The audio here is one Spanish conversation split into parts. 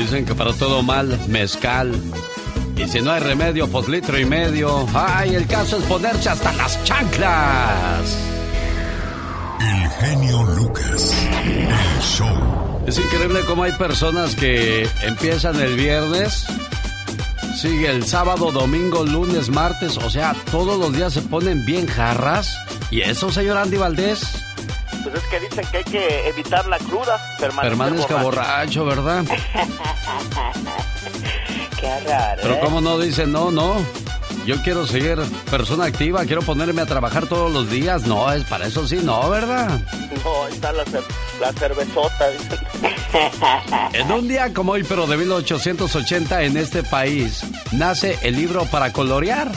Dicen que para todo mal, mezcal. Y si no hay remedio, pues litro y medio. ¡Ay, el caso es ponerse hasta las chanclas! El genio Lucas. El show. Es increíble cómo hay personas que empiezan el viernes, sigue el sábado, domingo, lunes, martes, o sea, todos los días se ponen bien jarras. ¿Y eso, señor Andy Valdés? Pues es que dicen que hay que evitar la cruda, permanezca borracho. ¿verdad? Qué raro. Pero ¿eh? cómo no dice no, no. Yo quiero seguir persona activa, quiero ponerme a trabajar todos los días. No, es para eso sí, no, ¿verdad? No, está la, la cervezota. en un día como hoy, pero de 1880 en este país, nace el libro para colorear.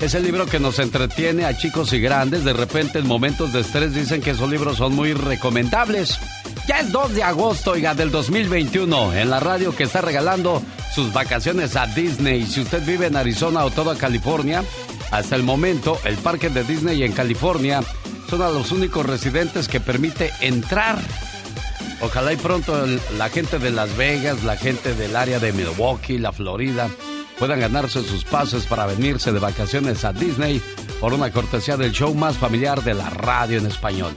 Es el libro que nos entretiene a chicos y grandes. De repente, en momentos de estrés, dicen que esos libros son muy recomendables. Ya es 2 de agosto, oiga, del 2021, en la radio que está regalando sus vacaciones a Disney. Si usted vive en Arizona o toda California, hasta el momento, el parque de Disney en California son a los únicos residentes que permite entrar. Ojalá y pronto la gente de Las Vegas, la gente del área de Milwaukee, la Florida, puedan ganarse sus pases para venirse de vacaciones a Disney por una cortesía del show más familiar de la radio en español.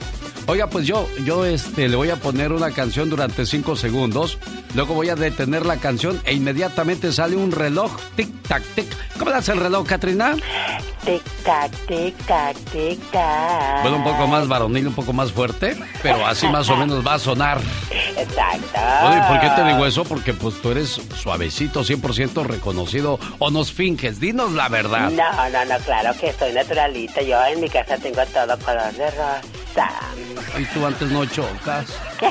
Oiga, pues yo, yo este, le voy a poner una canción durante cinco segundos, luego voy a detener la canción e inmediatamente sale un reloj, tic tac tic. ¿Cómo le hace el reloj, Katrina? Tic tac tic tac tic tac. Bueno, un poco más varonil, un poco más fuerte, pero así más o menos va a sonar. Exacto. Oye, ¿por qué te digo eso? Porque pues tú eres suavecito, 100% reconocido o nos finges. Dinos la verdad. No, no, no, claro que soy naturalita. Yo en mi casa tengo todo color de rosa. ¿Y tú antes no chocas?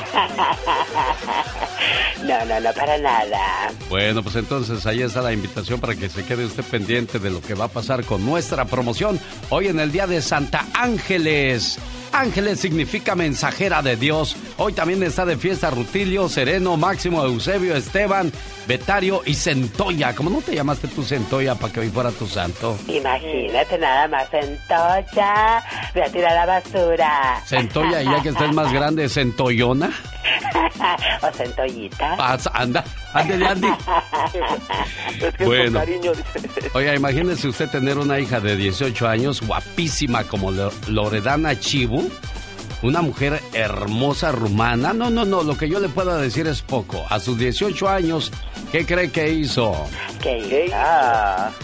no, no, no, para nada. Bueno, pues entonces ahí está la invitación para que se quede usted pendiente de lo que va a pasar con nuestra promoción hoy en el Día de Santa Ángeles. Ángeles significa mensajera de Dios. Hoy también está de fiesta Rutilio, Sereno, Máximo, Eusebio, Esteban, Betario y Centolla. ¿Cómo no te llamaste tú Centolla para que hoy fuera tu santo? Imagínate nada más, Centolla. Voy a tirar la basura. Centolla, y ya que estés más grande, Centollona. o Centollita. anda, ándele, Andy. es que bueno. cariño, Oiga, imagínese usted tener una hija de 18 años, guapísima como Loredana Chibu una mujer hermosa rumana. No, no, no, lo que yo le pueda decir es poco. A sus 18 años, ¿qué cree que hizo? ¿Qué hizo?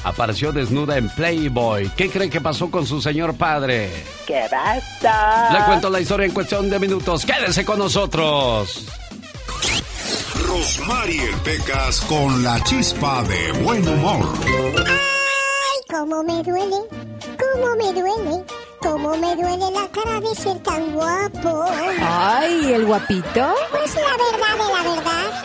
Apareció desnuda en Playboy. ¿Qué cree que pasó con su señor padre? ¿Qué pasó? Le cuento la historia en cuestión de minutos. Quédese con nosotros. Rosmarie Pecas con la chispa de buen humor. ¡Ay, cómo me duele! ¿Cómo me duele? ¿Cómo me duele la cara de ser tan guapo? Ay, ¿el guapito? Pues la verdad de la verdad.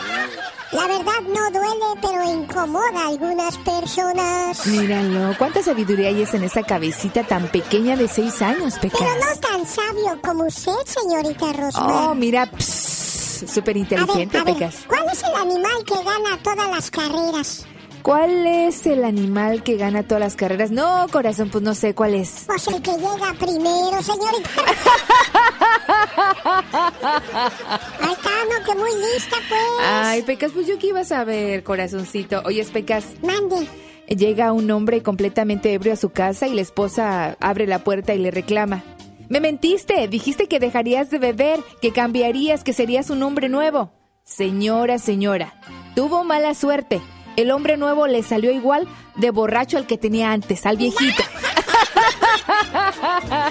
La verdad no duele, pero incomoda a algunas personas. Míralo, cuánta sabiduría hay en esa cabecita tan pequeña de seis años, Pecas. Pero no tan sabio como usted, señorita Rosmar. Oh, mira, súper inteligente, Pecas. ¿Cuál es el animal que gana todas las carreras? ¿Cuál es el animal que gana todas las carreras? No, corazón, pues no sé cuál es. Pues el que llega primero, señorita. Ahí está, no, que muy lista, pues. Ay, Pecas, pues yo qué iba a saber, corazoncito. Oye, Pecas. Mande. Llega un hombre completamente ebrio a su casa y la esposa abre la puerta y le reclama. Me mentiste, dijiste que dejarías de beber, que cambiarías, que serías un hombre nuevo. Señora, señora, tuvo mala suerte el hombre nuevo le salió igual de borracho al que tenía antes, al viejito.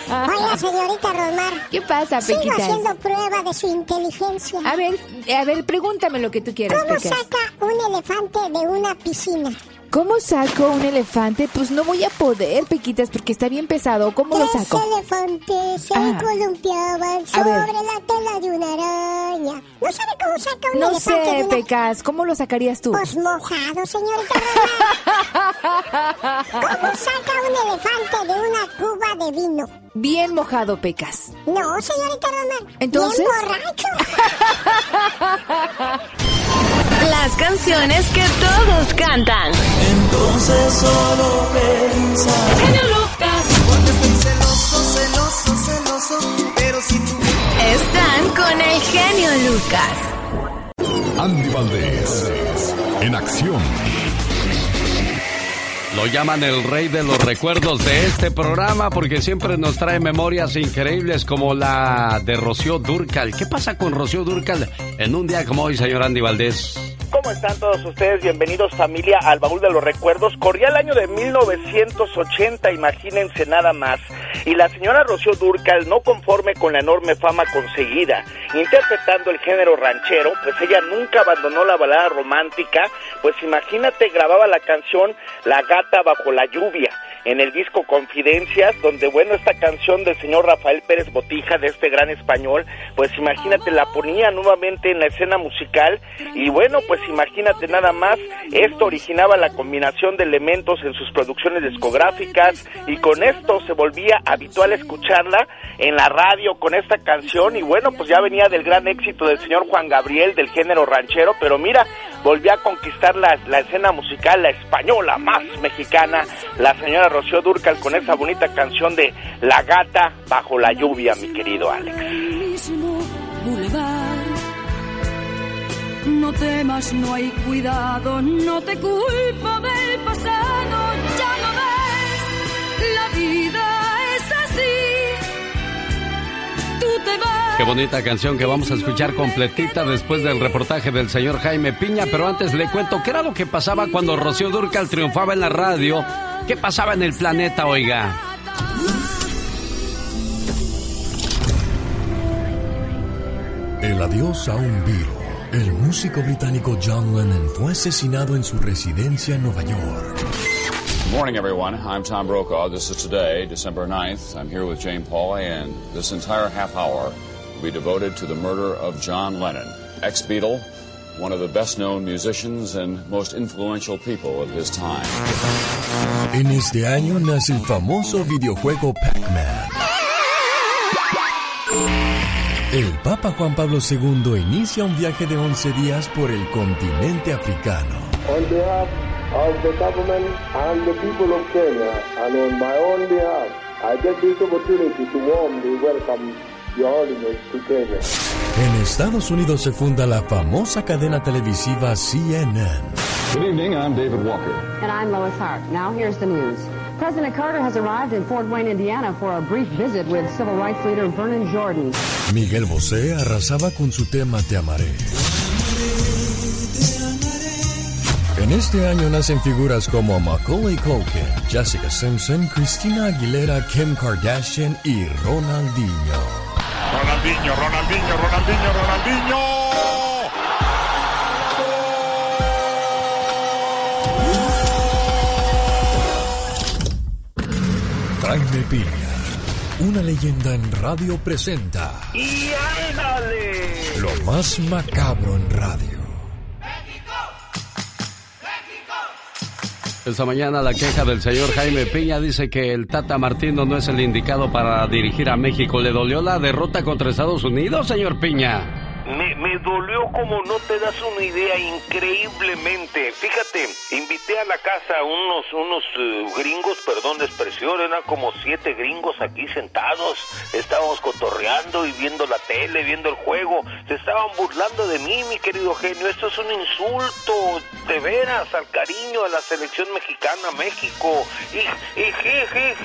Oiga, señorita Rosmar. ¿Qué pasa, Pequita? Sigo haciendo prueba de su inteligencia. A ver, a ver, pregúntame lo que tú quieras, ¿Cómo saca un elefante de una piscina? ¿Cómo saco un elefante? Pues no voy a poder, Pequitas, porque está bien pesado. ¿Cómo lo saco? Elefantes se ah. columpiaban sobre la tela de una araña. ¿No sabe cómo saca un no elefante? No sé, una... Pecas. ¿Cómo lo sacarías tú? Pues mojado, señorita ¿Cómo saca un elefante de una cuba de vino? Bien mojado, Pecas. No, señorita Román. ¿Entonces? Bien borracho. Las canciones que todos cantan. Entonces solo piensa. Genio Lucas. Porque estoy celoso, celoso, celoso. Pero si tú. Están con el genio Lucas. Andy Valdés, en acción. Lo llaman el rey de los recuerdos de este programa porque siempre nos trae memorias increíbles como la de Rocío Durcal. ¿Qué pasa con Rocío Durcal en un día como hoy, señor Andy Valdés? ¿Cómo están todos ustedes? Bienvenidos familia al baúl de los recuerdos. Corría el año de 1980, imagínense nada más. Y la señora Rocío Durcal, no conforme con la enorme fama conseguida, interpretando el género ranchero, pues ella nunca abandonó la balada romántica, pues imagínate, grababa la canción La gata bajo la lluvia en el disco Confidencias, donde bueno, esta canción del señor Rafael Pérez Botija, de este gran español, pues imagínate, la ponía nuevamente en la escena musical y bueno, pues imagínate nada más, esto originaba la combinación de elementos en sus producciones discográficas y con esto se volvía habitual escucharla en la radio con esta canción y bueno, pues ya venía del gran éxito del señor Juan Gabriel del género ranchero, pero mira, volvió a conquistar la, la escena musical, la española más mexicana, la señora Rocío Durcal con esa bonita canción de La gata bajo la lluvia, mi querido Alex. No temas, no hay cuidado, no te culpo del pasado, ya lo ves, la vida es así. Tú te vas. Qué bonita canción que vamos a escuchar completita después del reportaje del señor Jaime Piña, pero antes le cuento qué era lo que pasaba cuando Rocío Durcal triunfaba en la radio. ¿Qué pasaba en el planeta, oiga? El adiós a un virus. El músico británico John Lennon fue asesinado en su residencia en Nueva York. Good morning, everyone. I'm Tom Brokaw. This is today, December 9th. I'm here with Jane Pauley, and this entire half hour will be devoted to the murder of John Lennon, ex Beatle, one of the best known musicians and most influential people of his time. En este año nace el famoso videojuego Pac-Man. El Papa Juan Pablo II inicia un viaje de 11 días por el continente africano. On behalf of the government and the people of Kenya, and on my own behalf, I take this opportunity to warmly welcome Your Holiness to Kenya. En Estados Unidos se funda la famosa cadena televisiva CNN. Good evening, I'm David Walker. And I'm Lois Hart. Now here's the news. President Carter has arrived in Fort Wayne, Indiana for a brief visit with civil rights leader Vernon Jordan. Miguel Bosé arrasaba con su tema Te amaré. En este año nacen figuras como Macaulay Culkin, Jessica Simpson, Christina Aguilera, Kim Kardashian y Ronaldinho. Ronaldinho, Ronaldinho, Ronaldinho, Ronaldinho. Jaime Piña, una leyenda en radio presenta. ¡Y ándale! Lo más macabro en radio. Esta mañana la queja del señor Jaime Piña dice que el Tata Martino no es el indicado para dirigir a México. ¿Le dolió la derrota contra Estados Unidos, señor Piña? Me, me dolió como no te das una idea increíblemente. Fíjate, invité a la casa unos unos eh, gringos, perdón la expresión, eran como siete gringos aquí sentados. Estábamos cotorreando y viendo la tele, viendo el juego. Se estaban burlando de mí, mi querido genio. Esto es un insulto, de veras, al cariño a la selección mexicana, México. Y, y je,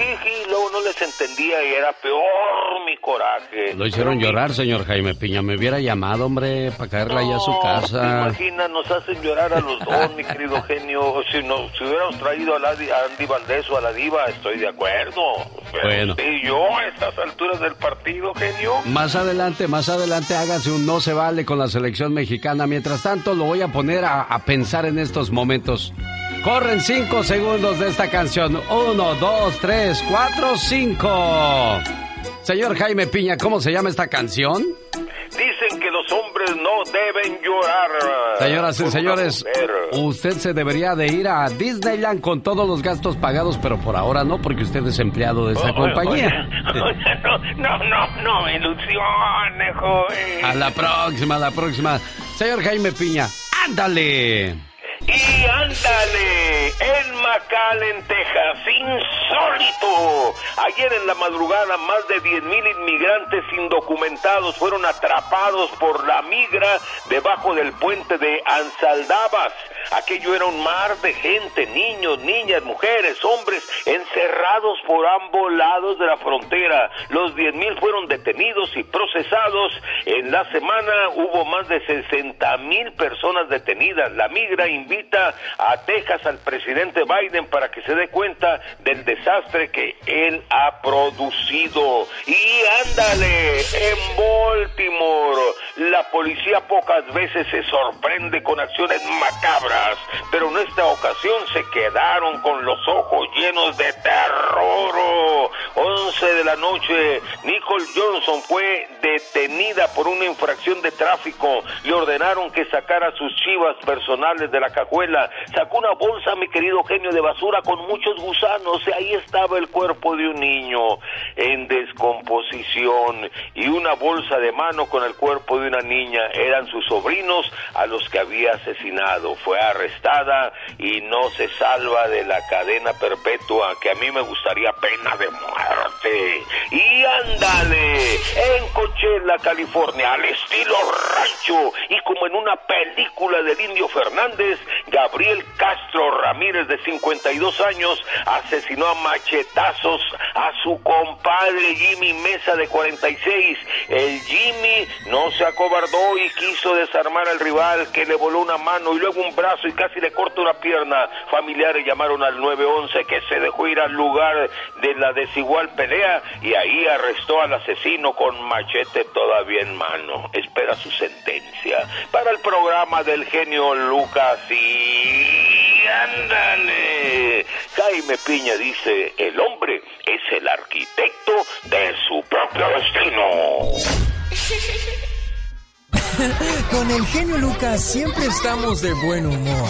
y luego no les entendía y era peor mi coraje. Lo hicieron llorar, señor Jaime Piña. Me hubiera llamado, hombre, para caerle allá a su casa. Imagina, nos hacen llorar a los dos, mi querido genio. Si, no, si hubiéramos traído a, la, a Andy Valdés o a la Diva, estoy de acuerdo. Pero Bueno. sí, yo a estas alturas del partido, genio. Más adelante, más adelante hágase un no se vale con la selección mexicana. Mientras tanto, lo voy a poner a, a pensar en estos momentos. Corren cinco segundos de esta canción. Uno, dos, tres, cuatro, cinco. Señor Jaime Piña, ¿cómo se llama esta canción? Dicen que los hombres no deben llorar. Señoras y señores, usted se debería de ir a Disneyland con todos los gastos pagados, pero por ahora no, porque usted es empleado de esta compañía. no, no, no, no me ilusione, joven. A la próxima, a la próxima. Señor Jaime Piña, ándale. Y ándale, en McAllen, Texas, insólito. Ayer en la madrugada más de 10 mil inmigrantes indocumentados fueron atrapados por la migra debajo del puente de Ansaldabas. Aquello era un mar de gente, niños, niñas, mujeres, hombres, encerrados por ambos lados de la frontera. Los 10 mil fueron detenidos y procesados. En la semana hubo más de 60 mil personas detenidas. La migra invita a Texas al presidente Biden para que se dé cuenta del desastre que él ha producido. Y ándale, en Baltimore, la policía pocas veces se sorprende con acciones macabras, pero en esta ocasión se quedaron con los ojos llenos de terror. 11 de la noche, Nicole Johnson fue detenida por una infracción de tráfico. Le ordenaron que sacara sus chivas personales de la cajuela. Sacó una bolsa, mi querido genio de basura, con muchos gusanos. Y ahí estaba el cuerpo de un niño en descomposición y una bolsa de mano con el cuerpo de una niña. Eran sus sobrinos a los que había asesinado. Arrestada y no se salva de la cadena perpetua que a mí me gustaría pena de muerte. Y ándale, en Coachella, California, al estilo rancho y como en una película del Indio Fernández, Gabriel Castro Ramírez de 52 años asesinó a machetazos a su compadre Jimmy Mesa de 46. El Jimmy no se acobardó y quiso desarmar al rival que le voló una mano y luego un brazo y casi le cortó una pierna. Familiares llamaron al 911 que se dejó ir al lugar de la desigual pelea y ahí arrestó al asesino con machete todavía en mano. Espera su sentencia. Para el programa del genio Lucas y ándale. Jaime Piña dice, el hombre es el arquitecto de su propio destino. Con el genio Lucas siempre estamos de buen humor.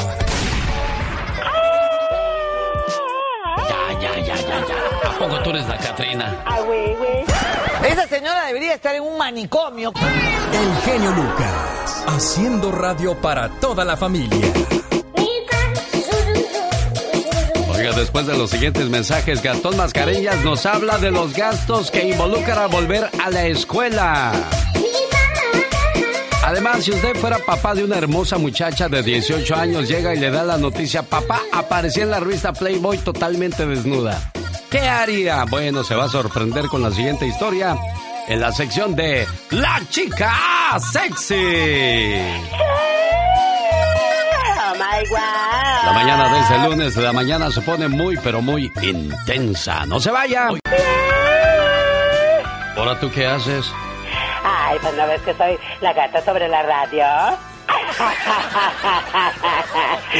Ya, ya, ya, ya, ya. ¿A poco tú eres la Catrina? Ah, güey, güey. Esa señora debería estar en un manicomio. El genio Lucas, haciendo radio para toda la familia. Oiga, después de los siguientes mensajes, Gastón Mascareñas nos habla de los gastos que involucran a volver a la escuela. Además, si usted fuera papá de una hermosa muchacha de 18 años, llega y le da la noticia, papá aparecía en la revista Playboy totalmente desnuda. ¿Qué haría? Bueno, se va a sorprender con la siguiente historia en la sección de La chica sexy. Oh my God. La mañana de este lunes, la mañana se pone muy, pero muy intensa. No se vaya. ¿Ahora tú qué haces? Ay, pues no ves que soy la gata sobre la radio.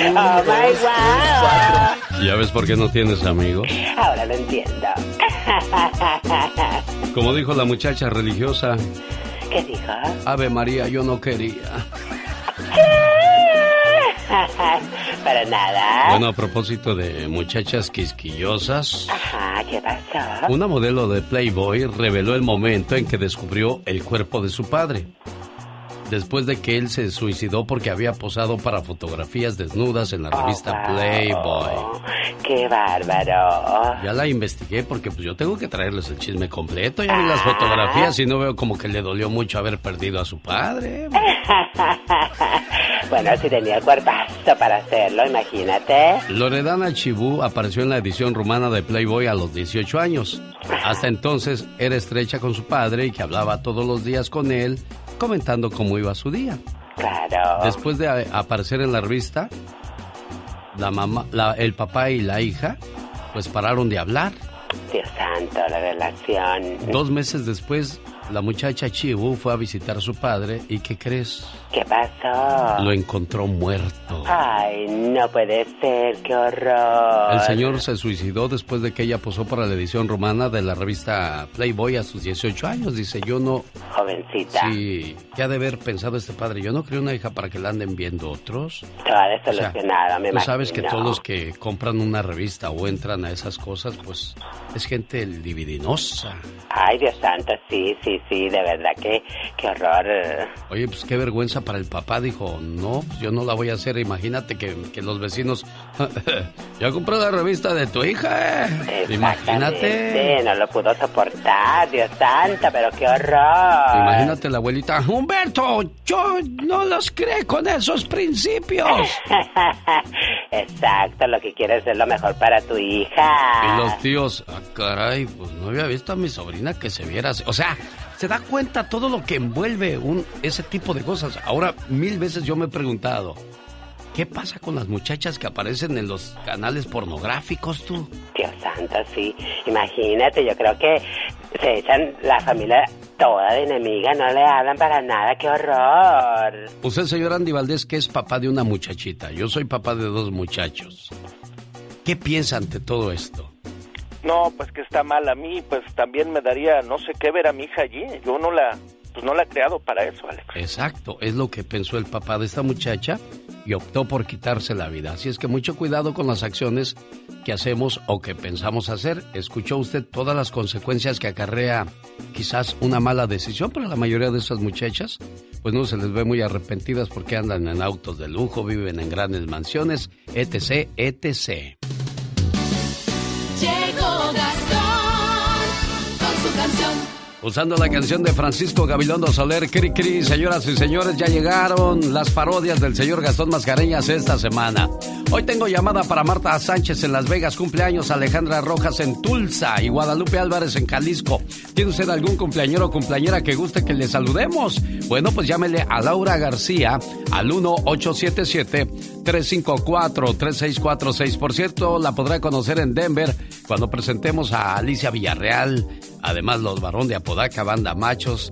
oh my God. ¿Ya ves por qué no tienes amigos? Ahora lo entiendo. Como dijo la muchacha religiosa, ¿Qué dijo? Ave María, yo no quería. Para nada. Bueno, a propósito de muchachas quisquillosas, Ajá, ¿qué pasó? una modelo de Playboy reveló el momento en que descubrió el cuerpo de su padre. Después de que él se suicidó porque había posado para fotografías desnudas en la revista Playboy. ¡Qué bárbaro! Ya la investigué porque pues yo tengo que traerles el chisme completo. Ya vi las fotografías y no veo como que le dolió mucho haber perdido a su padre. bueno, si tenía el cuerpazo para hacerlo, imagínate. Loredana Chibú apareció en la edición rumana de Playboy a los 18 años. Hasta entonces era estrecha con su padre y que hablaba todos los días con él, comentando cómo iba su día. Claro. Después de aparecer en la revista, la mamá, la- el papá y la hija, pues pararon de hablar. Dios santo, la relación. Dos meses después, la muchacha Chibu fue a visitar a su padre y ¿qué crees? ¿Qué pasó? Lo encontró muerto. Ay, no puede ser, qué horror. El señor se suicidó después de que ella posó para la edición romana de la revista Playboy a sus 18 años. Dice, yo no... Jovencita. Sí, ¿qué ha de haber pensado este padre? Yo no creo una hija para que la anden viendo otros. Estaba desilusionada, me Tú sabes que imagino. todos los que compran una revista o entran a esas cosas, pues es gente libidinosa. Ay, Dios santo, sí, sí, sí, de verdad que qué horror. Oye, pues qué vergüenza para el papá. Dijo, no, pues yo no la voy a hacer. Imagínate que, que los vecinos... ya compré la revista de tu hija, ¿eh? Imagínate. no lo pudo soportar, Dios santa, pero qué horror. Imagínate la abuelita, Humberto, yo no los creo con esos principios. Exacto, lo que quieres es lo mejor para tu hija. Y los tíos, ah, caray, pues no había visto a mi sobrina que se viera así. O sea, se da cuenta todo lo que envuelve un, ese tipo de cosas. Ahora, mil veces yo me he preguntado, ¿qué pasa con las muchachas que aparecen en los canales pornográficos tú? Dios santo, sí. Imagínate, yo creo que se echan la familia toda de enemiga, no le hablan para nada, qué horror. Usted, señor Andy Valdés, que es papá de una muchachita. Yo soy papá de dos muchachos. ¿Qué piensa ante todo esto? No, pues que está mal a mí, pues también me daría no sé qué ver a mi hija allí. Yo no la, pues no la he creado para eso, Alex. Exacto, es lo que pensó el papá de esta muchacha y optó por quitarse la vida. Así es que mucho cuidado con las acciones que hacemos o que pensamos hacer. Escuchó usted todas las consecuencias que acarrea quizás una mala decisión, pero la mayoría de esas muchachas pues no se les ve muy arrepentidas porque andan en autos de lujo, viven en grandes mansiones, etc., etc. Usando la canción de Francisco Gabilondo Soler, Cri Cri, señoras y señores, ya llegaron las parodias del señor Gastón Mascareñas esta semana. Hoy tengo llamada para Marta Sánchez en Las Vegas, cumpleaños Alejandra Rojas en Tulsa y Guadalupe Álvarez en Jalisco. ¿Tiene usted algún cumpleañero o cumpleañera que guste que le saludemos? Bueno, pues llámele a Laura García al 1-877-354-3646. Por cierto, la podrá conocer en Denver cuando presentemos a Alicia Villarreal, Además, los Barón de Apodaca, Banda Machos,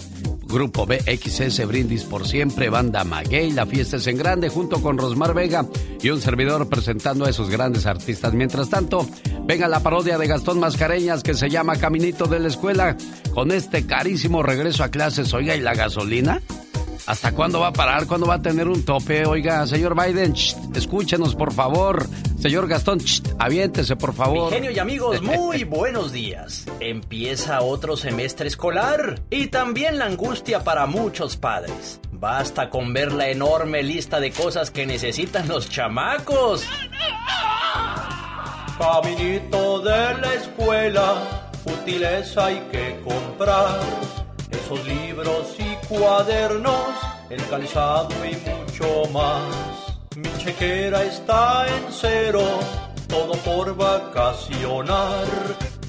Grupo BXS Brindis por Siempre, Banda Maguey, La Fiesta es en Grande, junto con Rosmar Vega y un servidor presentando a esos grandes artistas. Mientras tanto, venga la parodia de Gastón Mascareñas que se llama Caminito de la Escuela, con este carísimo regreso a clases. Oiga, ¿y la gasolina? ¿Hasta cuándo va a parar? ¿Cuándo va a tener un tope? Oiga, señor Biden, escúchenos por favor. Señor Gastón, aviéntese por favor. Mi genio y amigos, muy buenos días. Empieza otro semestre escolar y también la angustia para muchos padres. Basta con ver la enorme lista de cosas que necesitan los chamacos. Caminito de la escuela, útiles hay que comprar esos libros y cuadernos, el calzado y mucho más. Mi chequera está en cero, todo por vacacionar,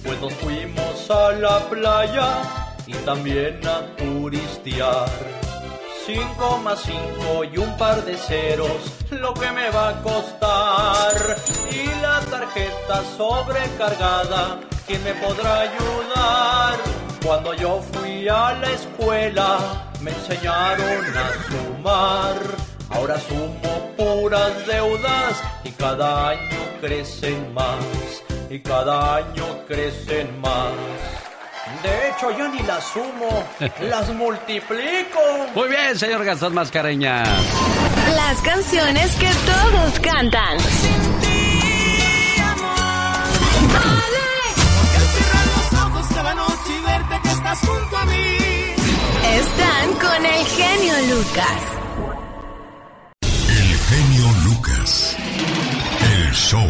pues nos fuimos a la playa y también a turistear. Cinco más cinco y un par de ceros, lo que me va a costar. Y la tarjeta sobrecargada, ¿quién me podrá ayudar? Cuando yo fui a la escuela me enseñaron a sumar. Ahora sumo puras deudas y cada año crecen más. Y cada año crecen más. De hecho, yo ni las sumo, las multiplico. Muy bien, señor Gastón Mascareña. Las canciones que todos cantan. Junto a mí. Están con el genio Lucas. El genio Lucas. El show.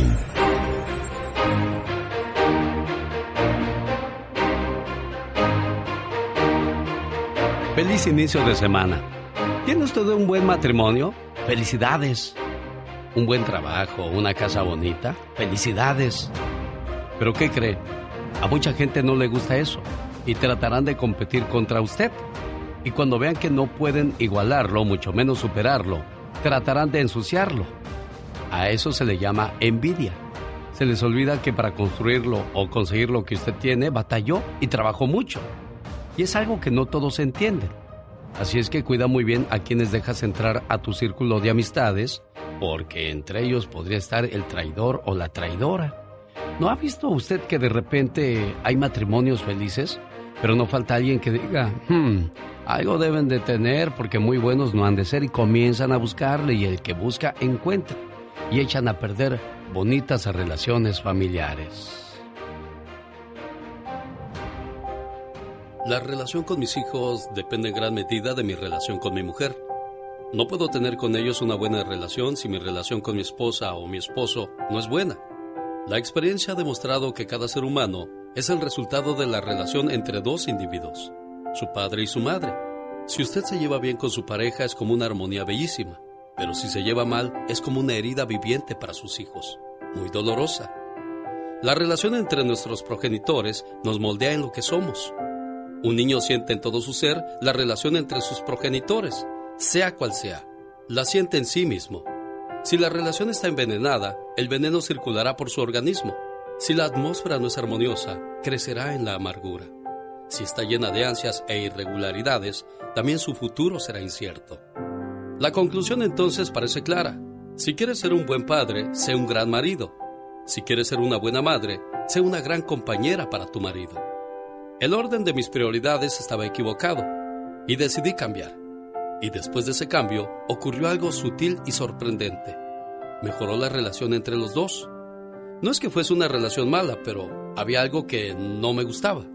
Feliz inicio de semana. ¿Tiene usted un buen matrimonio? Felicidades. Un buen trabajo, una casa bonita. Felicidades. ¿Pero qué cree? A mucha gente no le gusta eso y tratarán de competir contra usted. Y cuando vean que no pueden igualarlo, mucho menos superarlo, tratarán de ensuciarlo. A eso se le llama envidia. Se les olvida que para construirlo o conseguir lo que usted tiene, batalló y trabajó mucho. Y es algo que no todos entienden. Así es que cuida muy bien a quienes dejas entrar a tu círculo de amistades, porque entre ellos podría estar el traidor o la traidora. ¿No ha visto usted que de repente hay matrimonios felices? Pero no falta alguien que diga, hmm, algo deben de tener porque muy buenos no han de ser y comienzan a buscarle y el que busca encuentra y echan a perder bonitas relaciones familiares. La relación con mis hijos depende en gran medida de mi relación con mi mujer. No puedo tener con ellos una buena relación si mi relación con mi esposa o mi esposo no es buena. La experiencia ha demostrado que cada ser humano es el resultado de la relación entre dos individuos, su padre y su madre. Si usted se lleva bien con su pareja es como una armonía bellísima, pero si se lleva mal es como una herida viviente para sus hijos, muy dolorosa. La relación entre nuestros progenitores nos moldea en lo que somos. Un niño siente en todo su ser la relación entre sus progenitores, sea cual sea. La siente en sí mismo. Si la relación está envenenada, el veneno circulará por su organismo. Si la atmósfera no es armoniosa, crecerá en la amargura. Si está llena de ansias e irregularidades, también su futuro será incierto. La conclusión entonces parece clara. Si quieres ser un buen padre, sé un gran marido. Si quieres ser una buena madre, sé una gran compañera para tu marido. El orden de mis prioridades estaba equivocado y decidí cambiar. Y después de ese cambio ocurrió algo sutil y sorprendente. Mejoró la relación entre los dos. No es que fuese una relación mala, pero había algo que no me gustaba.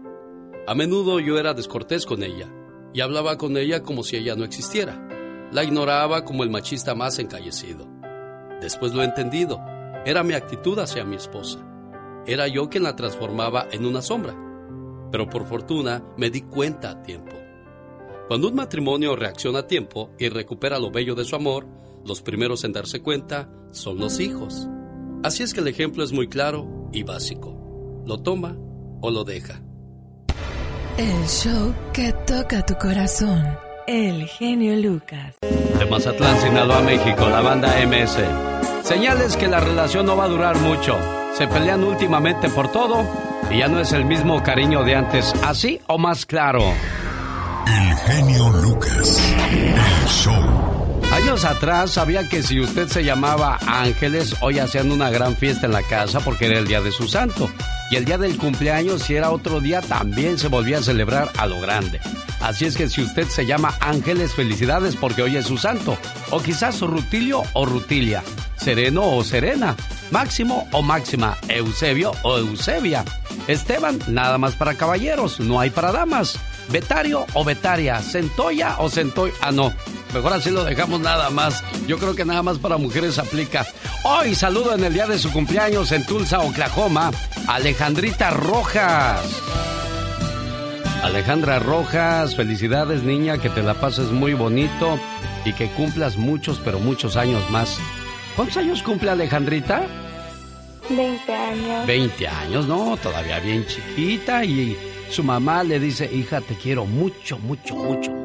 A menudo yo era descortés con ella y hablaba con ella como si ella no existiera. La ignoraba como el machista más encallecido. Después lo he entendido era mi actitud hacia mi esposa. Era yo quien la transformaba en una sombra. Pero por fortuna me di cuenta a tiempo. Cuando un matrimonio reacciona a tiempo y recupera lo bello de su amor, los primeros en darse cuenta son los hijos. Así es que el ejemplo es muy claro y básico. Lo toma o lo deja. El show que toca tu corazón. El genio Lucas. De Mazatlán, Sinaloa, México, la banda MS. Señales que la relación no va a durar mucho. Se pelean últimamente por todo y ya no es el mismo cariño de antes. ¿Así o más claro? El genio Lucas. El show. Años atrás sabía que si usted se llamaba Ángeles, hoy hacían una gran fiesta en la casa porque era el día de su santo. Y el día del cumpleaños, si era otro día, también se volvía a celebrar a lo grande. Así es que si usted se llama Ángeles, felicidades porque hoy es su santo. O quizás Rutilio o Rutilia. Sereno o Serena. Máximo o Máxima. Eusebio o Eusebia. Esteban, nada más para caballeros, no hay para damas. Betario o Betaria. Centoya o Centoy. Ah, no. Mejor así lo dejamos nada más. Yo creo que nada más para mujeres aplica. Hoy saludo en el día de su cumpleaños en Tulsa, Oklahoma, Alejandrita Rojas. Alejandra Rojas, felicidades niña, que te la pases muy bonito y que cumplas muchos, pero muchos años más. ¿Cuántos años cumple Alejandrita? 20 años. 20 años, no, todavía bien chiquita y su mamá le dice, hija, te quiero mucho, mucho, mucho, mucho, mucho, mucho.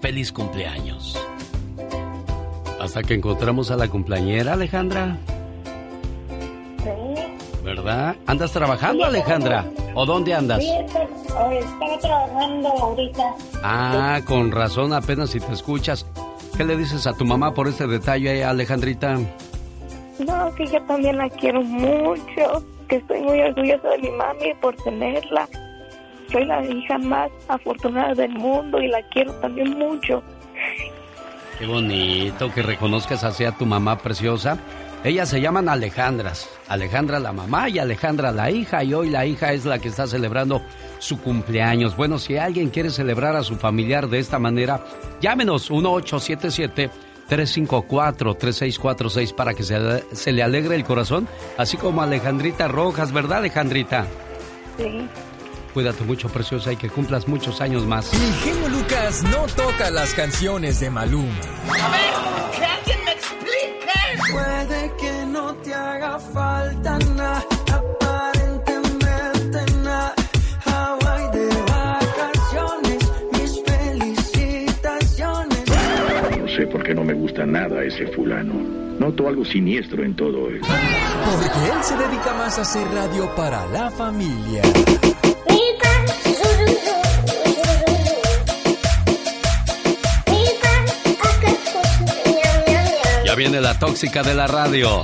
Feliz cumpleaños. Hasta que encontramos a la cumpleañera, Alejandra. Sí. ¿Verdad? ¿Andas trabajando, Alejandra? ¿O dónde andas? Sí, estoy, estaba trabajando ahorita. Ah, con razón, apenas si te escuchas. ¿Qué le dices a tu mamá por este detalle, Alejandrita? No, que yo también la quiero mucho, que estoy muy orgullosa de mi mami por tenerla. Soy la hija más afortunada del mundo y la quiero también mucho. Qué bonito que reconozcas así a tu mamá preciosa. Ellas se llaman Alejandras. Alejandra la mamá y Alejandra la hija. Y hoy la hija es la que está celebrando su cumpleaños. Bueno, si alguien quiere celebrar a su familiar de esta manera, llámenos 1877-354-3646 para que se, se, le alegre el corazón. Así como Alejandrita Rojas, ¿verdad, Alejandrita? Sí. Cuídate mucho, preciosa, y que cumplas muchos años más. El genio Lucas no toca las canciones de Maluma. A ver, que alguien me explique. Puede que no te haga falta nada, aparentemente nada. Hawaii de vacaciones, mis felicitaciones. No sé por qué no me gusta nada ese fulano. Noto algo siniestro en todo eso. Porque él se dedica más a hacer radio para la familia. Viene la tóxica de la radio.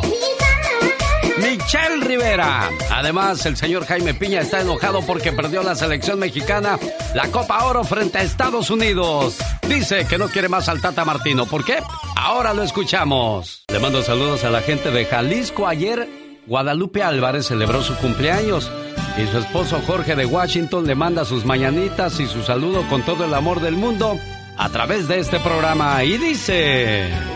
Michelle Rivera. Además, el señor Jaime Piña está enojado porque perdió la selección mexicana la Copa Oro frente a Estados Unidos. Dice que no quiere más al Tata Martino. ¿Por qué? Ahora lo escuchamos. Le mando saludos a la gente de Jalisco. Ayer, Guadalupe Álvarez celebró su cumpleaños. Y su esposo Jorge de Washington le manda sus mañanitas y su saludo con todo el amor del mundo a través de este programa. Y dice...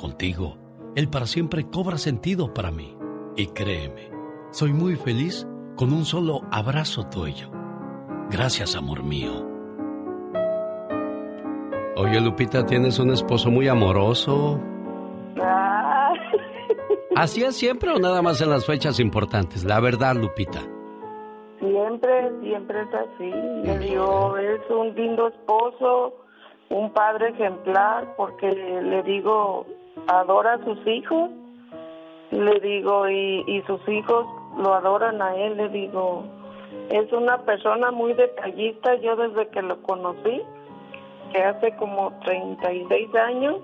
Contigo el para siempre cobra sentido para mí. Y créeme, soy muy feliz con un solo abrazo tuyo. Gracias, amor mío. Oye, Lupita, tienes un esposo muy amoroso. Ah. ¿Así es siempre o nada más en las fechas importantes? La verdad, Lupita. Siempre, siempre es así. Le digo, es un lindo esposo, un padre ejemplar, porque le digo, adora a sus hijos, le digo, y, y sus hijos lo adoran a él, le digo, es una persona muy detallista, yo desde que lo conocí, que hace como 36 años,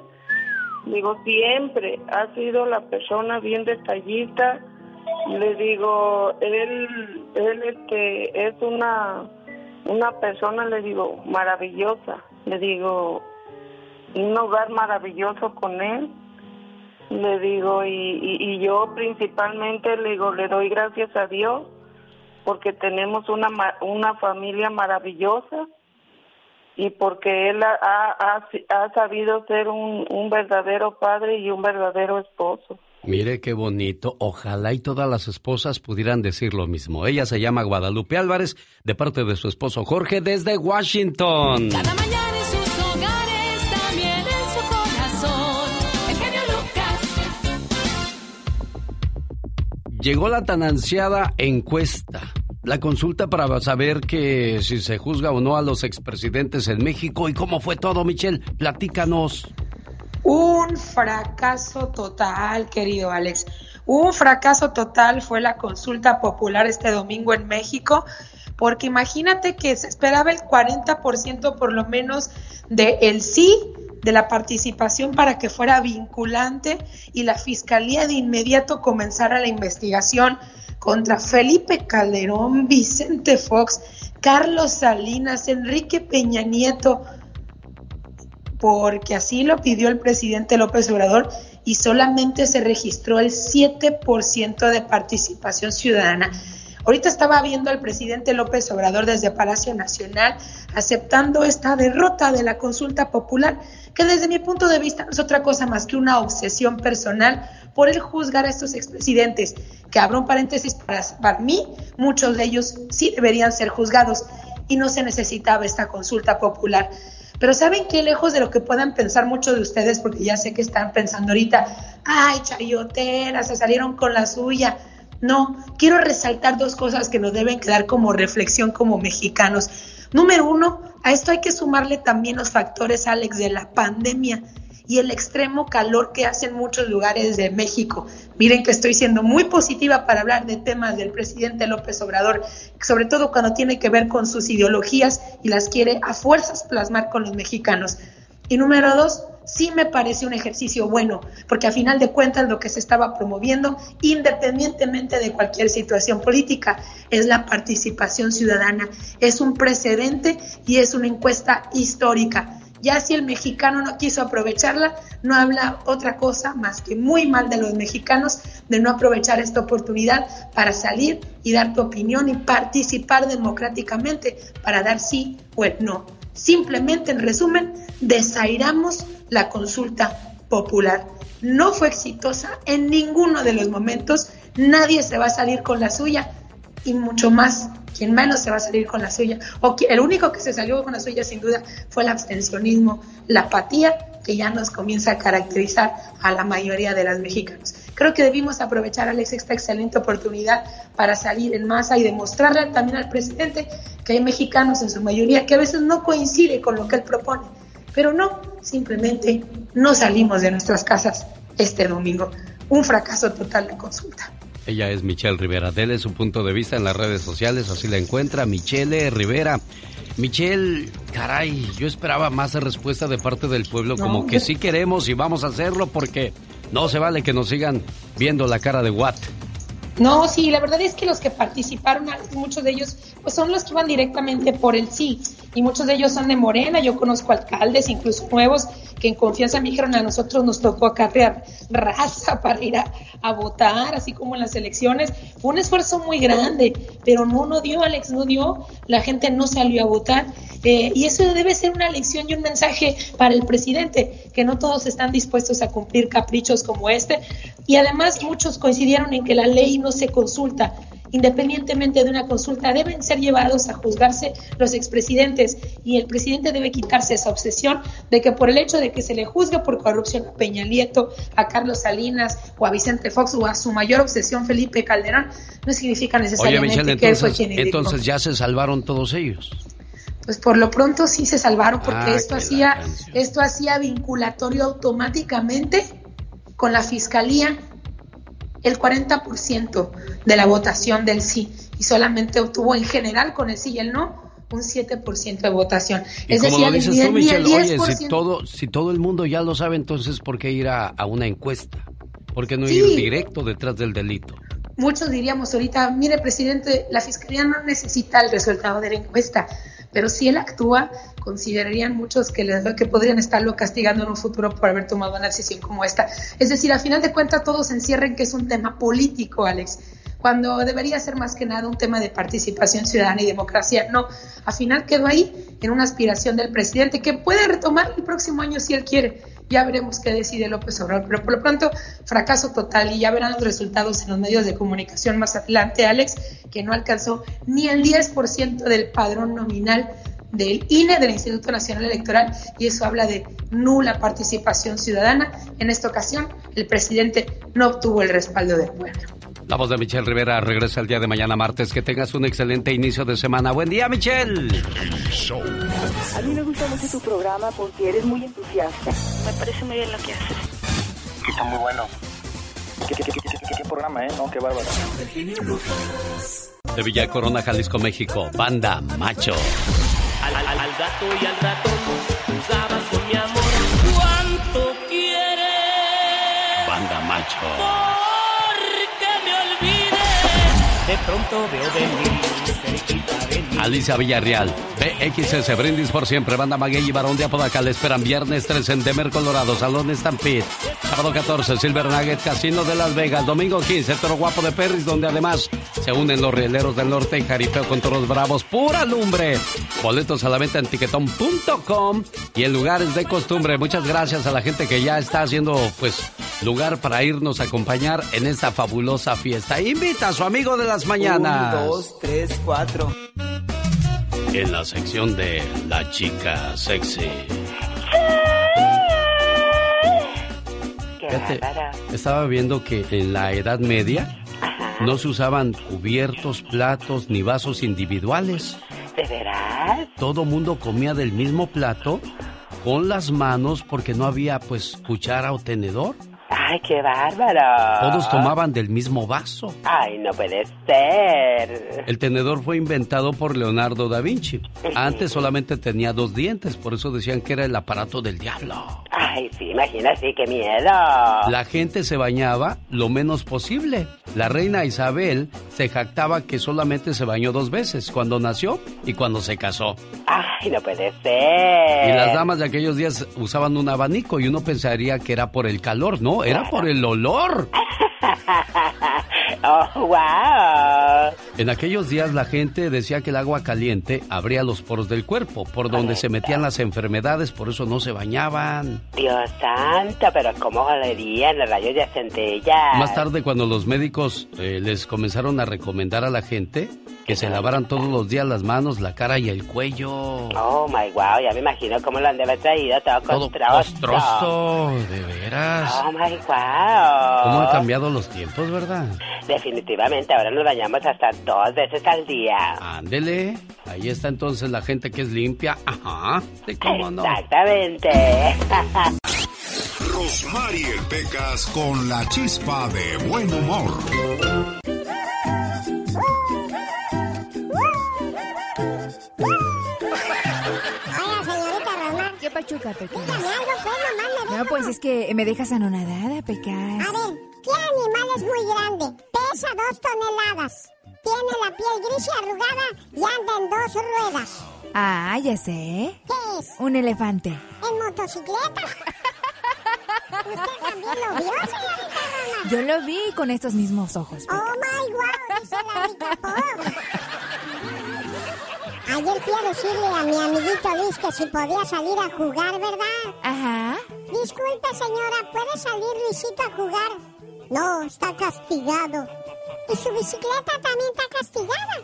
digo, siempre ha sido la persona bien detallista, le digo, él, él este, es una, una persona, le digo, maravillosa, le digo, un hogar maravilloso con él, le digo, y, y, yo principalmente le digo, le doy gracias a Dios porque tenemos una, una familia maravillosa y porque él ha, ha, ha sabido ser un, un verdadero padre y un verdadero esposo. Mire qué bonito. Ojalá y todas las esposas pudieran decir lo mismo. Ella se llama Guadalupe Álvarez, de parte de su esposo Jorge, desde Washington. Cada mañana Llegó la tan ansiada encuesta. La consulta para saber que si se juzga o no a los expresidentes en México y cómo fue todo, Michelle. Platícanos. Un fracaso total, querido Alex. Un fracaso total fue la consulta popular este domingo en México, porque imagínate que se esperaba el 40% por lo menos de el sí, de la participación para que fuera vinculante y la fiscalía de inmediato comenzara la investigación contra Felipe Calderón, Vicente Fox, Carlos Salinas, Enrique Peña Nieto, porque así lo pidió el presidente López Obrador y solamente se registró el 7% de participación ciudadana. Ahorita estaba viendo al presidente López Obrador desde Palacio Nacional aceptando esta derrota de la consulta popular, que desde mi punto de vista no es otra cosa más que una obsesión personal por el juzgar a estos expresidentes, que abro un paréntesis para, mí, muchos de ellos sí deberían ser juzgados y no se necesitaba esta consulta popular. Pero ¿saben qué? Lejos de lo que puedan pensar muchos de ustedes, porque ya sé que están pensando ahorita, ay, chayoteras, se salieron con la suya. No, quiero resaltar dos cosas que nos deben quedar como reflexión como mexicanos. Número uno, a esto hay que sumarle también los factores, Alex, de la pandemia y el extremo calor que hace en muchos lugares de México. Miren que estoy siendo muy positiva para hablar de temas del presidente López Obrador, sobre todo cuando tiene que ver con sus ideologías y las quiere a fuerzas plasmar con los mexicanos. Y número dos, sí me parece un ejercicio bueno, porque a final de cuentas lo que se estaba promoviendo, independientemente de cualquier situación política, es la participación ciudadana. Es un precedente y es una encuesta histórica. Ya si el mexicano no quiso aprovecharla, no habla otra cosa más que muy mal de los mexicanos de no aprovechar esta oportunidad para salir y dar tu opinión y participar democráticamente para dar sí o el no. Simplemente, en resumen, desairamos la consulta popular. No fue exitosa en ninguno de los momentos, nadie se va a salir con la suya y mucho más. Quien menos se va a salir con la suya, o el único que se salió con la suya sin duda fue el abstencionismo, la apatía que ya nos comienza a caracterizar a la mayoría de las mexicanos. Creo que debimos aprovechar, Alex, esta excelente oportunidad para salir en masa y demostrarle también al presidente que hay mexicanos en su mayoría que a veces no coincide con lo que él propone. Pero no, simplemente no salimos de nuestras casas este domingo. Un fracaso total de consulta. Ella es Michelle Rivera. Dele su punto de vista en las redes sociales, así la encuentra. Michelle Rivera. Michelle, caray, yo esperaba más respuesta de parte del pueblo, como que sí queremos y vamos a hacerlo porque no se vale que nos sigan viendo la cara de Watt. No, sí, la verdad es que los que participaron, muchos de ellos, pues son los que van directamente por el sí, y muchos de ellos son de Morena, yo conozco alcaldes, incluso nuevos, que en confianza me dijeron a nosotros nos tocó acarrear raza para ir a, votar, así como en las elecciones. Fue un esfuerzo muy grande, pero no, no dio, Alex, no dio, la gente no salió a votar, eh, y eso debe ser una lección y un mensaje para el presidente, que no todos están dispuestos a cumplir caprichos como este, y además muchos coincidieron en que la ley no se consulta. Independientemente de una consulta, deben ser llevados a juzgarse los expresidentes. Y el presidente debe quitarse esa obsesión de que por el hecho de que se le juzgue por corrupción a Peña Nieto, a Carlos Salinas o a Vicente Fox o a su mayor obsesión Felipe Calderón, no significa necesariamente que él fue quien Entonces ya se salvaron todos ellos pues por lo pronto sí se salvaron porque ah, esto hacía esto hacía vinculatorio automáticamente con la fiscalía el 40% de la votación del sí y solamente obtuvo en general con el sí y el no un 7% de votación. es decir, lo dices tú, Michelle, oye, si todo, si todo el mundo ya lo sabe, entonces ¿por qué ir a, una encuesta? ¿Por qué no ir directo detrás del delito? Muchos diríamos ahorita, mire, presidente, la fiscalía no necesita el resultado de la encuesta pero si él actúa, considerarían muchos que, que podrían estarlo castigando en un futuro por haber tomado una decisión como esta. Es decir, a final de cuentas todos encierren que es un tema político, Alex cuando debería ser más que nada un tema de participación ciudadana y democracia. No, al final quedó ahí en una aspiración del presidente que puede retomar el próximo año si él quiere. Ya veremos qué decide López Obrador, pero por lo pronto fracaso total y ya verán los resultados en los medios de comunicación más adelante, Alex, que no alcanzó ni el 10% del padrón nominal del INE, del Instituto Nacional Electoral, y eso habla de nula participación ciudadana. En esta ocasión, el presidente no obtuvo el respaldo del pueblo. La voz de Michelle Rivera regresa el día de mañana martes. Que tengas un excelente inicio de semana. Buen día, Michelle. A mí me gusta mucho tu programa porque eres muy entusiasta. Me parece muy bien lo que haces. Está muy bueno. ¿Qué, programa, eh? No, qué bárbaro. De Villa Corona, Jalisco, México. Banda Macho. Al, al, al gato y al ratón de pronto veo venir cerquita de mí. Alicia Villarreal, BXS, Brindis por siempre, Banda Maguey y Barón de Apodaca le esperan viernes 13 en Demer, Colorado, Salón Stampede. Sábado 14, Silver Nugget, Casino de Las Vegas. Domingo 15, Toro Guapo de Perris, donde además se unen los rieleros del norte y jaripeo con toros bravos. ¡Pura lumbre! Boletos a la venta en tiquetón.com y en lugares de costumbre. Muchas gracias a la gente que ya está haciendo, pues, lugar para irnos a acompañar en esta fabulosa fiesta. Invita a su amigo de las mañanas. Un, dos, tres, cuatro. En la sección de La Chica Sexy. estaba viendo que en la Edad Media no se usaban cubiertos, platos ni vasos individuales. ¿De veras? Todo mundo comía del mismo plato con las manos porque no había pues cuchara o tenedor. ¡Ay, qué bárbaro! Todos tomaban del mismo vaso. ¡Ay, no puede ser! El tenedor fue inventado por Leonardo da Vinci. Antes solamente tenía dos dientes, por eso decían que era el aparato del diablo. ¡Ay, sí, imagínate, qué miedo! La gente se bañaba lo menos posible. La reina Isabel se jactaba que solamente se bañó dos veces, cuando nació y cuando se casó. ¡Ay, no puede ser! Y las damas de aquellos días usaban un abanico y uno pensaría que era por el calor, ¿no? Era por el olor. ¡Oh, wow! En aquellos días la gente decía que el agua caliente abría los poros del cuerpo, por donde se metían las enfermedades, por eso no se bañaban. Dios santo, pero cómo joderían los rayos de centella. Más tarde, cuando los médicos eh, les comenzaron a recomendar a la gente que se lavaran todos los días las manos, la cara y el cuello. Oh my wow, ya me imagino cómo lo han de haber traído todo, todo costroso. de veras. Oh my wow. ¿Cómo han cambiado los tiempos, verdad? Definitivamente, ahora nos bañamos hasta dos veces al día. Ándele, ahí está entonces la gente que es limpia. Ajá, ¿de cómo no? Exactamente. Rosmarie Pecas con la chispa de buen humor. Rosmar. ¿Qué pachuca, Pecas? Deja. No, pues es que me dejas anonadada, Pecas. A ver, ¿qué animal es muy grande? Pesa dos toneladas. Tiene la piel gris y arrugada y anda en dos ruedas. Ah, ya sé. ¿Qué es? Un elefante. ¿En motocicleta? ¿Usted también lo vio, señorita? Yo lo vi con estos mismos ojos. Pecas. Oh my wow, dice la rica pobre. Ayer fui a decirle a mi amiguito Luis que si podía salir a jugar, ¿verdad? Ajá. Disculpe, señora, ¿puede salir Luisito a jugar? No, está castigado. Y su bicicleta también está castigada.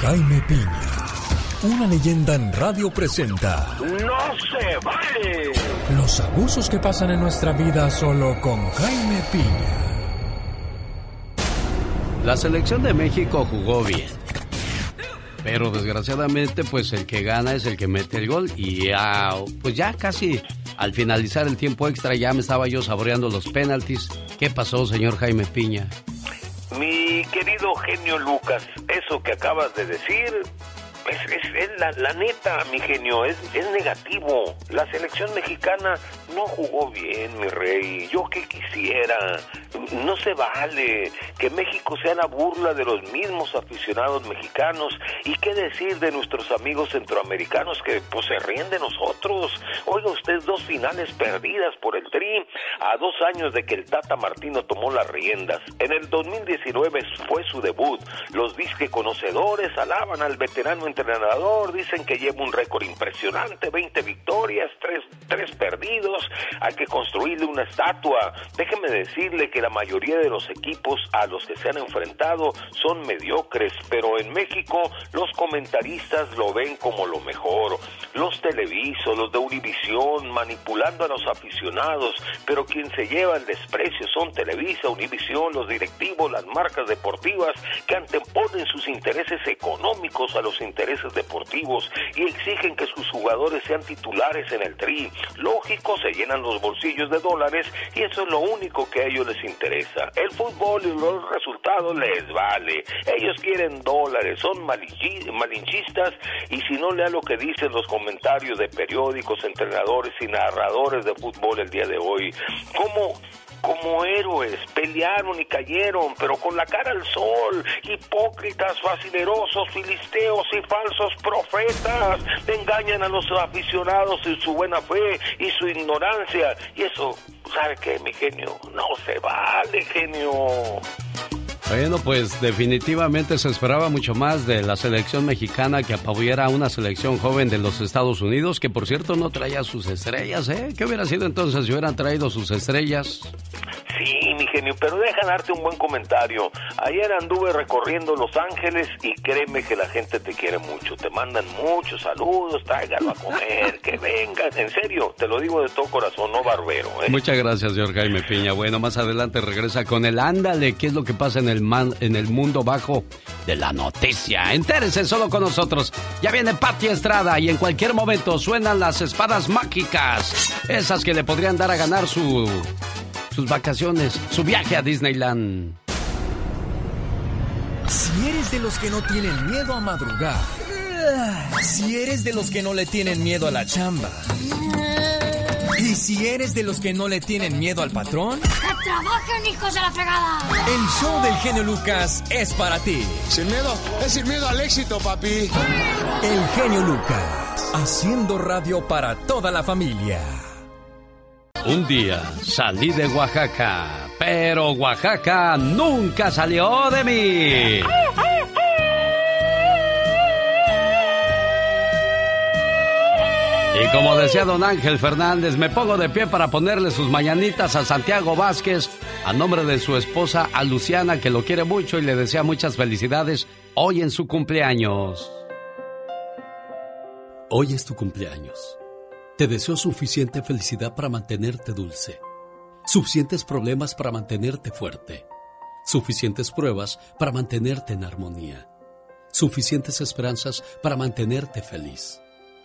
Jaime Piña, una leyenda en radio presenta ¡No se vale! los abusos que pasan en nuestra vida solo con Jaime Piña. La selección de México jugó bien. Pero desgraciadamente, pues el que gana es el que mete el gol. Y ya, pues ya casi al finalizar el tiempo extra ya me estaba yo saboreando los penaltis. ¿Qué pasó, señor Jaime Piña? Mi querido genio Lucas, eso que acabas de decir es, es- es la, la neta, mi genio, es, es negativo. La selección mexicana no jugó bien, mi rey. Yo que quisiera. No se vale que México sea la burla de los mismos aficionados mexicanos. ¿Y qué decir de nuestros amigos centroamericanos que pues se ríen de nosotros? Oiga usted, dos finales perdidas por el Tri a dos años de que el Tata Martino tomó las riendas. En el 2019 fue su debut. Los disque conocedores alaban al veterano entrenador, dicen que lleva un récord impresionante, 20 victorias, tres, tres perdidos, hay que construirle una estatua. Déjeme decirle que la mayoría de los equipos a los que se han enfrentado son mediocres, pero en México los comentaristas lo ven como lo mejor. Los televisos, los de Univisión, manipulando a los aficionados, pero quien se lleva el desprecio son Televisa, Univisión, los directivos, las marcas deportivas que anteponen sus intereses económicos a los intereses deportivos y exigen que sus jugadores sean titulares en el tri. Lógico, se llenan los bolsillos de dólares y eso es lo único que a ellos les interesa. El fútbol y los resultados les vale. Ellos quieren dólares, son malinchistas y si no lea lo que dicen los comentarios de periódicos, entrenadores y narradores de fútbol el día de hoy, como como héroes, pelearon y cayeron, pero con la cara al sol, hipócritas, facinerosos, filisteos y falsos profetas, engañan a los aficionados en su buena fe y su ignorancia, y eso, ¿sabe qué, mi genio? No se vale, genio. Bueno, pues definitivamente se esperaba mucho más de la selección mexicana que apabullara a una selección joven de los Estados Unidos, que por cierto no traía sus estrellas, ¿eh? ¿Qué hubiera sido entonces si hubieran traído sus estrellas? Sí, mi genio, pero deja darte un buen comentario. Ayer anduve recorriendo Los Ángeles y créeme que la gente te quiere mucho. Te mandan muchos saludos, tráigalo a comer, que vengan. En serio, te lo digo de todo corazón, no barbero. ¿eh? Muchas gracias, señor Jaime Piña. Bueno, más adelante regresa con el ándale, qué es lo que pasa en el, man- en el mundo bajo de la noticia. Entérese solo con nosotros. Ya viene Pati Estrada y en cualquier momento suenan las espadas mágicas. Esas que le podrían dar a ganar su, sus vacaciones, su viaje a Disneyland. Si eres de los que no tienen miedo a madrugar, si eres de los que no le tienen miedo a la chamba, y si eres de los que no le tienen miedo al patrón, ¡Que trabajen, hijos de la fregada! el show del genio Lucas es para ti. Sin miedo, es sin miedo al éxito, papi. El genio Lucas. haciendo radio para toda la familia. Un día salí de Oaxaca, pero Oaxaca nunca salió de mí. Y como decía don Ángel Fernández, me pongo de pie para ponerle sus mañanitas a Santiago Vázquez a nombre de su esposa, a Luciana, que lo quiere mucho y le desea muchas felicidades hoy en su cumpleaños. Hoy es tu cumpleaños. Te deseo suficiente felicidad para mantenerte dulce, suficientes problemas para mantenerte fuerte, suficientes pruebas para mantenerte en armonía, suficientes esperanzas para mantenerte feliz,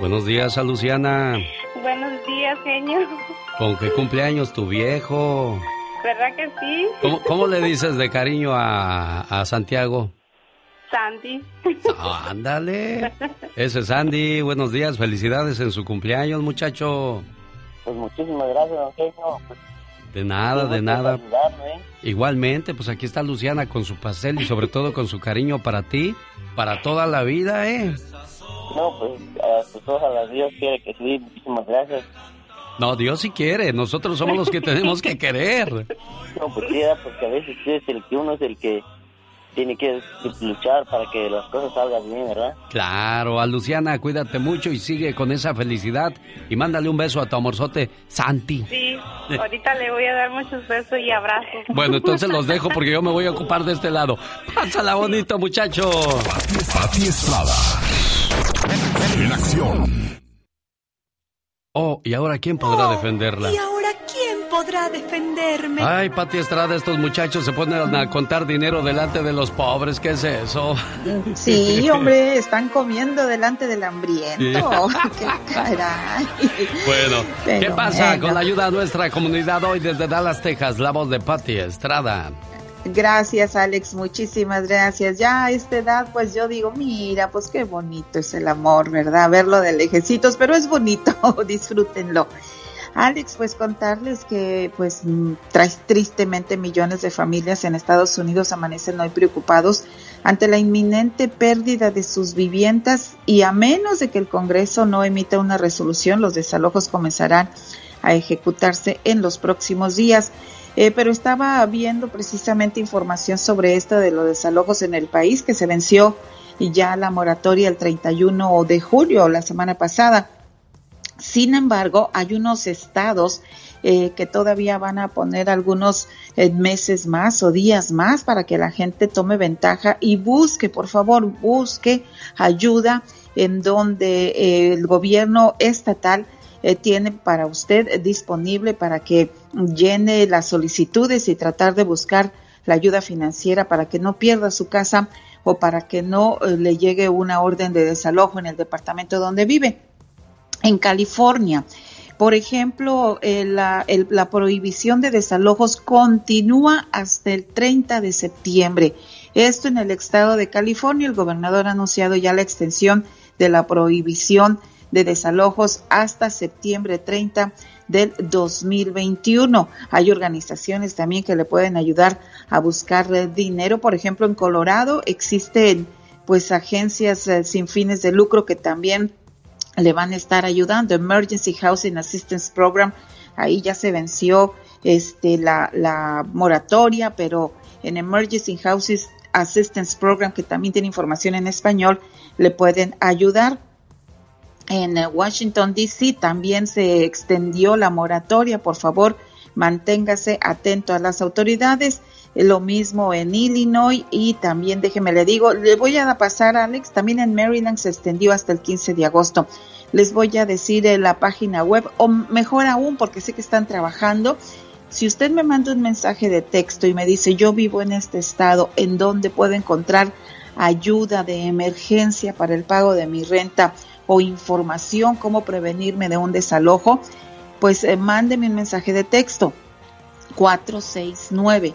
Buenos días a Luciana. Buenos días, señor. ¿Con qué cumpleaños tu viejo? ¿Verdad que sí? ¿Cómo, cómo le dices de cariño a, a Santiago? Sandy. Ah, ándale. Ese es Sandy. Buenos días. Felicidades en su cumpleaños, muchacho. Pues muchísimas gracias, don Genio. Pues, de nada, de nada. ayudarme. Igualmente, pues aquí está Luciana con su pastel y sobre todo con su cariño para ti, para toda la vida, ¿eh? No, pues, pues ojalá Dios quiere que sí. Muchísimas gracias. No, Dios sí quiere. Nosotros somos los que tenemos que querer. No, pues sí, porque a veces sí es el que uno es el que tiene que luchar para que las cosas salgan bien, ¿verdad? Claro, a Luciana, cuídate mucho y sigue con esa felicidad. Y mándale un beso a tu amorzote, Santi. Sí, ahorita le voy a dar muchos besos y abrazos. Bueno, entonces los dejo porque yo me voy a ocupar de este lado. Pásala bonito, muchacho. Pati Estrada. En acción. Oh, ¿y ahora quién podrá defenderla? ¿Y ahora quién podrá defenderme? Ay, Pati Estrada, estos muchachos se ponen a contar dinero delante de los pobres. ¿Qué es eso? Sí, hombre, están comiendo delante del hambriento. ¡Qué caray! Bueno, ¿qué pasa bueno. con la ayuda a nuestra comunidad hoy desde Dallas, Texas? La voz de Pati Estrada. Gracias, Alex, muchísimas gracias. Ya a esta edad, pues yo digo, mira, pues qué bonito es el amor, ¿verdad? Verlo de lejecitos, pero es bonito, disfrútenlo. Alex, pues contarles que, pues, tristemente millones de familias en Estados Unidos amanecen hoy preocupados ante la inminente pérdida de sus viviendas y a menos de que el Congreso no emita una resolución, los desalojos comenzarán a ejecutarse en los próximos días. Eh, pero estaba viendo precisamente información sobre esto de los desalojos en el país que se venció ya la moratoria el 31 de julio, la semana pasada. Sin embargo, hay unos estados eh, que todavía van a poner algunos eh, meses más o días más para que la gente tome ventaja y busque, por favor, busque ayuda en donde el gobierno estatal eh, tiene para usted disponible para que llene las solicitudes y tratar de buscar la ayuda financiera para que no pierda su casa o para que no eh, le llegue una orden de desalojo en el departamento donde vive. En California, por ejemplo, eh, la, la prohibición de desalojos continúa hasta el 30 de septiembre. Esto en el estado de California, el gobernador ha anunciado ya la extensión de la prohibición de desalojos hasta septiembre 30 del 2021. Hay organizaciones también que le pueden ayudar a buscar dinero. Por ejemplo, en Colorado existen pues agencias eh, sin fines de lucro que también le van a estar ayudando. Emergency Housing Assistance Program, ahí ya se venció este la, la moratoria, pero en Emergency Housing Assistance Program, que también tiene información en español, le pueden ayudar. En eh, Washington, D.C. también se extendió la moratoria. Por favor, manténgase atento a las autoridades. Eh, Lo mismo en Illinois y también, déjeme le digo, le voy a pasar, Alex, también en Maryland se extendió hasta el 15 de agosto. Les voy a decir en la página web, o mejor aún, porque sé que están trabajando. Si usted me manda un mensaje de texto y me dice, yo vivo en este estado, ¿en dónde puedo encontrar ayuda de emergencia para el pago de mi renta o información cómo prevenirme de un desalojo, pues eh, mándeme un mensaje de texto 469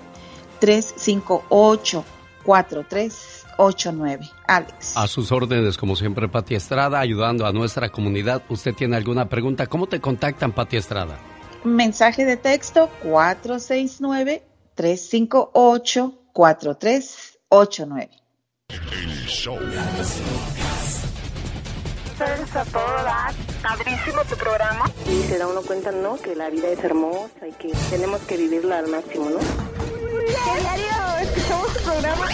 358 4389. Alex. A sus órdenes, como siempre, Pati Estrada, ayudando a nuestra comunidad. ¿Usted tiene alguna pregunta? ¿Cómo te contactan, Pati Estrada? Mensaje de texto 469-358-4389. El show. Gracias a todas. Padrísimo tu programa. Y se da uno cuenta, ¿no? Que la vida es hermosa y que tenemos que vivirla al máximo, ¿no? Diario, escuchamos tu programa.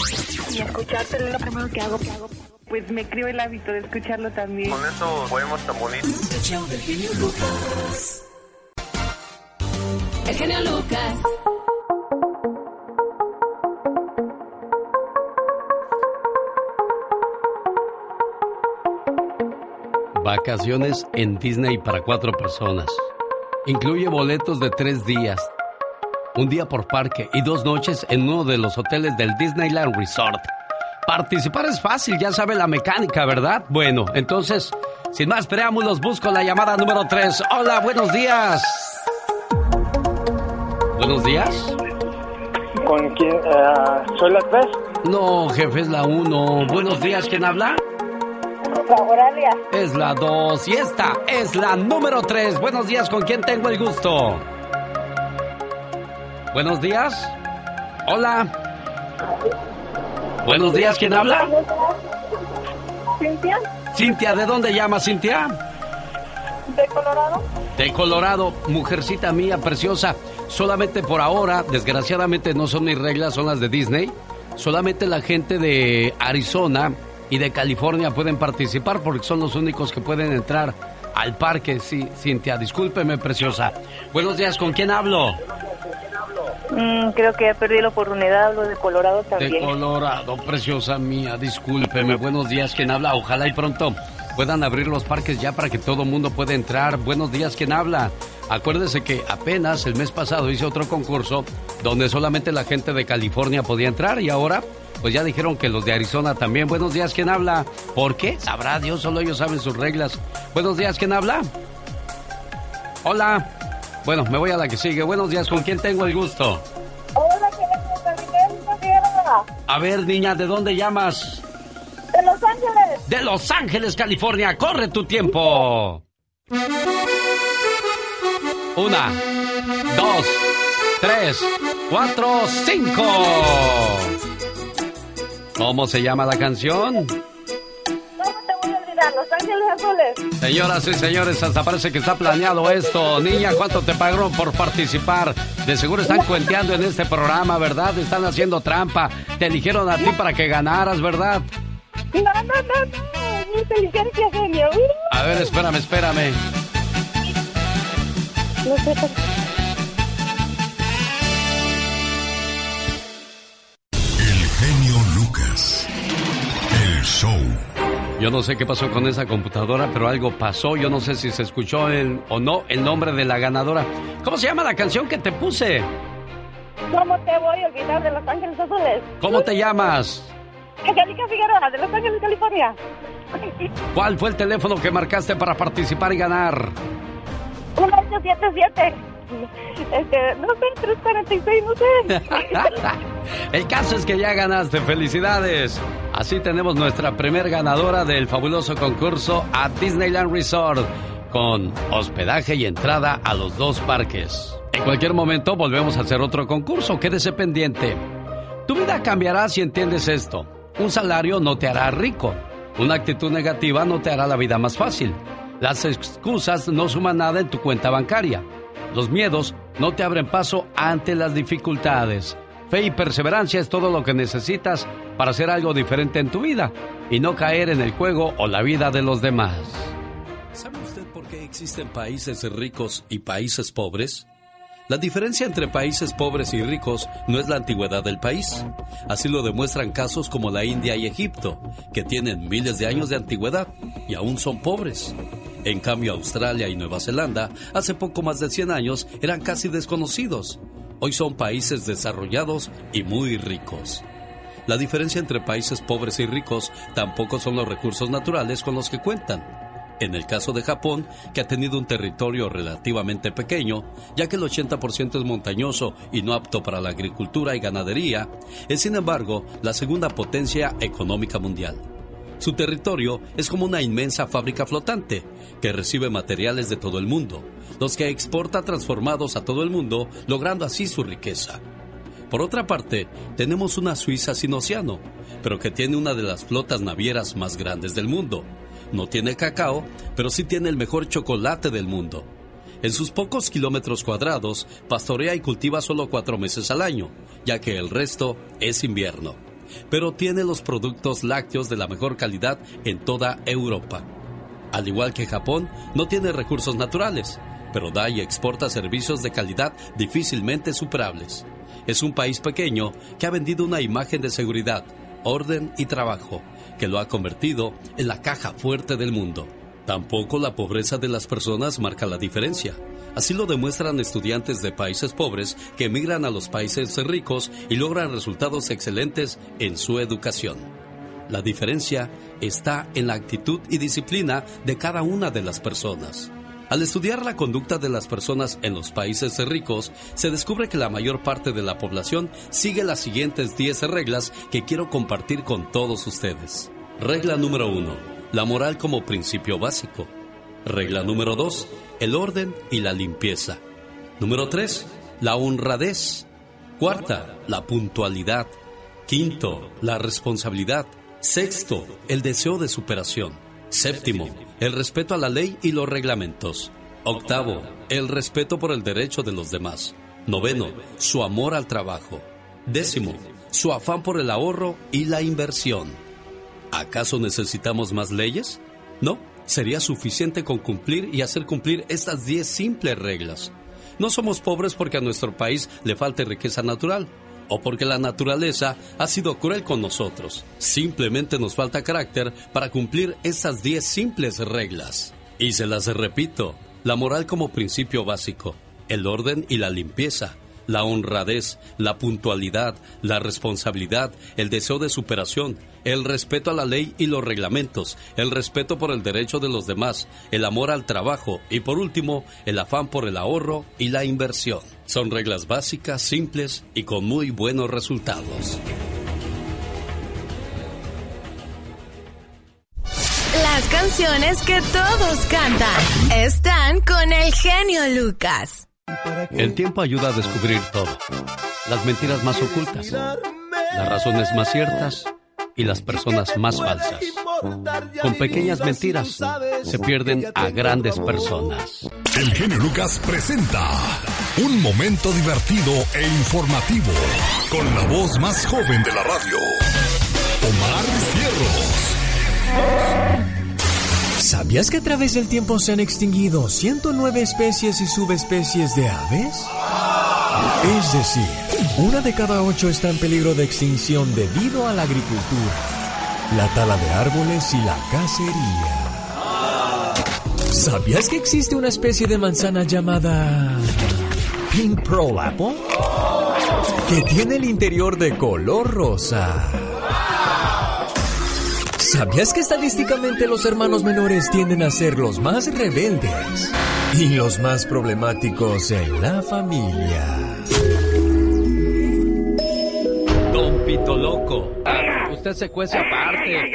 Y escucharte es lo primero que hago. Que hago. Pues me creo el hábito de escucharlo también. Con esos poemas tan bonitos. El genio Lucas. El genio Lucas. Vacaciones en Disney para cuatro personas. Incluye boletos de tres días, un día por parque y dos noches en uno de los hoteles del Disneyland Resort. Participar es fácil, ya sabe la mecánica, ¿verdad? Bueno, entonces, sin más preámbulos, busco la llamada número 3. Hola, buenos días. Buenos días. ¿Con quién? Eh, ¿Soy la 3? No, jefe, es la 1. Buenos días, ¿quién habla? Es la 2 y esta es la número 3. Buenos días, ¿con quién tengo el gusto? Buenos días. Hola. Buenos días, ¿quién habla? ¿Cintia? Cintia, ¿de dónde llama Cintia? ¿De Colorado? De Colorado, mujercita mía preciosa. Solamente por ahora, desgraciadamente no son mis reglas, son las de Disney. Solamente la gente de Arizona y de California pueden participar porque son los únicos que pueden entrar al parque. Sí, Cintia, discúlpeme, preciosa. Buenos días, ¿con quién hablo? Mm, creo que ya perdí la oportunidad, hablo de Colorado De también. Colorado, preciosa mía, discúlpeme. Buenos días, ¿quién habla? Ojalá y pronto puedan abrir los parques ya para que todo el mundo pueda entrar. Buenos días, ¿quién habla? Acuérdese que apenas el mes pasado hice otro concurso donde solamente la gente de California podía entrar y ahora pues ya dijeron que los de Arizona también. Buenos días, ¿quién habla? ¿Por qué? Sabrá Dios, solo ellos saben sus reglas. Buenos días, ¿quién habla? Hola. Bueno, me voy a la que sigue. Buenos días, ¿con quién tengo el gusto? Hola, ¿quién es A ver, niña, ¿de dónde llamas? De Los Ángeles. De Los Ángeles, California. Corre tu tiempo. Una, dos, tres, cuatro, cinco. ¿Cómo se llama la canción? ¿Cómo te voy a olvidar? Los Ángeles Azules. Señoras y señores, hasta parece que está planeado esto. Niña, ¿cuánto te pagaron por participar? De seguro están cuenteando en este programa, ¿verdad? Están haciendo trampa. Te eligieron a ti para que ganaras, ¿verdad? No, no, no, no. Inteligencia, genio. A ver, espérame, espérame. No sé show. Yo no sé qué pasó con esa computadora, pero algo pasó. Yo no sé si se escuchó el- o no el nombre de la ganadora. ¿Cómo se llama la canción que te puse? ¿Cómo te voy a olvidar de Los Ángeles Azules? ¿Cómo te llamas? Angélica Figueroa, de Los Ángeles, California. ¿Cuál fue el teléfono que marcaste para participar y ganar? 1877. Este, no sé, 346, no sé. El caso es que ya ganaste, felicidades. Así tenemos nuestra primer ganadora del fabuloso concurso a Disneyland Resort con hospedaje y entrada a los dos parques. En cualquier momento volvemos a hacer otro concurso, quédese pendiente. Tu vida cambiará si entiendes esto. Un salario no te hará rico. Una actitud negativa no te hará la vida más fácil. Las excusas no suman nada en tu cuenta bancaria. Los miedos no te abren paso ante las dificultades. Fe y perseverancia es todo lo que necesitas para hacer algo diferente en tu vida y no caer en el juego o la vida de los demás. ¿Sabe usted por qué existen países ricos y países pobres? La diferencia entre países pobres y ricos no es la antigüedad del país. Así lo demuestran casos como la India y Egipto, que tienen miles de años de antigüedad y aún son pobres. En cambio, Australia y Nueva Zelanda, hace poco más de 100 años, eran casi desconocidos. Hoy son países desarrollados y muy ricos. La diferencia entre países pobres y ricos tampoco son los recursos naturales con los que cuentan. En el caso de Japón, que ha tenido un territorio relativamente pequeño, ya que el 80% es montañoso y no apto para la agricultura y ganadería, es sin embargo la segunda potencia económica mundial. Su territorio es como una inmensa fábrica flotante que recibe materiales de todo el mundo, los que exporta transformados a todo el mundo, logrando así su riqueza. Por otra parte, tenemos una Suiza sin océano, pero que tiene una de las flotas navieras más grandes del mundo. No tiene cacao, pero sí tiene el mejor chocolate del mundo. En sus pocos kilómetros cuadrados, pastorea y cultiva solo cuatro meses al año, ya que el resto es invierno pero tiene los productos lácteos de la mejor calidad en toda Europa. Al igual que Japón, no tiene recursos naturales, pero da y exporta servicios de calidad difícilmente superables. Es un país pequeño que ha vendido una imagen de seguridad, orden y trabajo, que lo ha convertido en la caja fuerte del mundo. Tampoco la pobreza de las personas marca la diferencia. Así lo demuestran estudiantes de países pobres que emigran a los países ricos y logran resultados excelentes en su educación. La diferencia está en la actitud y disciplina de cada una de las personas. Al estudiar la conducta de las personas en los países ricos, se descubre que la mayor parte de la población sigue las siguientes 10 reglas que quiero compartir con todos ustedes. Regla número 1. La moral como principio básico. Regla número 2 el orden y la limpieza. Número 3, la honradez. Cuarta, la puntualidad. Quinto, la responsabilidad. Sexto, el deseo de superación. Séptimo, el respeto a la ley y los reglamentos. Octavo, el respeto por el derecho de los demás. Noveno, su amor al trabajo. Décimo, su afán por el ahorro y la inversión. ¿Acaso necesitamos más leyes? No, sería suficiente con cumplir y hacer cumplir estas 10 simples reglas. No somos pobres porque a nuestro país le falte riqueza natural o porque la naturaleza ha sido cruel con nosotros. Simplemente nos falta carácter para cumplir estas 10 simples reglas. Y se las repito, la moral como principio básico, el orden y la limpieza, la honradez, la puntualidad, la responsabilidad, el deseo de superación, el respeto a la ley y los reglamentos, el respeto por el derecho de los demás, el amor al trabajo y por último, el afán por el ahorro y la inversión. Son reglas básicas, simples y con muy buenos resultados. Las canciones que todos cantan están con el genio Lucas. El tiempo ayuda a descubrir todo. Las mentiras más ocultas, las razones más ciertas y las personas más falsas. Con pequeñas mentiras se pierden a grandes personas. El genio Lucas presenta un momento divertido e informativo con la voz más joven de la radio, Omar Fierros. ¿Sabías que a través del tiempo se han extinguido 109 especies y subespecies de aves? Es decir, una de cada ocho está en peligro de extinción debido a la agricultura, la tala de árboles y la cacería. ¿Sabías que existe una especie de manzana llamada Pink Pearl Apple? Que tiene el interior de color rosa. ¿Sabías que estadísticamente los hermanos menores tienden a ser los más rebeldes y los más problemáticos en la familia? Loco. Usted se cuece aparte.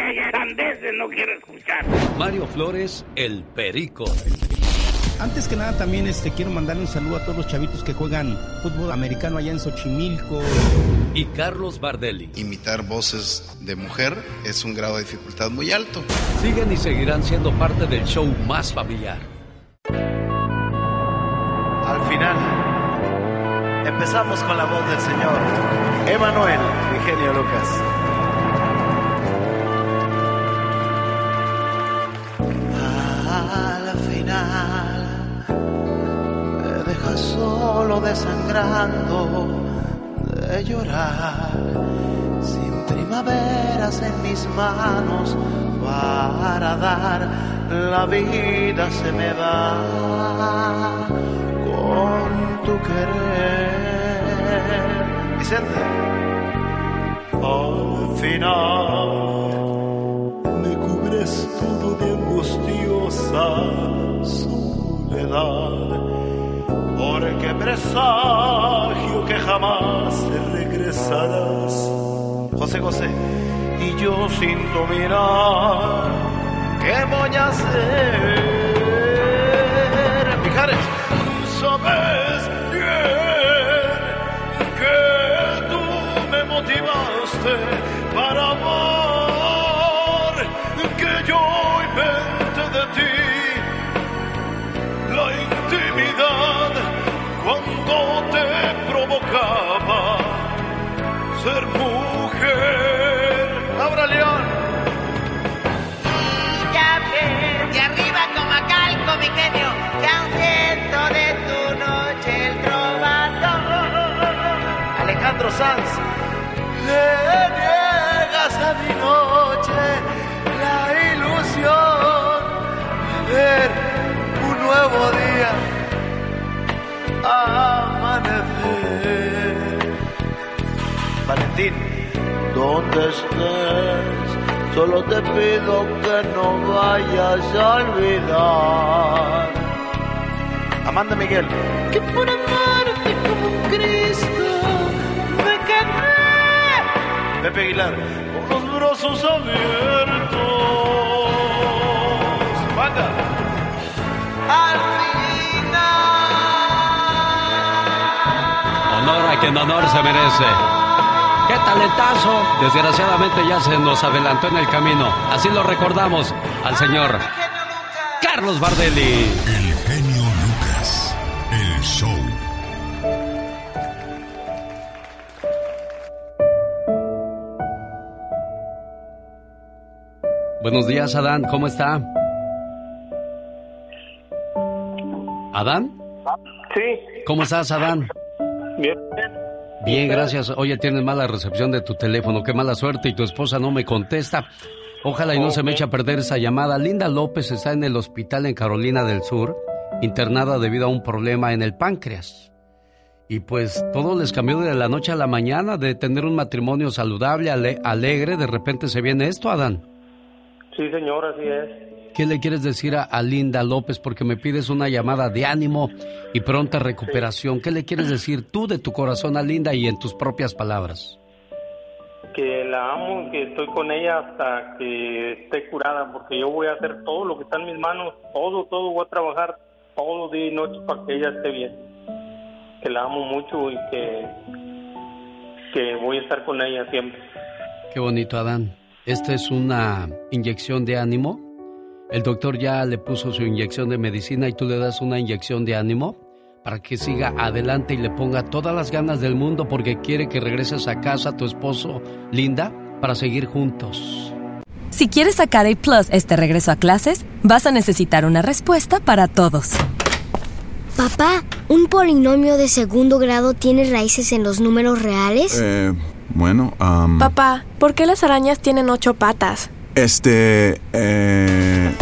no quiero escuchar. Mario Flores, el Perico. Antes que nada también este, quiero mandarle un saludo a todos los chavitos que juegan fútbol americano allá en Xochimilco. Y Carlos Bardelli. Imitar voces de mujer es un grado de dificultad muy alto. Siguen y seguirán siendo parte del show más familiar. Al final, empezamos con la voz del señor Emanuel Ingenio Lucas. Al final me dejas solo desangrando de llorar, sin primaveras en mis manos para dar, la vida se me va con tu querer. Vicente. Al final. Me cubres todo de angustiosa soledad, porque presagio que jamás regresarás. José José, y yo sin dominar, ¿qué voy a hacer? Fijares, para amar, que yo inventé de ti la intimidad cuando te provocaba ser mujer. Abra León. Ya ves, de arriba como a calco, mi genio, que aún siento de tu noche el trovador. Alejandro Sanz. Le niegas a mi noche la ilusión de ver un nuevo día amanecer. Valentín, ¿dónde estés? Solo te pido que no vayas a olvidar. Amanda Miguel. Que por amarte como un Cristo. Pepe Aguilar. Con los brazos abiertos. Manda. Al Honor a quien honor se merece. ¡Qué talentazo! Desgraciadamente ya se nos adelantó en el camino. Así lo recordamos al señor Carlos Bardelli. Buenos días, Adán. ¿Cómo está? ¿Adán? Sí. ¿Cómo estás, Adán? Bien. Bien, gracias. Oye, tienes mala recepción de tu teléfono. Qué mala suerte y tu esposa no me contesta. Ojalá y no se me eche a perder esa llamada. Linda López está en el hospital en Carolina del Sur, internada debido a un problema en el páncreas. Y pues todo les cambió de la noche a la mañana, de tener un matrimonio saludable, ale- alegre, de repente se viene esto, Adán. Sí, señor, así es. ¿Qué le quieres decir a, Linda López? Porque me pides una llamada de ánimo y pronta recuperación. ¿Qué le quieres decir tú de tu corazón a Linda y en tus propias palabras? Que la amo, que estoy con ella hasta que esté curada, porque yo voy a hacer todo lo que está en mis manos, todo, todo, voy a trabajar todo día y noche para que ella esté bien. Que la amo mucho y que, que voy a estar con ella siempre. Qué bonito, Adán. Esta es una inyección de ánimo. El doctor ya le puso su inyección de medicina y tú le das una inyección de ánimo para que siga adelante y le ponga todas las ganas del mundo porque quiere que regreses a casa a tu esposo, Linda, para seguir juntos. Si quieres sacar A Plus este regreso a clases, vas a necesitar una respuesta para todos. Papá, ¿un polinomio de segundo grado tiene raíces en los números reales? Eh, bueno, am, Papá, ¿por qué las arañas tienen ocho patas? este, eh,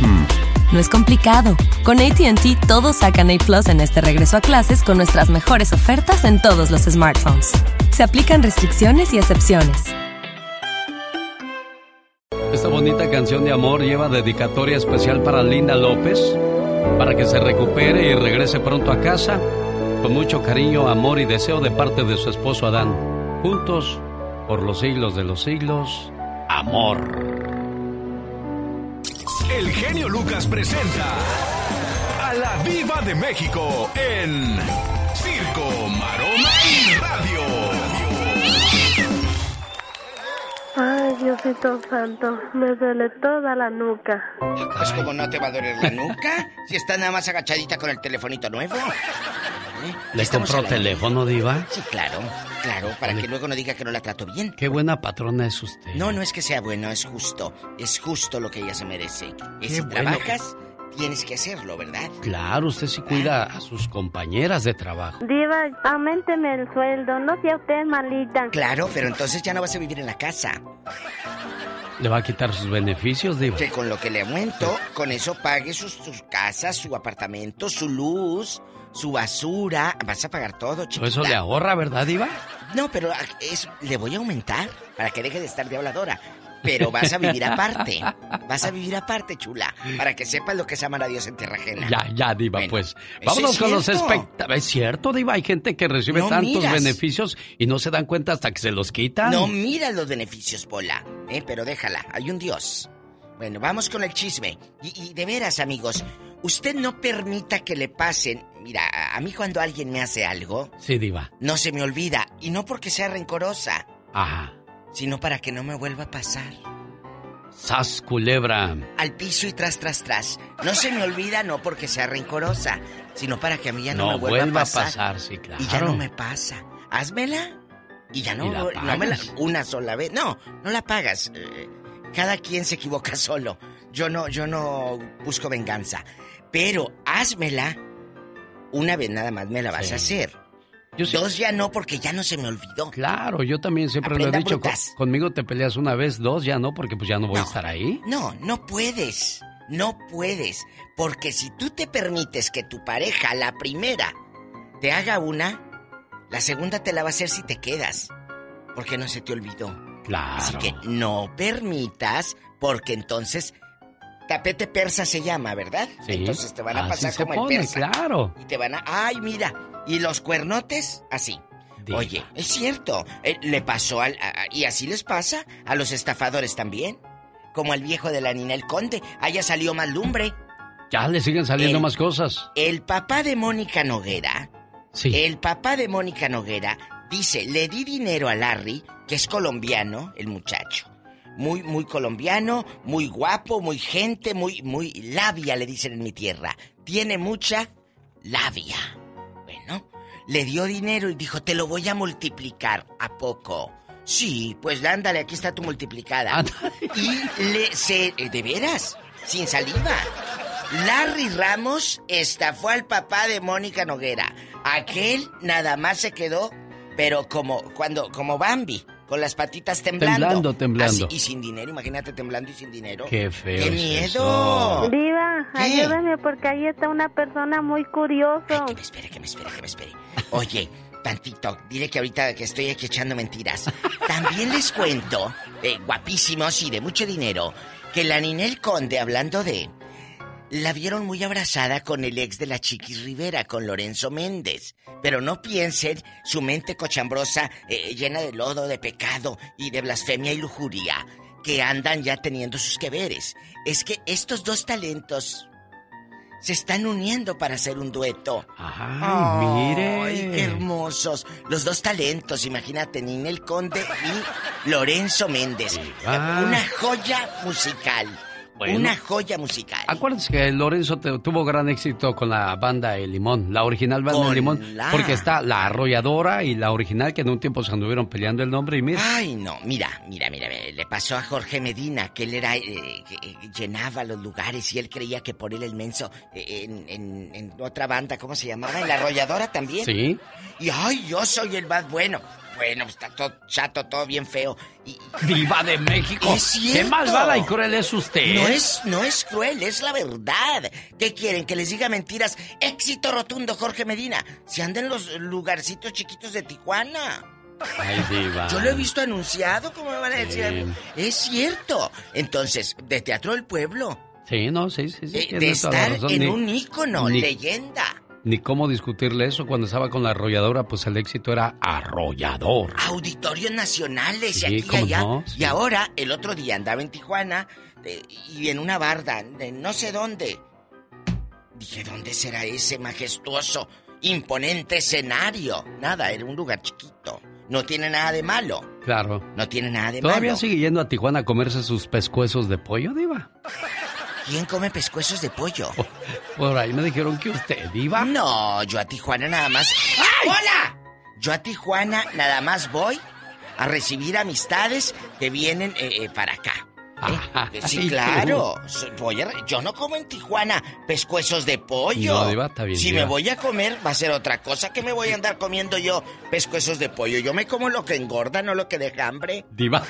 hmm. No es complicado. Con ATT todos sacan A Plus en este regreso a clases con nuestras mejores ofertas en todos los smartphones. Se aplican restricciones y excepciones. Esta bonita canción de amor lleva dedicatoria especial para Linda López, para que se recupere y regrese pronto a casa, con mucho cariño, amor y deseo de parte de su esposo Adán. Juntos, por los siglos de los siglos, amor. El genio Lucas presenta a la Viva de México en Circo, Maroma Ay, Diosito santo, me duele toda la nuca. Pues como no te va a doler la nuca, si está nada más agachadita con el telefonito nuevo. ¿Eh? ¿Le compró teléfono, Diva? Sí, claro, claro, para que luego no diga que no la trato bien. Qué buena patrona es usted. No, no es que sea bueno, es justo. Es justo lo que ella se merece. Y si bueno. trabajas, tienes que hacerlo, ¿verdad? Claro, usted sí cuida a sus compañeras de trabajo. Diva, aumenteme el sueldo, no sea usted malita. Claro, pero entonces ya no vas a vivir en la casa. Le va a quitar sus beneficios, Diva. Que con lo que le aumento, con eso pague sus, sus casas, su apartamento, su luz, su basura. Vas a pagar todo, chiquita. Eso le ahorra, ¿verdad, Diva? No, pero es, le voy a aumentar para que deje de estar de habladora. Pero vas a vivir aparte. Vas a vivir aparte, chula. Para que sepas lo que es amar a Dios en tierra ajena. Ya, ya, Diva, Bueno, pues. Vámonos con los espectáculos. Es cierto, Diva, hay gente que recibe No tantos miras. beneficios y no se dan cuenta hasta que se los quitan. No mira los beneficios, Pola. Eh, pero déjala, hay un Dios. Bueno, vamos con el chisme. Y, y de veras, amigos, usted no permita que le pasen. Mira, a a mí cuando alguien me hace algo, Sí, Diva. no se me olvida. Y no porque sea rencorosa, Ajá. Sino para que no me vuelva a pasar. Sas culebra. Al piso y tras, tras, tras. No se me olvida, no porque sea rencorosa, sino para que a mí ya no, No me vuelva, vuelva a a pasar. pasar, sí, claro. Y ya no me pasa. Házmela. Y ya no, Y la no me la, una sola vez. No, no la pagas. Eh, Cada quien se equivoca solo. Yo no, yo no busco venganza. Pero házmela. Una vez nada más me la vas Sí. a hacer. Yo sí- Dos ya no, porque ya no se me olvidó. Claro, yo también siempre lo Aprenda he dicho. con- conmigo te peleas una vez, dos, ya no, porque pues ya no voy a estar ahí. No, no puedes. No puedes. Porque si tú te permites que tu pareja, la primera, te haga una, la segunda te la va a hacer si te quedas. Porque no se te olvidó. Claro. Así que no permitas, porque entonces. Tapete persa se llama, ¿verdad? Sí, Entonces te van a así pasar como pone, el persa. claro. Y te van a. ¡Ay, mira! Y los cuernotes, así. Oye, es cierto. eh, le pasó al. a- y así les pasa a los estafadores también. Como al viejo de la Ninel Conde. Allá salió más lumbre. Ya le siguen saliendo El- más cosas. El papá de Mónica Noguera. Sí. El papá de Mónica Noguera dice: Le di dinero a Larry, que es colombiano, el muchacho. Muy, muy colombiano, muy guapo, muy gente, muy, muy labia, le dicen en mi tierra. Tiene mucha labia. Bueno, le dio dinero y dijo, te lo voy a multiplicar. ¿A poco? Sí, pues ándale, aquí está tu multiplicada. Y le se... eh, ¿De veras? Sin saliva. Larry Ramos estafó al papá de Mónica Noguera. Aquel nada más se quedó, pero como cuando como Bambi, con las patitas temblando. Temblando, temblando. Así, y sin dinero, imagínate temblando y sin dinero. Qué feo. ¡Qué miedo! eso. Diva, ¿Qué? ayúdame porque ahí está una persona muy curioso. Espere, que me espere, que me espere. Oye, tantito, dile que ahorita que estoy aquí echando mentiras. También les cuento, eh, guapísimos y de mucho dinero, que la Ninel Conde, hablando de... La vieron muy abrazada con el ex de la Chiquis Rivera, con Lorenzo Méndez. Pero no piensen su mente cochambrosa, eh, llena de lodo, de pecado y de blasfemia y lujuria, que andan ya teniendo sus que veres. Es que estos dos talentos se están uniendo para hacer un dueto. Ay, mire. Ay, qué hermosos. Los dos talentos, imagínate, Ninel Conde y Lorenzo Méndez. Una joya musical. Bueno. Una joya musical. Acuérdense que Lorenzo te- tuvo gran éxito con la banda El Limón, la original banda Con El Limón, la- porque está la arrolladora y la original que en un tiempo se anduvieron peleando el nombre y mira. Ay, no, mira, mira, mira, le pasó a Jorge Medina, que él era, eh, que, eh, llenaba los lugares y él creía que por él el menso, eh, en, en- en otra banda, ¿cómo se llamaba? En la arrolladora también. Sí. Y ay, yo soy el más bueno. Bueno, pues, está todo chato, todo bien feo. Y, Diva de México. Es. Qué malvada y cruel es usted. No es, no es cruel, es la verdad. ¿Qué quieren? ¿Que les diga mentiras? Éxito rotundo, Jorge Medina. Si anda en los lugarcitos chiquitos de Tijuana. Ay, Diva. Yo lo he visto anunciado, ¿cómo me van a decir? Sí. Es cierto. Entonces, de Teatro del Pueblo, Sí, no, sí, sí. sí de, tiene de estar razón. en Ni- un ícono, ni- leyenda. Ni cómo discutirle eso. Cuando estaba con la arrolladora, pues el éxito era arrollador. Auditorios nacionales Sí, y aquí y allá. no, Y ahora, el otro día andaba en Tijuana y en una barda, de no sé dónde. Dije, ¿dónde será ese majestuoso, imponente escenario? Nada, era un lugar chiquito. No tiene nada de malo. Claro. No tiene nada de ¿Todavía malo. sigue yendo a Tijuana a comerse sus pescuezos de pollo, Diva? ¿Quién come pescuezos de pollo? Por ahí me dijeron que usted, Diva. No, yo a Tijuana nada más. ¡Hola! Yo a Tijuana nada más voy a recibir amistades que vienen eh, eh, para acá. ¿eh? Sí, Ay, claro. Voy a yo no como en Tijuana pescuezos de pollo. No, Diva, está bien, Si Diva. me voy a comer, va a ser otra cosa que me voy a andar comiendo yo pescuezos de pollo. Yo me como lo que engorda, no lo que deja hambre. Diva.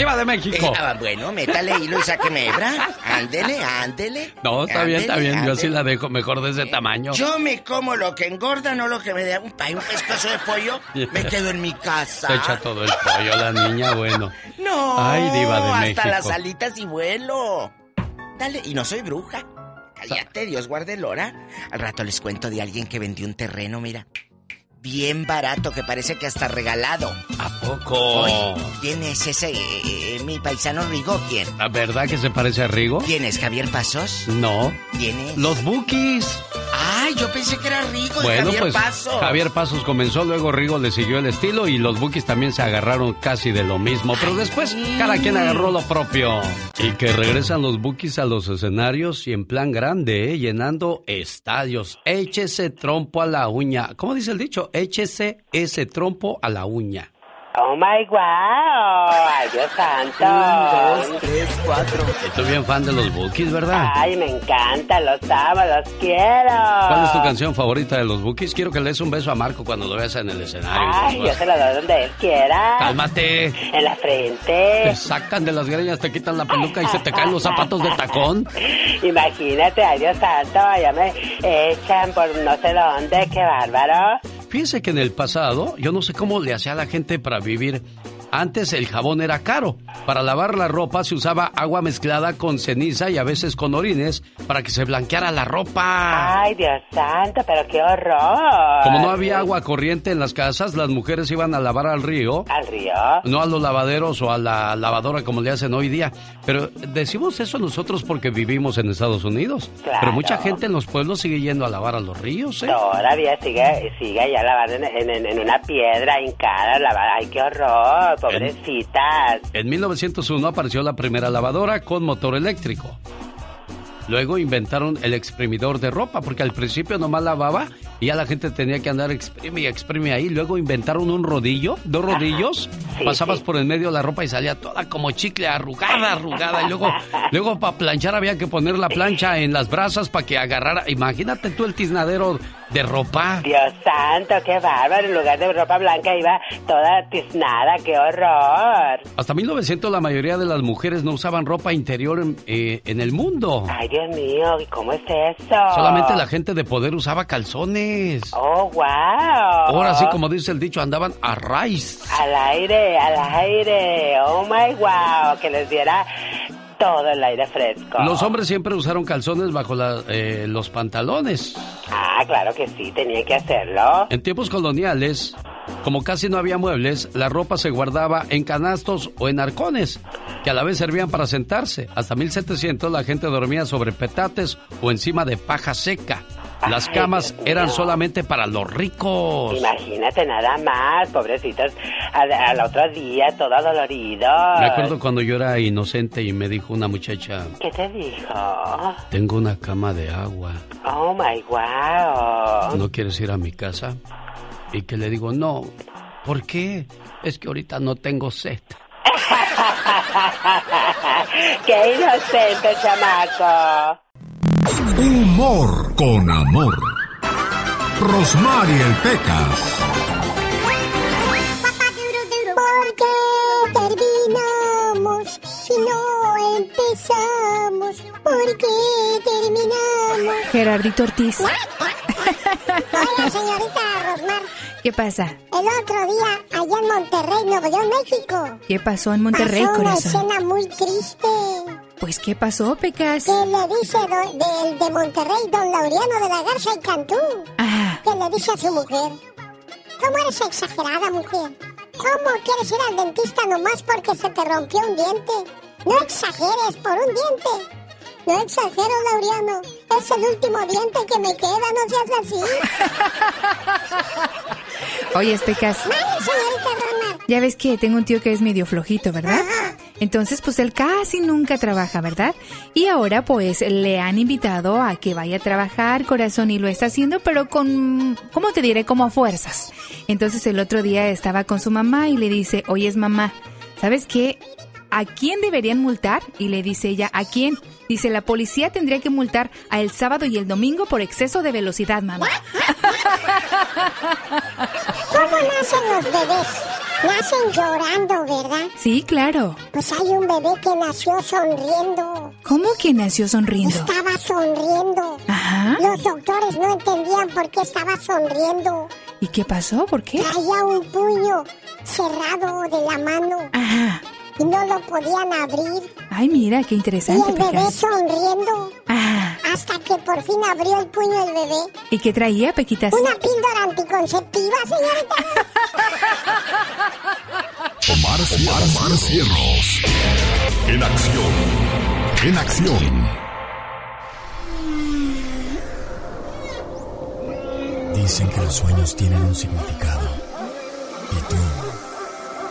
Diva de México. Ah, bueno, métale hilo y sáqueme hebra. Ándele, ándele. No, está bien, está Ándele, bien. Yo sí la dejo mejor de ese tamaño. Yo me como lo que engorda, no lo que me da un, un pescozo de pollo. Me quedo en mi casa. Se echa todo el pollo la niña, bueno. No, Ay, diva de hasta México. las alitas y vuelo. Dale, y no soy bruja. Cállate, Dios guarde el hora. Al rato les cuento de alguien que vendió un terreno, mira. Bien barato, que parece que hasta regalado. ¿A poco? Oye, ¿quién es ese? eh, eh, mi paisano Rigo, ¿quién? ¿La verdad que se parece a Rigo? ¿Quién es? ¿Javier Pasos? No. ¿Quién es? Los Bookies. Ay, yo pensé que era Rigo Bueno, Javier pues Pasos. Javier Pasos comenzó, luego Rigo le siguió el estilo y los Bookies también se agarraron casi de lo mismo, pero después cada quien agarró lo propio. Y que regresan los Bookies a los escenarios y en plan grande, ¿eh? llenando estadios. Échese trompo a la uña. ¿Cómo dice el dicho? Échese ese trompo a la uña. Oh my wow, ay Dios santo. Un, dos, tres, cuatro. Estoy bien fan de los Bookies, ¿verdad? Ay, me encanta, los amo, los quiero. ¿Cuál es tu canción favorita de los Bookies? Quiero que le des un beso a Marco cuando lo veas en el escenario. Ay, yo se lo doy donde él quiera. Cálmate. En la frente. Te sacan de las greñas, te quitan la peluca y se te caen los zapatos de tacón. Imagínate, ay Dios santo, ya me echan por no sé dónde, qué bárbaro. Fíjese que en el pasado, yo no sé cómo le hacía a la gente para vivir. Antes el jabón era caro. Para lavar la ropa se usaba agua mezclada con ceniza y a veces con orines para que se blanqueara la ropa. Ay, Dios santo, pero qué horror. Como no había agua corriente en las casas, las mujeres iban a lavar al río. ¿Al río? No a los lavaderos o a la lavadora como le hacen hoy día. Pero decimos eso nosotros porque vivimos en Estados Unidos. Claro. Pero mucha gente en los pueblos sigue yendo a lavar a los ríos, ¿eh? Todavía sigue, sigue allá lavando en, en- en una piedra hincada, lavada. Ay, qué horror, pobrecitas. En 1901 apareció la primera lavadora con motor eléctrico. Luego inventaron el exprimidor de ropa, porque al principio nomás lavaba y ya la gente tenía que andar exprime y exprime ahí. Luego inventaron un rodillo, dos rodillos, Sí, pasabas sí. por el medio de la ropa y salía toda como chicle, arrugada, arrugada. Y luego, luego para planchar había que poner la plancha en las brasas para que agarrara. Imagínate tú el tiznadero de ropa. Dios santo, qué bárbaro. En lugar de ropa blanca iba toda tiznada, qué horror. Hasta 1900 la mayoría de las mujeres no usaban ropa interior en, eh, en el mundo. Ay, Dios mío, ¿y cómo es eso? Solamente la gente de poder usaba calzones. Oh, wow. Ahora sí, como dice el dicho, andaban a raíz. Al aire, al aire. Oh, my wow. Que les diera todo el aire fresco. Los hombres siempre usaron calzones bajo la- eh, los pantalones. Ah, claro que sí, tenía que hacerlo. En tiempos coloniales, como casi no había muebles, la ropa se guardaba en canastos o en arcones, que a la vez servían para sentarse. Hasta 1700 la gente dormía sobre petates o encima de paja seca. Las camas eran solamente para los ricos. Imagínate nada más, pobrecitos, al, al otro día todo dolorido. Me acuerdo cuando yo era inocente y me dijo una muchacha, ¿Qué te dijo? tengo una cama de agua, Oh my wow. ¿no quieres ir a mi casa? Y que le digo, no, ¿por qué? Es que ahorita no tengo sed. Qué inocente, chamaco. Humor con amor. Rosmarie el Pecas. ¿Por qué terminamos si no empezamos? ¿Por qué terminamos? Gerardito Ortiz. Oiga, señorita Rosmar, ¿Qué pasa? el otro día allá en Monterrey, Nuevo León, México, ¿Qué pasó en Monterrey, pasó una corazón? escena muy triste. Pues, ¿qué pasó, Pecas? Que le dice del de Monterrey, don Laureano de la Garza y Cantú, que le dice a su mujer, ¿cómo eres exagerada, mujer? ¿Cómo quieres ir al dentista nomás porque se te rompió un diente? No exageres por un diente. No exagero, Laureano. Es el último diente que me queda, no seas así. Oye, Pecas, Vale, señorita Rosmar. ya ves que tengo un tío que es medio flojito, ¿verdad? Entonces, pues él casi nunca trabaja, ¿verdad? Y ahora, pues, le han invitado a que vaya a trabajar, corazón, y lo está haciendo, pero con, ¿cómo te diré? Como a fuerzas. Entonces, el otro día estaba con su mamá y le dice, oye, es mamá, ¿sabes qué? ¿A quién deberían multar? Y le dice ella, ¿a quién? Dice, la policía tendría que multar a el sábado y el domingo por exceso de velocidad, mamá. ¿Cómo nacen los bebés? Nacen llorando, ¿verdad? Sí, claro. Pues hay un bebé que nació sonriendo. ¿Cómo que nació sonriendo? Estaba sonriendo. Ajá. Los doctores no entendían por qué estaba sonriendo. ¿Y qué pasó? ¿Por qué? Traía un puño cerrado de la mano. Ajá. Y no lo podían abrir. Ay, mira, qué Y interesante. el bebé Pecas. sonriendo. Ah, Hasta que por fin abrió el puño el bebé. ¿y qué traía, Pequitas? Una píldora anticonceptiva, señorita. Omar, Omar, Omar Cierros. En acción. En acción. Dicen que los sueños tienen un significado.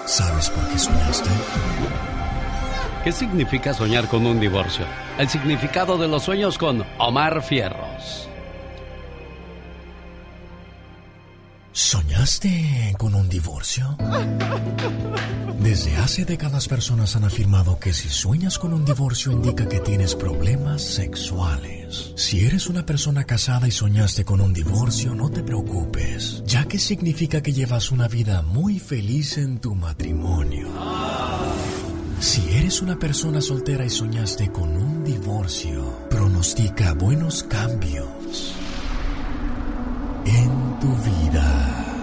¿Y tú sabes por qué soñaste? ¿Qué significa soñar con un divorcio? El significado de los sueños con Omar Fierros. ¿Soñaste con un divorcio? Desde hace décadas personas han afirmado que si sueñas con un divorcio indica que tienes problemas sexuales. Si eres una persona casada y soñaste con un divorcio, no te preocupes, ya que significa que llevas una vida muy feliz en tu matrimonio. Si eres una persona soltera y soñaste con un divorcio, pronostica buenos cambios en tu vida.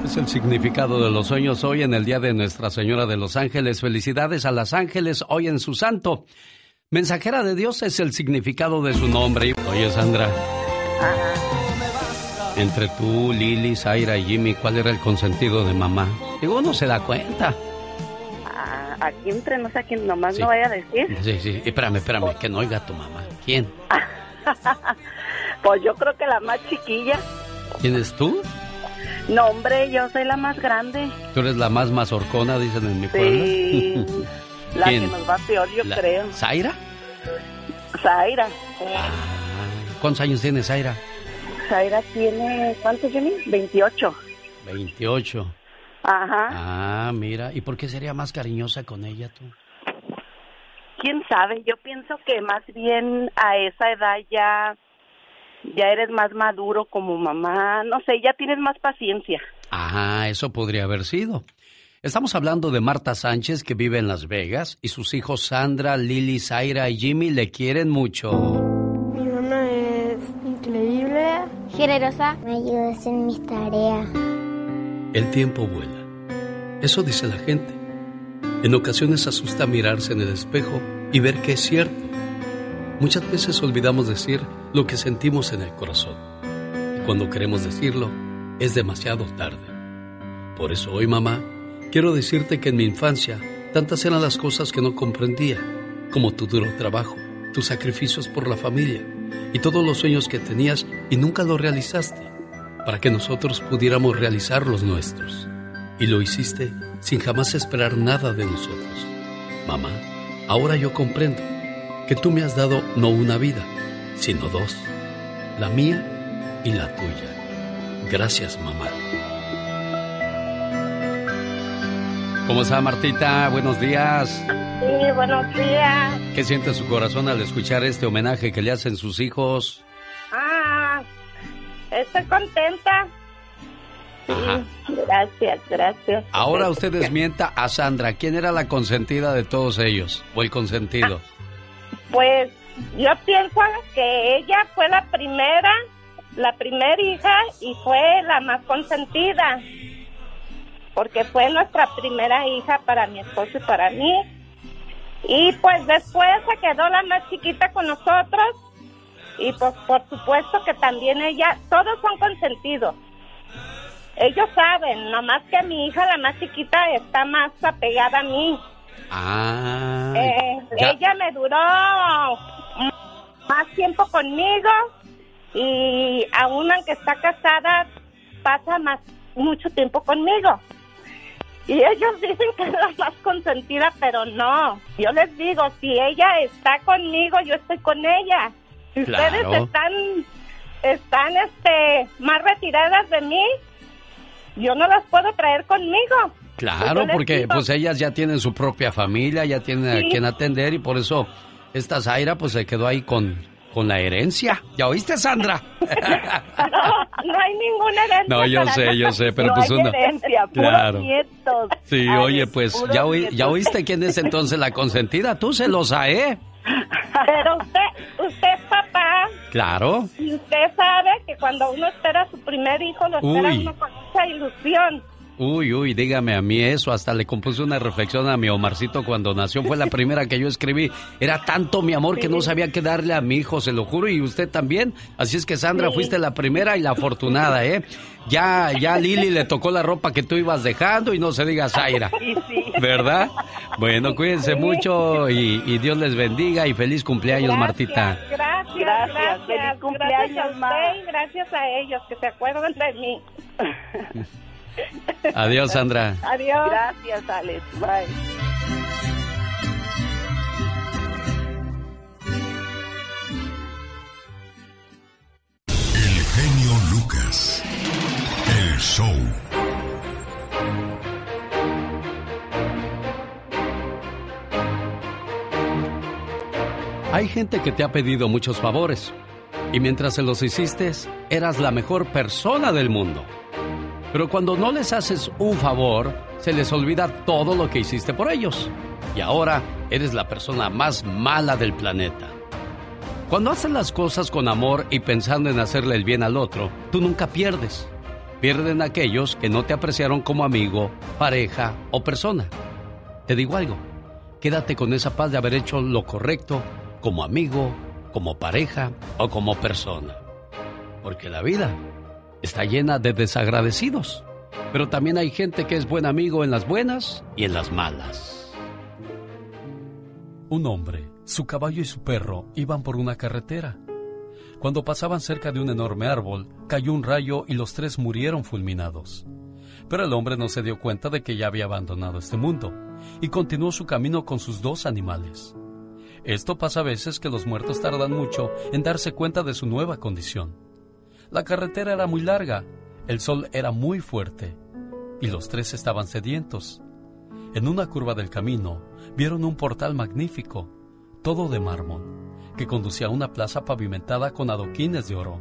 Es el significado de los sueños hoy en el Día de Nuestra Señora de los Ángeles. Felicidades a las ángeles hoy en su santo. Mensajera de Dios es el significado de su nombre. Oye, Sandra. Entre tú, Lili, Zaira y Jimmy, ¿cuál era el consentido de mamá? Digo, uno se da cuenta. Ah, aquí entre no sé a quién nomás Sí. no vaya a decir. Sí, sí. Espérame, espérame, que no oiga tu mamá. ¿Quién? Pues yo creo que la más chiquilla. ¿Quién es tú? No, hombre, yo soy la más grande. Tú eres la más mazorcona, dicen en mi pueblo. Sí. La ¿Quién? que nos va peor, yo La- creo. ¿Zaira? Zaira. ¿Cuántos años tienes, Zaira? Zaira tiene, ¿cuántos, Jimmy? 28. 28. Ajá. Ah, mira. ¿Y por qué sería más cariñosa con ella tú? ¿Quién sabe? Yo pienso que más bien a esa edad ya, ya eres más maduro como mamá. No sé, ya tienes más paciencia. Ajá, eso podría haber sido. Estamos hablando de Marta Sánchez que vive en Las Vegas y sus hijos Sandra, Lili, Zaira y Jimmy le quieren mucho. Mi mamá es increíble. Generosa. Me ayuda a hacer mis tareas. El tiempo vuela. Eso dice la gente. En ocasiones asusta mirarse en el espejo y ver que es cierto. Muchas veces olvidamos decir lo que sentimos en el corazón. Y cuando queremos decirlo, es demasiado tarde. Por eso hoy, mamá, quiero decirte que en mi infancia tantas eran las cosas que no comprendía, como tu duro trabajo, tus sacrificios por la familia y todos los sueños que tenías y nunca los realizaste, para que nosotros pudiéramos realizar los nuestros. Y lo hiciste sin jamás esperar nada de nosotros. Mamá, ahora yo comprendo que tú me has dado no una vida, sino dos, la mía y la tuya. Gracias, mamá. ¿Cómo está Martita? Buenos días. Sí, buenos días. ¿Qué siente su corazón al escuchar este homenaje que le hacen sus hijos? Ah, estoy contenta. Ajá. Gracias, gracias. Ahora usted desmienta a Sandra. ¿Quién era la consentida de todos ellos? ¿O el consentido? Pues yo pienso que ella fue la primera, la primera hija y fue la más consentida. Porque fue nuestra primera hija para mi esposo y para mí. Y pues después se quedó la más chiquita con nosotros. Y pues por supuesto que también ella, todos son consentidos. Ellos saben, nomás que mi hija, la más chiquita, está más apegada a mí. Ah. Eh, ella me duró más tiempo conmigo y aún aunque está casada, pasa más mucho tiempo conmigo. Y ellos dicen que es la más consentida, pero no. Yo les digo, si ella está conmigo, yo estoy con ella. Si Claro. ustedes están, están este, más retiradas de mí, yo no las puedo traer conmigo. Claro, porque digo, pues ellas ya tienen su propia familia, ya tienen Sí. a quien atender y por eso esta Zaira pues se quedó ahí con, con la herencia. ¿Ya oíste, Sandra? no, no hay ninguna herencia. No, yo sé, yo sé, pero No pues hay uno. herencia, Claro. nietos. Sí, Ay, oye, pues ya, oí- ya oíste quién es entonces la consentida. Tú celosa, ¿eh? Pero usted, usted es papá Claro. y usted sabe que cuando uno espera a su primer hijo, lo espera Uy. uno con mucha ilusión. Uy, uy, dígame a mí eso. Hasta le compuse una reflexión a mi Omarcito cuando nació. Fue la primera que yo escribí. Era tanto mi amor que no sabía qué darle a mi hijo, se lo juro. Y usted también. Así es que Sandra, Sí. fuiste la primera y la afortunada, ¿eh? Ya, ya Lili le tocó la ropa que tú ibas dejando y no se diga Zaira. Sí, sí. ¿Verdad? Bueno, cuídense Sí. mucho y, y Dios les bendiga y feliz cumpleaños, Gracias, Martita. Gracias, Gracias, gracias. feliz cumpleaños, gracias a usted ma. y gracias a ellos que se acuerdan de mí. Adiós, Sandra. Adiós. Gracias, Alex. Bye. El genio Lucas. El show. Hay gente que te ha pedido muchos favores y mientras se los hiciste, eras la mejor persona del mundo. Pero cuando no les haces un favor, se les olvida todo lo que hiciste por ellos. Y ahora eres la persona más mala del planeta. Cuando haces las cosas con amor y pensando en hacerle el bien al otro, tú nunca pierdes. Pierden aquellos que no te apreciaron como amigo, pareja o persona. Te digo algo, quédate con esa paz de haber hecho lo correcto como amigo, como pareja o como persona. Porque la vida está llena de desagradecidos. Pero también hay gente que es buen amigo en las buenas y en las malas. Un hombre, su caballo y su perro iban por una carretera. Cuando pasaban cerca de un enorme árbol, cayó un rayo y los tres murieron fulminados. Pero el hombre no se dio cuenta de que ya había abandonado este mundo y continuó su camino con sus dos animales. Esto pasa a veces que los muertos tardan mucho en darse cuenta de su nueva condición. La carretera era muy larga, el sol era muy fuerte y los tres estaban sedientos. En una curva del camino vieron un portal magnífico, todo de mármol, que conducía a una plaza pavimentada con adoquines de oro,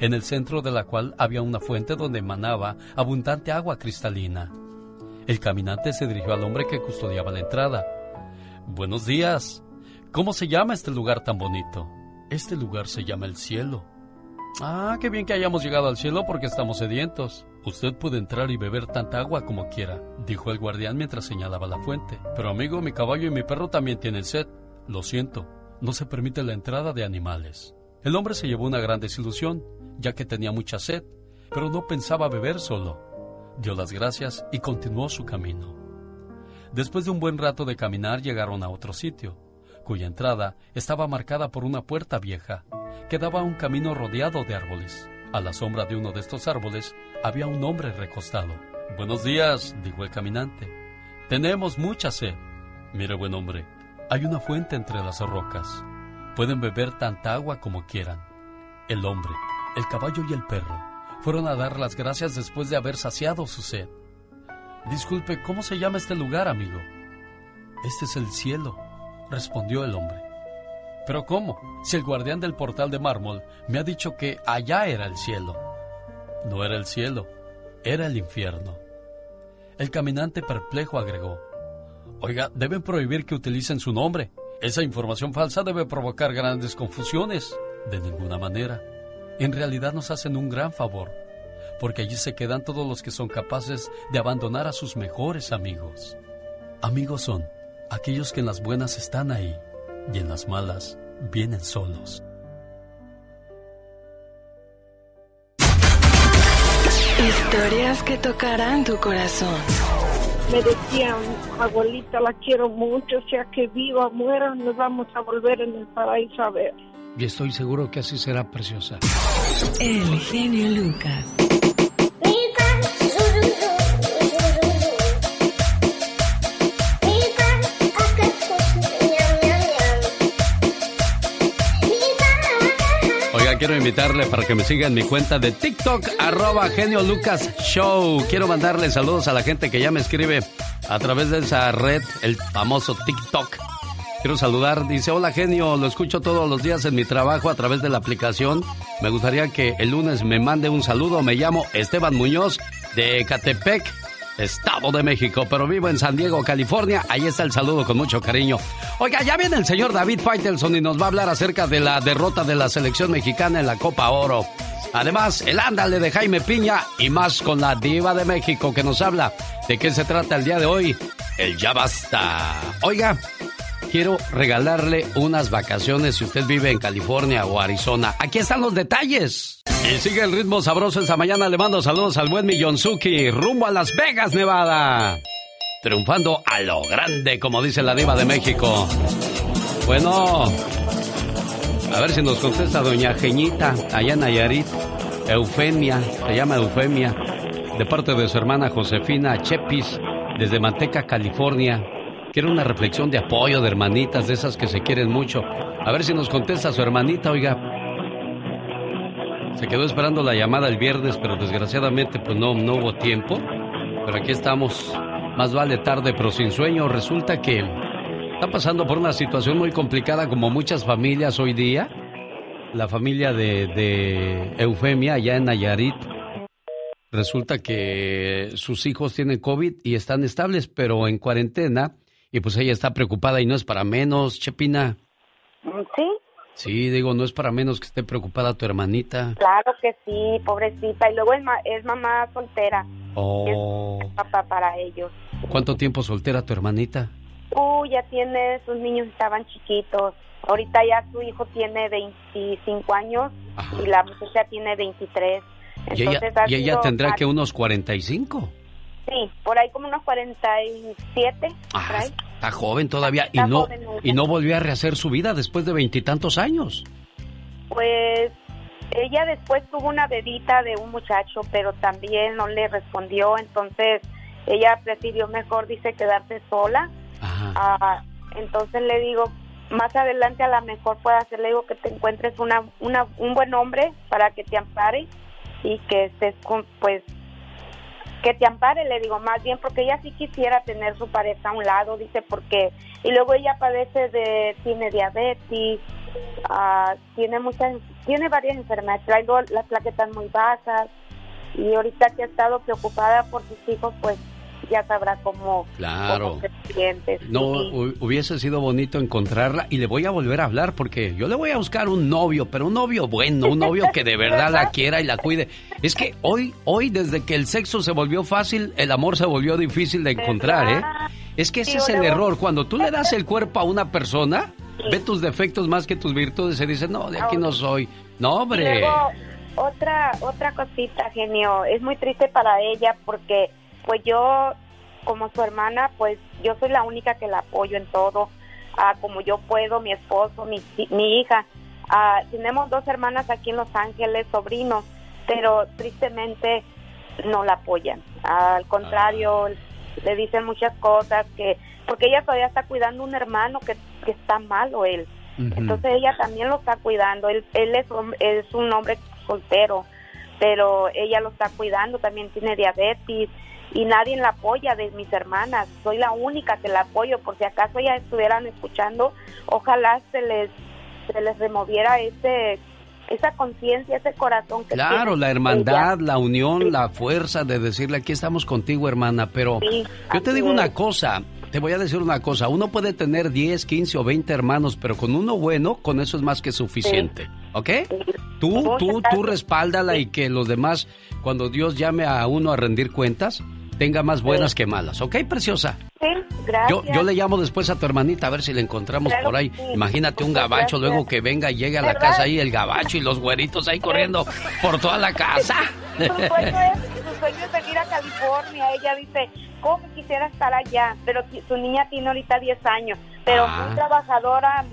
en el centro de la cual había una fuente donde emanaba abundante agua cristalina. El caminante se dirigió al hombre que custodiaba la entrada. Buenos días. ¿Cómo se llama este lugar tan bonito? Este lugar se llama el cielo. Ah, qué bien que hayamos llegado al cielo porque estamos sedientos. Usted puede entrar y beber tanta agua como quiera, dijo el guardián mientras señalaba la fuente. Pero amigo, mi caballo y mi perro también tienen sed. Lo siento, no se permite la entrada de animales. El hombre se llevó una gran desilusión, ya que tenía mucha sed, pero no pensaba beber solo. Dio las gracias y continuó su camino. Después de un buen rato de caminar llegaron a otro sitio, cuya entrada estaba marcada por una puerta vieja que daba un camino rodeado de árboles. A la sombra de uno de estos árboles había un hombre recostado. Buenos días, dijo el caminante. Tenemos mucha sed. Mire, buen hombre, hay una fuente entre las rocas. Pueden beber tanta agua como quieran. El hombre, el caballo y el perro fueron a dar las gracias después de haber saciado su sed. Disculpe, ¿cómo se llama este lugar, amigo? Este es el cielo, respondió el hombre. Pero ¿cómo? Si el guardián del portal de mármol me ha dicho que allá era el cielo. No era el cielo, era el infierno. El caminante perplejo agregó, Oiga, deben prohibir que utilicen su nombre. Esa información falsa debe provocar grandes confusiones. De ninguna manera. En realidad nos hacen un gran favor, porque allí se quedan todos los que son capaces de abandonar a sus mejores amigos. Amigos son aquellos que en las buenas están ahí y en las malas vienen solos. Historias que tocarán tu corazón. Me decían, abuelita, la quiero mucho, sea que viva o muera, nos vamos a volver en el paraíso a ver. Y estoy seguro que así será preciosa. El genio Lucas. Quiero invitarle para que me siga en mi cuenta de TikTok, arroba genio Lucas Show. Quiero mandarle saludos a la gente que ya me escribe a través de esa red, el famoso TikTok. Quiero saludar, dice, hola genio, lo escucho todos los días en mi trabajo a través de la aplicación. Me gustaría que el lunes me mande un saludo. Me llamo Esteban Muñoz de Catepec, Estado de México, pero vivo en San Diego, California. Ahí está el saludo con mucho cariño. Oiga, ya viene el señor David Faitelson y nos va a hablar acerca de la derrota de la selección mexicana en la Copa Oro. Además, el ándale de Jaime Piña y más con la diva de México que nos habla de qué se trata el día de hoy. El ya basta. Oiga, quiero regalarle unas vacaciones si usted vive en California o Arizona. Aquí están los detalles. Y sigue el ritmo sabroso esta mañana. Le mando saludos al buen Millonzuki, rumbo a Las Vegas, Nevada. Triunfando a lo grande, como dice la diva de México. Bueno, a ver si nos contesta doña Geñita, allá en. Eufemia, se llama Eufemia, de parte de su hermana Josefina Chepis, desde Manteca, California. Quiere una reflexión de apoyo de hermanitas, de esas que se quieren mucho. A ver si nos contesta su hermanita, oiga. Se quedó esperando la llamada el viernes, pero desgraciadamente pues no, no hubo tiempo. Pero aquí estamos. Más vale tarde, pero sin sueño. Resulta que está pasando por una situación muy complicada como muchas familias hoy día. La familia de, de Eufemia allá en Nayarit. Resulta que sus hijos tienen COVID y están estables, pero en cuarentena y pues ella está preocupada y no es para menos, Chepina. Sí. Sí, digo, no es para menos que esté preocupada tu hermanita. Claro que sí, pobrecita. Y luego es, es mamá soltera. Oh. Es papá para ellos. ¿Cuánto tiempo soltera tu hermanita? Uh, ya tiene, sus niños estaban chiquitos. Ahorita ya su hijo tiene 25 años y la muchacha tiene 23. Entonces, ¿Y ella, ¿y ella tendrá que unos 45? Sí, por ahí como unos 47. Ah, está joven todavía y no y no volvió a rehacer su vida después de veintitantos años. Pues ella después tuvo una bebita de un muchacho, pero también no le respondió, entonces ella prefirió mejor, dice, quedarse sola. Ah, entonces le digo, más adelante a lo mejor puede hacer, le digo que te encuentres una, una, un buen hombre para que te ampare y que estés con, pues que te ampare, le digo, más bien porque ella sí quisiera tener su pareja a un lado, dice, porque, y luego ella padece de, tiene diabetes, ah, tiene muchas, tiene varias enfermedades, traigo las plaquetas muy bajas, y ahorita que ha estado preocupada por sus hijos, pues ya sabrá cómo, claro. No, hubiese sido bonito encontrarla y le voy a volver a hablar porque yo le voy a buscar un novio, pero un novio bueno, un novio que de verdad la quiera y la cuide. Es que hoy, hoy desde que el sexo se volvió fácil, el amor se volvió difícil de encontrar, ¿eh? Es que ese es el error. Cuando tú le das el cuerpo a una persona, ve tus defectos más que tus virtudes y se dice, no, de aquí no soy. No, hombre. otra, otra cosita, genio. Es muy triste para ella porque pues yo como su hermana, pues yo soy la única que la apoyo en todo, ah, como yo puedo, mi esposo, mi, mi hija. Ah, tenemos dos hermanas aquí en Los Ángeles, sobrinos, pero tristemente no la apoyan. al contrario, le dicen muchas cosas que, porque ella todavía está cuidando un hermano que, que está malo él. Entonces ella también lo está cuidando. Él, él es, es un hombre soltero, pero ella lo está cuidando, también tiene diabetes y nadie la apoya de mis hermanas. Soy la única que la apoyo, por si acaso ellas estuvieran escuchando, ojalá se les, se les removiera ese esa conciencia, ese corazón que Claro, la hermandad, la unión, la fuerza de decirle aquí estamos contigo, hermana, pero yo te digo una cosa, te voy a decir una cosa, uno puede tener 10, 15 o 20 hermanos, pero con uno bueno, con eso es más que suficiente, ¿ok? Tú, tú, tú respáldala y que los demás, cuando Dios llame a uno a rendir cuentas, tenga más buenas que malas, ¿ok, preciosa? Sí, gracias. Yo, le llamo después a tu hermanita a ver si la encontramos por ahí. Imagínate un gabacho luego que venga y llegue a la casa ahí el gabacho y los güeritos ahí corriendo por toda la casa. Su sueño, es, venir a California. Ella dice, ¿cómo quisiera estar allá? Pero su niña tiene ahorita 10 años, pero ah. muy trabajadora,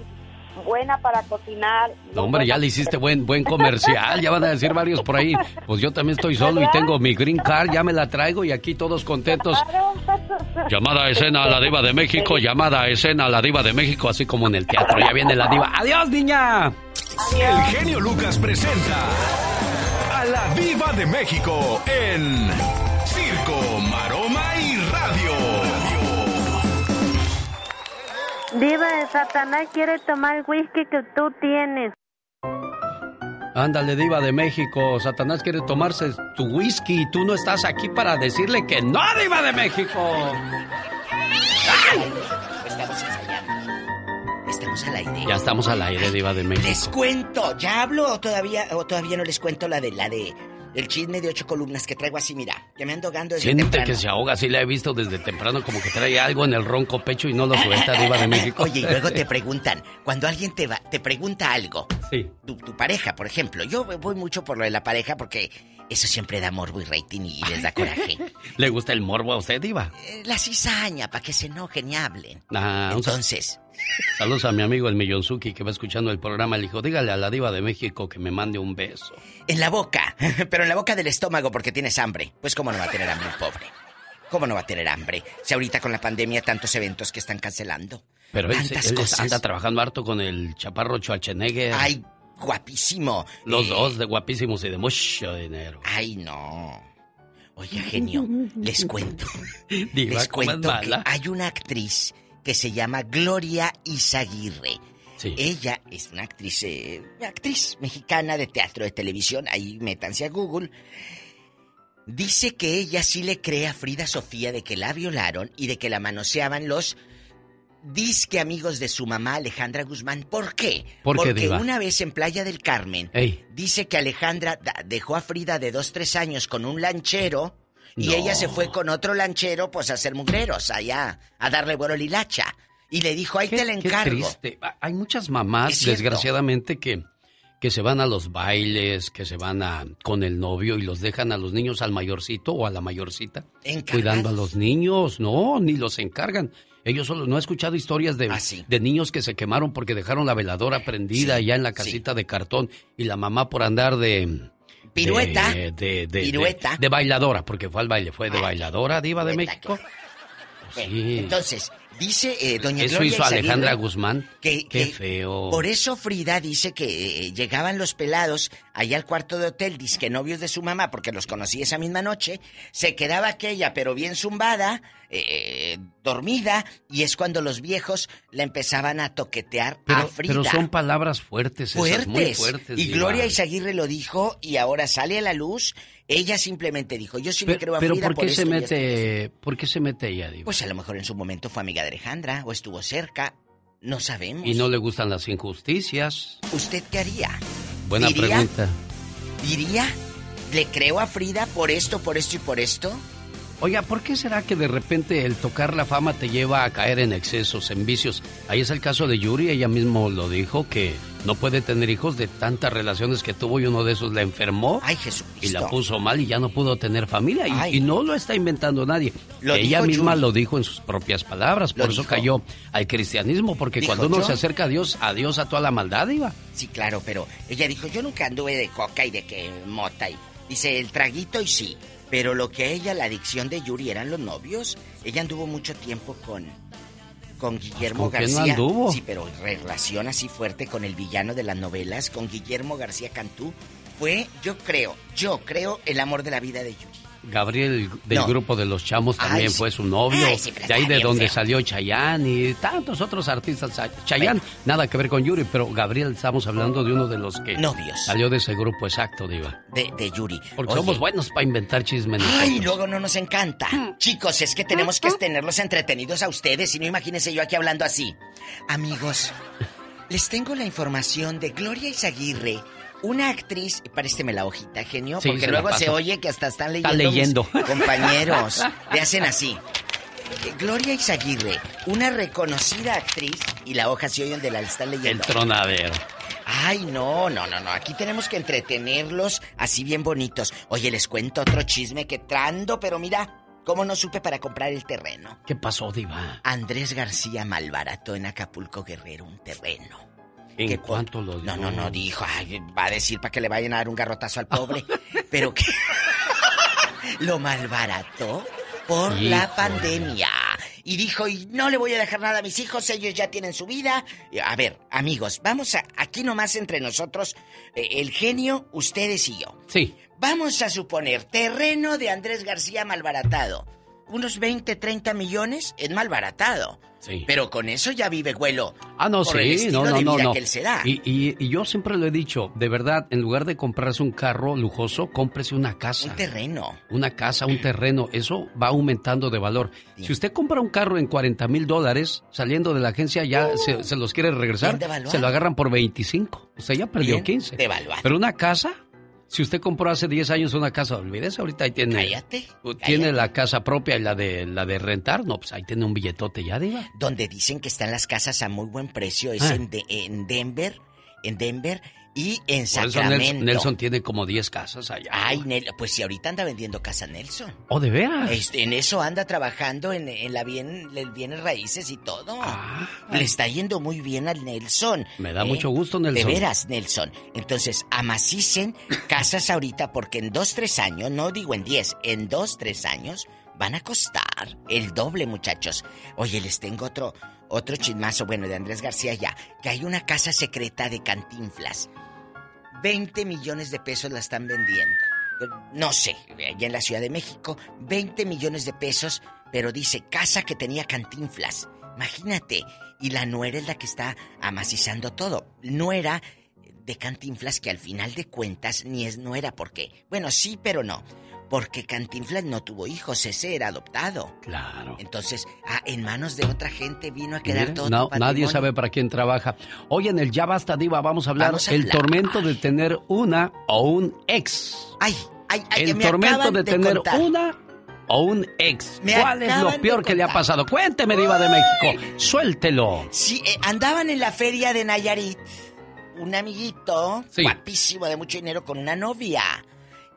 buena para cocinar. No, hombre, ya le hiciste buen buen comercial, ya van a decir varios por ahí. Pues yo también estoy solo y tengo mi green card, ya me la traigo y aquí todos contentos. Llamada a escena a la diva de México, llamada a escena a la diva de México, así como en el teatro, ya viene la diva. ¡Adiós, niña! El genio Lucas presenta a la diva de México en Diva, Satanás quiere tomar el whisky que tú tienes. Ándale, diva de México. Satanás quiere tomarse tu whisky y tú no estás aquí para decirle que no, diva de México. Estamos ensayando. Estamos al aire. Ya estamos al aire, diva de México. Les cuento. ¿Ya hablo o todavía, o todavía no les cuento la de la de el chisme de ocho columnas que traigo así, mira, que me ando gando desde Siente temprano. que se ahoga, sí la he visto desde temprano, como que trae algo en el ronco pecho y no lo suelta, diva de México. Oye, y luego te preguntan, cuando alguien te va, te pregunta algo, Sí. tu, tu pareja, por ejemplo, yo voy mucho por lo de la pareja porque eso siempre da morbo y rating y les da coraje. ¿Le gusta el morbo a usted, diva? Eh, La cizaña, para que se enojen y hablen. Ah, Entonces, Saludos a mi amigo el Millonzuki que va escuchando el programa. Le dijo, dígale a la diva de México que me mande un beso. en la boca, pero en la boca del estómago porque tienes hambre. Pues cómo no va a tener hambre un pobre. ¿Cómo no va a tener hambre? Si ahorita con la pandemia tantos eventos que están cancelando. Pero él, él cosas. anda trabajando harto con el chaparro Schwarzenegger. Ay, guapísimo. Los Eh, dos de guapísimos y de mucho dinero. Ay, no. Oiga, genio, les cuento. Diva, les ¿cómo es cuento que mala? hay una actriz que se llama Gloria Izaguirre. Sí. Ella es una actriz, eh, actriz mexicana de teatro, de televisión. Ahí métanse a Google. Dice que ella sí le cree a Frida Sofía de que la violaron y de que la manoseaban los disque amigos de su mamá Alejandra Guzmán. ¿Por qué? ¿Por qué, Porque diva? una vez en Playa del Carmen Ey. dice que Alejandra dejó a Frida de dos, tres años con un lanchero y No. ella se fue con otro lanchero pues a hacer mugreros allá, a darle vuelo lilacha. Y le dijo, ahí te la Qué encargo. triste. Ah, Hay muchas mamás, desgraciadamente, que, que se van a los bailes, que se van a, con el novio y los dejan a los niños al mayorcito o a la mayorcita Encargados. cuidando a los niños. No, ni los encargan. Ellos solo, no he escuchado historias de, Ah, sí. de niños que se quemaron porque dejaron la veladora prendida Sí, allá en la sí. casita de cartón y la mamá por andar de... Pirueta. De, de- de- Pirueta. de- de bailadora, porque fue al baile, fue de bailadora, diva de México. Sí. Entonces, dice eh, doña Eso Gloria hizo Alejandra Guzmán. que- Qué que feo. Por eso Frida dice que eh, llegaban los pelados allá al cuarto de hotel, disque novios de su mamá, porque los conocí esa misma noche, se quedaba aquella, pero bien zumbada, eh, dormida, y es cuando los viejos la empezaban a toquetear Pero, a Frida. pero son palabras fuertes, esas, fuertes. muy fuertes. y. Gloria Izaguirre lo dijo y ahora sale a la luz. Ella simplemente dijo, yo sí le Pero, creo a pero Frida ¿por qué esto se esto mete, por qué se mete ella, Diva? Pues a lo mejor en su momento fue amiga de Alejandra o estuvo cerca. No sabemos. y no le gustan las injusticias. ¿Usted qué haría? Buena ¿Diría? pregunta. ¿Diría? ¿Le creo a Frida por esto, por esto y por esto? Oiga, ¿por qué será que de repente el tocar la fama te lleva a caer en excesos, en vicios? Ahí es el caso de Yuri, ella mismo lo dijo, que no puede tener hijos de tantas relaciones que tuvo y uno de esos la enfermó. Ay. Y la puso mal y ya no pudo tener familia. Y, no lo está inventando nadie. Lo ella misma Yuri. lo dijo en sus propias palabras. Lo Por eso dijo. cayó al cristianismo, porque Dijo, cuando uno yo- se acerca a Dios, a Dios a toda la maldad iba. Sí, claro, pero ella dijo, yo nunca anduve de coca y de que mota y... Dice, el traguito y sí. Pero lo que a ella, la adicción de Yuri, eran los novios. Ella anduvo mucho tiempo con... Con Guillermo ¿con quién García. anduvo? Sí, pero relación así fuerte con el villano de las novelas, con Guillermo García Cantú. Fue, yo creo, yo creo, el amor de la vida de Yuri. Gabriel del No. grupo de los chamos también fue su novio. Ay, sí, pero de ahí de donde feo. salió Chayanne y tantos otros artistas. Chayanne, nada que ver con Yuri, pero Gabriel, estamos hablando de uno de los que Novios. salió de ese grupo exacto, Diva. De, de Yuri. Porque Oye, somos buenos para inventar chismes. Ay, luego no nos encanta. Chicos, es que tenemos que tenerlos entretenidos a ustedes y no imagínense yo aquí hablando así. Amigos, les tengo la información de Gloria Izaguirre, una actriz, présteme la hojita, genio, Sí, porque se luego se oye que hasta están leyendo. Está leyendo. compañeros, le hacen así. Eh, Gloria Izaguirre, una reconocida actriz, y la hoja se oye donde la están El leyendo. tronadero. Ay, no, no, no, no. Aquí tenemos que entretenerlos así bien bonitos. Oye, les cuento otro chisme que trando, pero mira, cómo no supe para comprar el terreno. ¿Qué pasó, Diva? Andrés García malbarató en Acapulco Guerrero un terreno. ¿En ¿Qué po- cuánto lo No, dio? no, no, dijo, ay, va a decir para que le vayan a dar un garrotazo al pobre. pero que lo malbarató por la pandemia. Y dijo, y no le voy a dejar nada a mis hijos, ellos ya tienen su vida. A ver, amigos, vamos a, aquí nomás entre nosotros, eh, el genio, ustedes y yo. Sí. Vamos a suponer, terreno de Andrés García malbaratado. unos 20, 30 millones, es malbaratado. Sí. Pero con eso ya vive Güelo. Ah, no, por el sí, estilo no, no, de no, vida no. que él se da. Y, y- y yo siempre lo he dicho, de verdad, en lugar de comprarse un carro lujoso, cómprese una casa. Un terreno. Una casa, un terreno, eso va aumentando de valor. Si usted compra un carro en 40 mil dólares, saliendo de la agencia ya se, se los quiere regresar, se lo agarran por 25. Usted ya perdió Bien 15. devaluado. Pero una casa, si usted compró hace 10 años una casa, olvídese, ahorita ahí tiene... Cállate, Tiene la casa propia y la de, la de rentar, no, pues ahí tiene un billetote ya, diva. Donde dicen que están las casas a muy buen precio es Ah. en, de- en Denver, en Denver y en Sacramento. Nelson tiene como 10 casas allá. Ay, Nel- pues si ahorita anda vendiendo casa Nelson. ¿Oh, de veras? Este, en eso anda trabajando en, en la bien, el bienes raíces y todo. Le está yendo muy bien al Nelson. Ah. Me da ¿eh? mucho gusto, Nelson. De veras, Nelson. Entonces, amacicen casas ahorita porque en dos, tres años, no digo en diez, en dos, tres años van a costar el doble, muchachos. Oye, les tengo otro, otro chismazo, bueno, de Andrés García ya, que hay una casa secreta de Cantinflas. 20 millones de pesos la están vendiendo. No sé, allá en la Ciudad de México, 20 millones de pesos, pero dice casa que tenía cantinflas. Imagínate. Y la nuera es la que está amacizando todo. Nuera de cantinflas que al final de cuentas ni es nuera porque, bueno, sí, pero no. Porque Cantinflas no tuvo hijos, ese era adoptado. Claro. Entonces, ah, en manos de otra gente vino a quedar Mire, todo. no, tu nadie sabe para quién trabaja. Hoy en el Ya Basta Diva vamos a hablar Vamos a el hablar. tormento de tener una o un ex. Ay, ay, ay, el me tormento de de tener contar. una o un ex. Me ¿Cuál es lo peor que le ha pasado? Cuénteme, Diva de México. Suéltelo. Sí, eh, andaban en la feria de Nayarit un amiguito Sí. guapísimo de mucho dinero con una novia.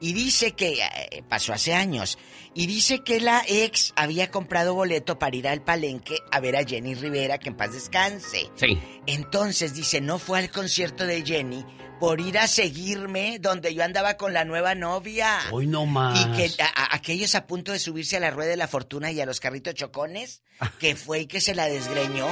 Y dice que eh, pasó hace años. Y dice que la ex había comprado boleto para ir al palenque a ver a Jenny Rivera, que en paz descanse. Sí. Entonces dice, no fue al concierto de Jenny por ir a seguirme donde yo andaba con la nueva novia. Hoy no más. Y que a- a- aquellos a punto de subirse a la rueda de la fortuna y a los carritos chocones, que fue y que se la desgreñó.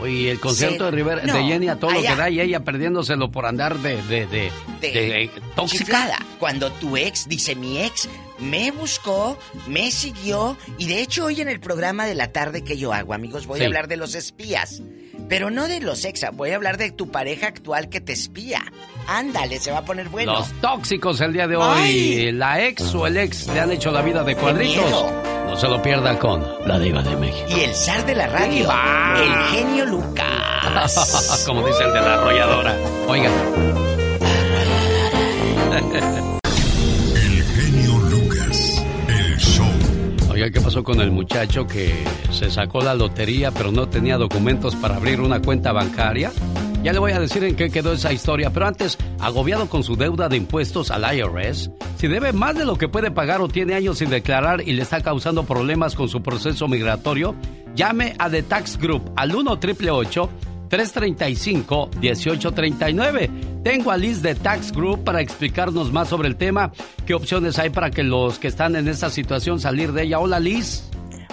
Oye, el concierto de Rivera, No, de Jenny a todo lo que da y ella perdiéndoselo por andar de, de, de, de, de tóxica. chiflada. Cuando tu ex, dice mi ex, me buscó, me siguió y de hecho hoy en el programa de la tarde que yo hago, amigos, voy Sí. a hablar de los espías. Pero no de los ex, voy a hablar de tu pareja actual que te espía. Ándale, se va a poner bueno. Los tóxicos el día de hoy. Ay. La ex o el ex le han hecho la vida de cuadritos. No se lo pierda con la diva de México. Y el zar de la radio, el genio Lucas. Como dice el de la arrolladora. Oiga. Oiga, ¿qué pasó con el muchacho que se sacó la lotería pero no tenía documentos para abrir una cuenta bancaria? Ya le voy a decir en qué quedó esa historia, pero antes, agobiado con su deuda de impuestos al IRS, si debe más de lo que puede pagar o tiene años sin declarar y le está causando problemas con su proceso migratorio, llame a The Tax Group al 1 888 335 1839. Tengo a Liz de Tax Group para explicarnos más sobre el tema, qué opciones hay para que los que están en esta situación salir de ella. Hola Liz.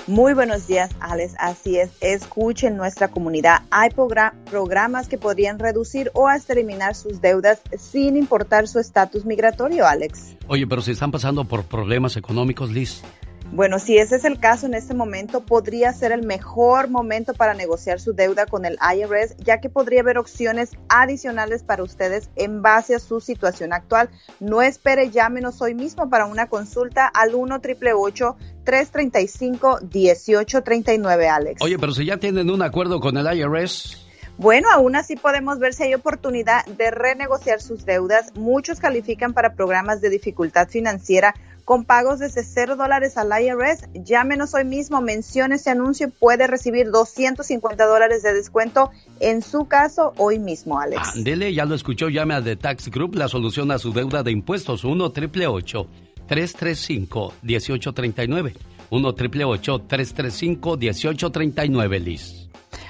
Muy buenos días, Alex. Así es, escuchen nuestra comunidad. Hay progra- programas que podrían reducir o hasta eliminar sus deudas sin importar su estatus migratorio, Alex. Oye, pero si están pasando por problemas económicos, Liz. Bueno, si ese es el caso en este momento, podría ser el mejor momento para negociar su deuda con el IRS, ya que podría haber opciones adicionales para ustedes en base a su situación actual. No espere, llámenos hoy mismo para una consulta al 1 888 335 1839, Alex. Oye, pero si ya tienen un acuerdo con el IRS. Bueno, aún así podemos ver si hay oportunidad de renegociar sus deudas. Muchos califican para programas de dificultad financiera con pagos desde 0 dólares al IRS. Llámenos hoy mismo, mencione ese anuncio y puede recibir 250 dólares de descuento en su caso hoy mismo, Alex. Ándele, ya lo escuchó, llame a The Tax Group, la solución a su deuda de impuestos, 1 888 335 1839 1 888 335 1839 Liz.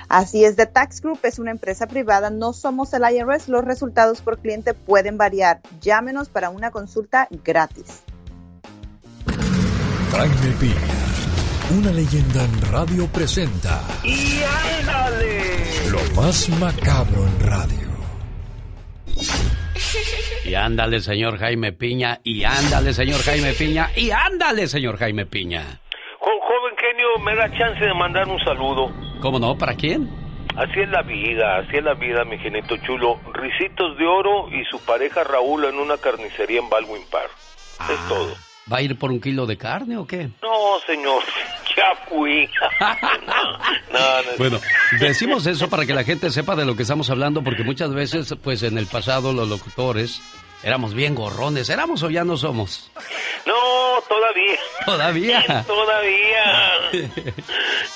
Así es, The Tax Group es una empresa privada, no somos el IRS, los resultados por cliente pueden variar. Llámenos para una consulta gratis. Jaime Piña, una leyenda en radio presenta ¡Y ándale! lo más macabro en radio. Y ándale, señor Jaime Piña, y ándale, señor Jaime Piña, y ándale, señor Jaime Piña. Jo- genio, me da chance de mandar un saludo. ¿Cómo no? ¿Para quién? Así es la vida, así es la vida, mi genito chulo. Ricitos de oro y su pareja Raúl en una carnicería en Baldwin Park. es Ah. todo. ¿Va a ir por un kilo de carne o qué? No, señor, ya fui. no, no, Bueno, decimos eso para que la gente sepa de lo que estamos hablando, porque muchas veces, pues en el pasado, los locutores éramos bien gorrones. ¿Éramos o ya no somos? no, todavía. Todavía. Todavía.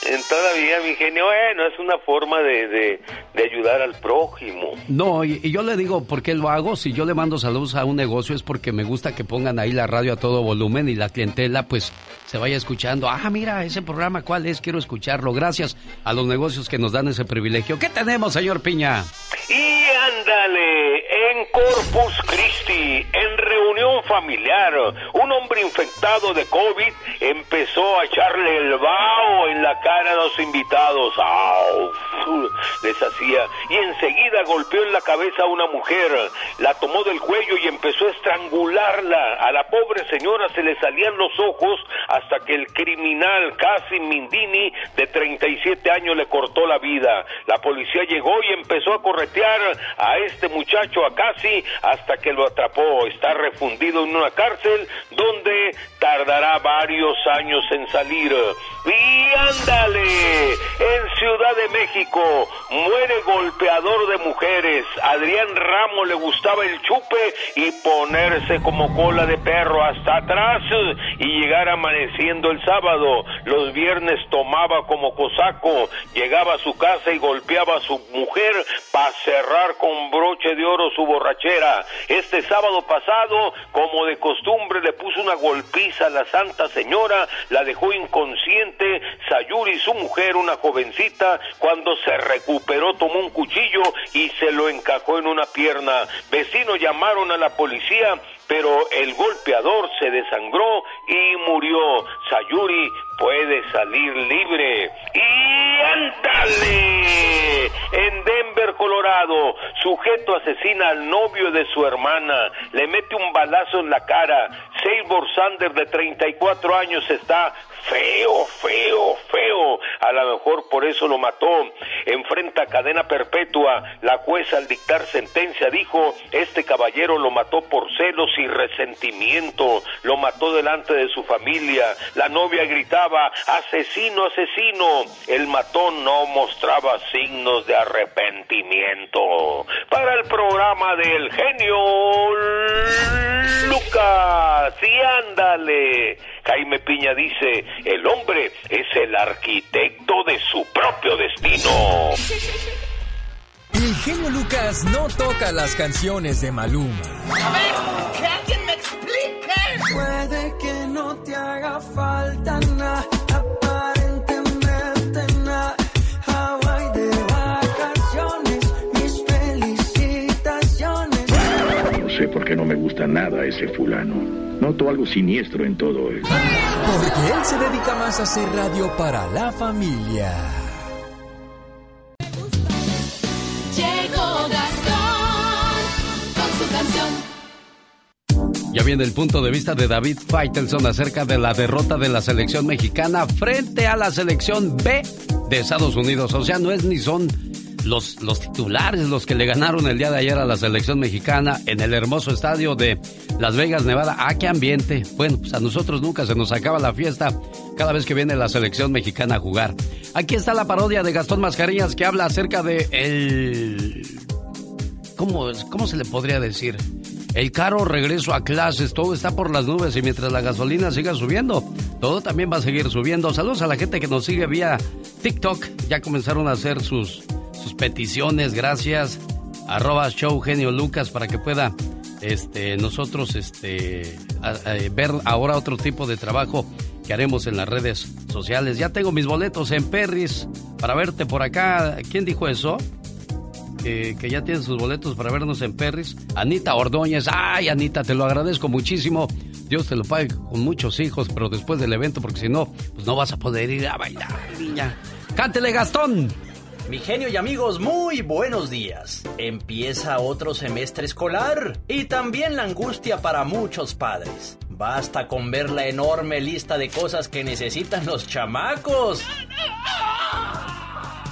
En todavía, mi genio. Bueno, es una forma de, de, de ayudar al prójimo. No, y, y yo le digo, ¿por qué lo hago? Si yo le mando saludos a un negocio es porque me gusta que pongan ahí la radio a todo volumen y la clientela pues se vaya escuchando. Ah, mira, ese programa, ¿cuál es? Quiero escucharlo. Gracias a los negocios que nos dan ese privilegio. ¿Qué tenemos, señor Piña? Y ándale, en Corpus Christi, en reunión familiar, un hombre infectado de COVID empezó a echarle el vaho en la cara a los invitados. ¡Au! Les hacía. Y enseguida golpeó en la cabeza a una mujer, la tomó del cuello y empezó a estrangularla. A la pobre señora se le salían los ojos hasta que el criminal Casim Mindini, de 37 años, le cortó la vida. La policía llegó y empezó a corretear a este muchacho, a Casi, hasta que lo atrapó. Está refundido en una cárcel donde tardará varios años en salir. Y ándale, en Ciudad de México muere golpeador de mujeres. Adrián Ramos le gustaba el chupe y ponerse como cola de perro hasta atrás y llegar amaneciendo el sábado. Los viernes tomaba como cosaco, llegaba a su casa y golpeaba a su mujer para cerrar con broche de oro su borrachera. Este sábado pasado, como de costumbre, le puso una golpiza a la Santa Señora, la dejó inconsciente. Sayuri, su mujer, una jovencita, cuando se recuperó, tomó un cuchillo y se lo encajó en una pierna. Vecinos llamaron a la policía, pero el golpeador se desangró y murió. Sayuri puede salir libre. Y ándale, en Denver, Colorado, sujeto asesina al novio de su hermana, le mete un balazo en la cara. Sabor Sander de 34 años está feo, feo, feo. A lo mejor por eso lo mató. Enfrenta cadena perpetua. La jueza al dictar sentencia dijo, este caballero lo mató por celos y resentimiento. Lo mató delante de su familia. La novia gritaba, asesino, asesino. El matón no mostraba signos de arrepentimiento. Para el programa del genio Lucas. Y ándale. Jaime Piña dice, el hombre es el arquitecto de su propio destino. El genio Lucas no toca las canciones de Maluma. A ver, que alguien me explique. Puede que no te haga falta nada, aparentemente nada. Hawaii de vacaciones, mis felicitaciones. No sé por qué no me gusta nada ese fulano. Noto algo siniestro en todo esto. Porque él se dedica más a hacer radio para la familia. Llegó Gastón con su canción. Ya viene el punto de vista de David Faitelson acerca de la derrota de la selección mexicana frente a la selección B de Estados Unidos. O sea, no es ni son los, los titulares los que le ganaron el día de ayer a la selección mexicana en el hermoso estadio de Las Vegas, Nevada. ¡Ah, qué ambiente! Bueno, pues a nosotros nunca se nos acaba la fiesta cada vez que viene la selección mexicana a jugar. Aquí está la parodia de Gastón Mascarillas que habla acerca de el... ¿Cómo, cómo se le podría decir? El caro regreso a clases, todo está por las nubes y mientras la gasolina siga subiendo, todo también va a seguir subiendo. Saludos a la gente que nos sigue vía TikTok. Ya comenzaron a hacer sus, peticiones, gracias. Arroba show genio Lucas para que pueda este, nosotros este, ver ahora otro tipo de trabajo que haremos en las redes sociales. Ya tengo mis boletos en Perris para verte por acá. ¿Quién dijo eso? que ya tiene sus boletos para vernos en Perris. Anita Ordóñez, ay Anita, te lo agradezco muchísimo. Dios te lo pague con muchos hijos, pero después del evento, porque si no, pues no vas a poder ir a bailar, niña. Cántele, Gastón. Mi genio y amigos, muy buenos días. Empieza otro semestre escolar y también la angustia para muchos padres. Basta con ver la enorme lista de cosas que necesitan los chamacos.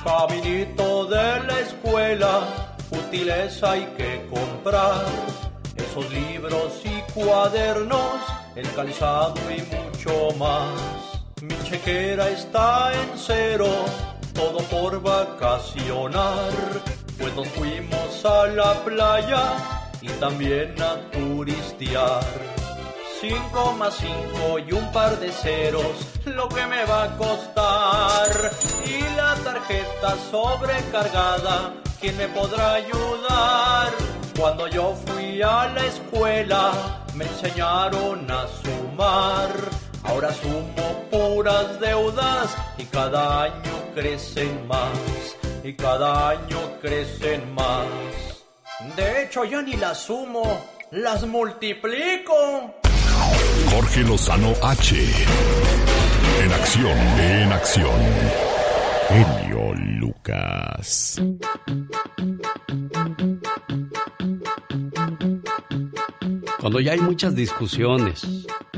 Caminito de la escuela, útiles hay que comprar. Esos libros y cuadernos, el calzado y mucho más. Mi chequera está en cero, todo por vacacionar. Pues nos fuimos a la playa y también a turistear. Cinco más cinco y un par de ceros, lo que me va a costar. Y la tarjeta sobrecargada, ¿quién me podrá ayudar? Cuando yo fui a la escuela, me enseñaron a sumar. Ahora sumo puras deudas y cada año crecen más. Y cada año crecen más. De hecho, ya ni las sumo, las multiplico. Jorge Lozano H. En acción, en acción. Genio Lucas. Cuando ya hay muchas discusiones,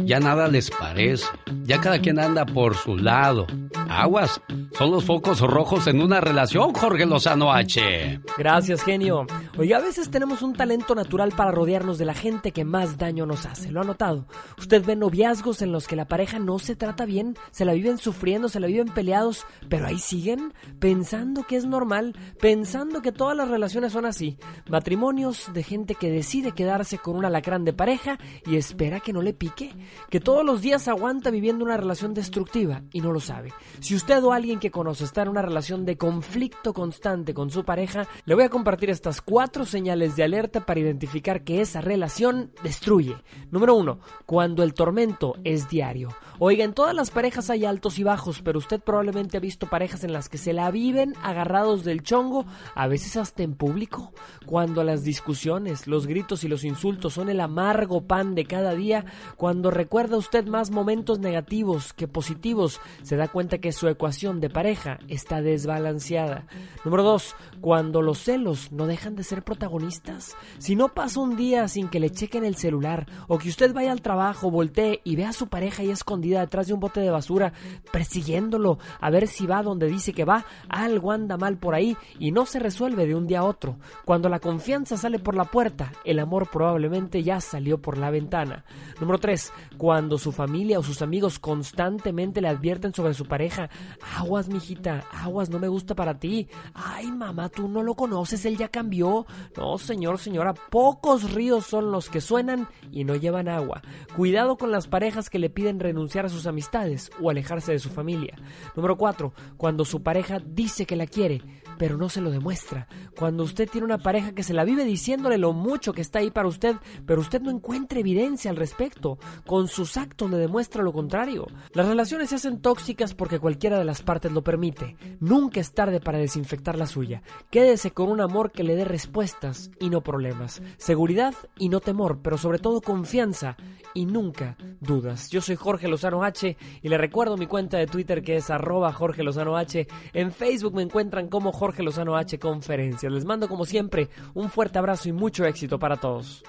ya nada les parece, ya cada quien anda por su lado. Aguas, son los focos rojos en una relación, Jorge Lozano H. Gracias, genio. Oiga, a veces tenemos un talento natural para rodearnos de la gente que más daño nos hace. ¿Lo ha notado? Usted ve noviazgos en los que la pareja no se trata bien, se la viven sufriendo, se la viven peleados, pero ahí siguen pensando que es normal, pensando que todas las relaciones son así. Matrimonios de gente que decide quedarse con un alacrán de pareja y espera que no le pique, que todos los días aguanta viviendo una relación destructiva y no lo sabe. Si usted o alguien que conoce está en una relación de conflicto constante con su pareja, le voy a compartir estas cuatro señales de alerta para identificar que esa relación destruye. Número uno, cuando el tormento es diario. Oiga, en todas las parejas hay altos y bajos, pero usted probablemente ha visto parejas en las que se la viven agarrados del chongo, a veces hasta en público. Cuando las discusiones, los gritos y los insultos son el amargo pan de cada día, cuando recuerda usted más momentos negativos que positivos, se da cuenta que su ecuación de pareja está desbalanceada. Número 2. Cuando los celos no dejan de ser protagonistas. Si no pasa un día sin que le chequen el celular o que usted vaya al trabajo, voltee y vea a su pareja ahí escondida detrás de un bote de basura, persiguiéndolo a ver si va donde dice que va, algo anda mal por ahí y no se resuelve de un día a otro. Cuando la confianza sale por la puerta, el amor probablemente ya salió por la ventana. Número 3. Cuando su familia o sus amigos constantemente le advierten sobre su pareja, aguas, mijita, aguas, no me gusta para ti. Ay, mamá, tú no lo conoces, él ya cambió. No, señor, señora, pocos ríos son los que suenan y no llevan agua. Cuidado con las parejas que le piden renunciar a sus amistades o alejarse de su familia. Número 4. Cuando su pareja dice que la quiere, pero no se lo demuestra. Cuando usted tiene una pareja que se la vive diciéndole lo mucho que está ahí para usted, pero usted no encuentra evidencia al respecto. Con sus actos le demuestra lo contrario. Las relaciones se hacen tóxicas porque cualquiera de las partes lo permite. Nunca es tarde para desinfectar la suya. Quédese con un amor que le dé respuestas y no problemas. Seguridad y no temor, pero sobre todo confianza y nunca dudas. Yo soy Jorge Lozano H y le recuerdo mi cuenta de Twitter que es arroba Jorge Lozano H. En Facebook me encuentran como Jorge Lozano H Conferencias. Les mando como siempre un fuerte abrazo y mucho éxito para todos.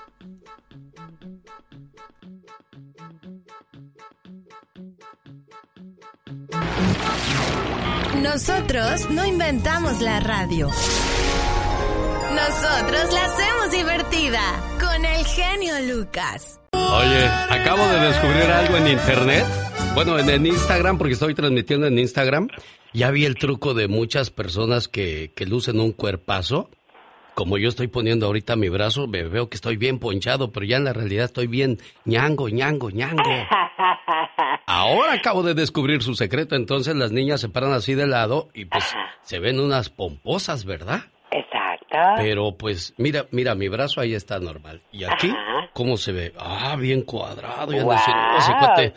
Nosotros no inventamos la radio. Nosotros la hacemos divertida con el genio Lucas. Oye, acabo de descubrir algo en internet. Bueno, en, en Instagram, porque estoy transmitiendo en Instagram. Ya vi el truco de muchas personas que, que lucen un cuerpazo. Como yo estoy poniendo ahorita mi brazo, me veo que estoy bien ponchado, pero ya en la realidad estoy bien ñango, ñango, ñango. Ahora acabo de descubrir su secreto, entonces las niñas se paran así de lado y pues se ven unas pomposas, ¿verdad? Exacto. Pero pues mira, mira, mi brazo ahí está normal. ¿Y aquí cómo se ve? Ah, bien cuadrado. Y han de decir, "Oh, ese Guau. cuate,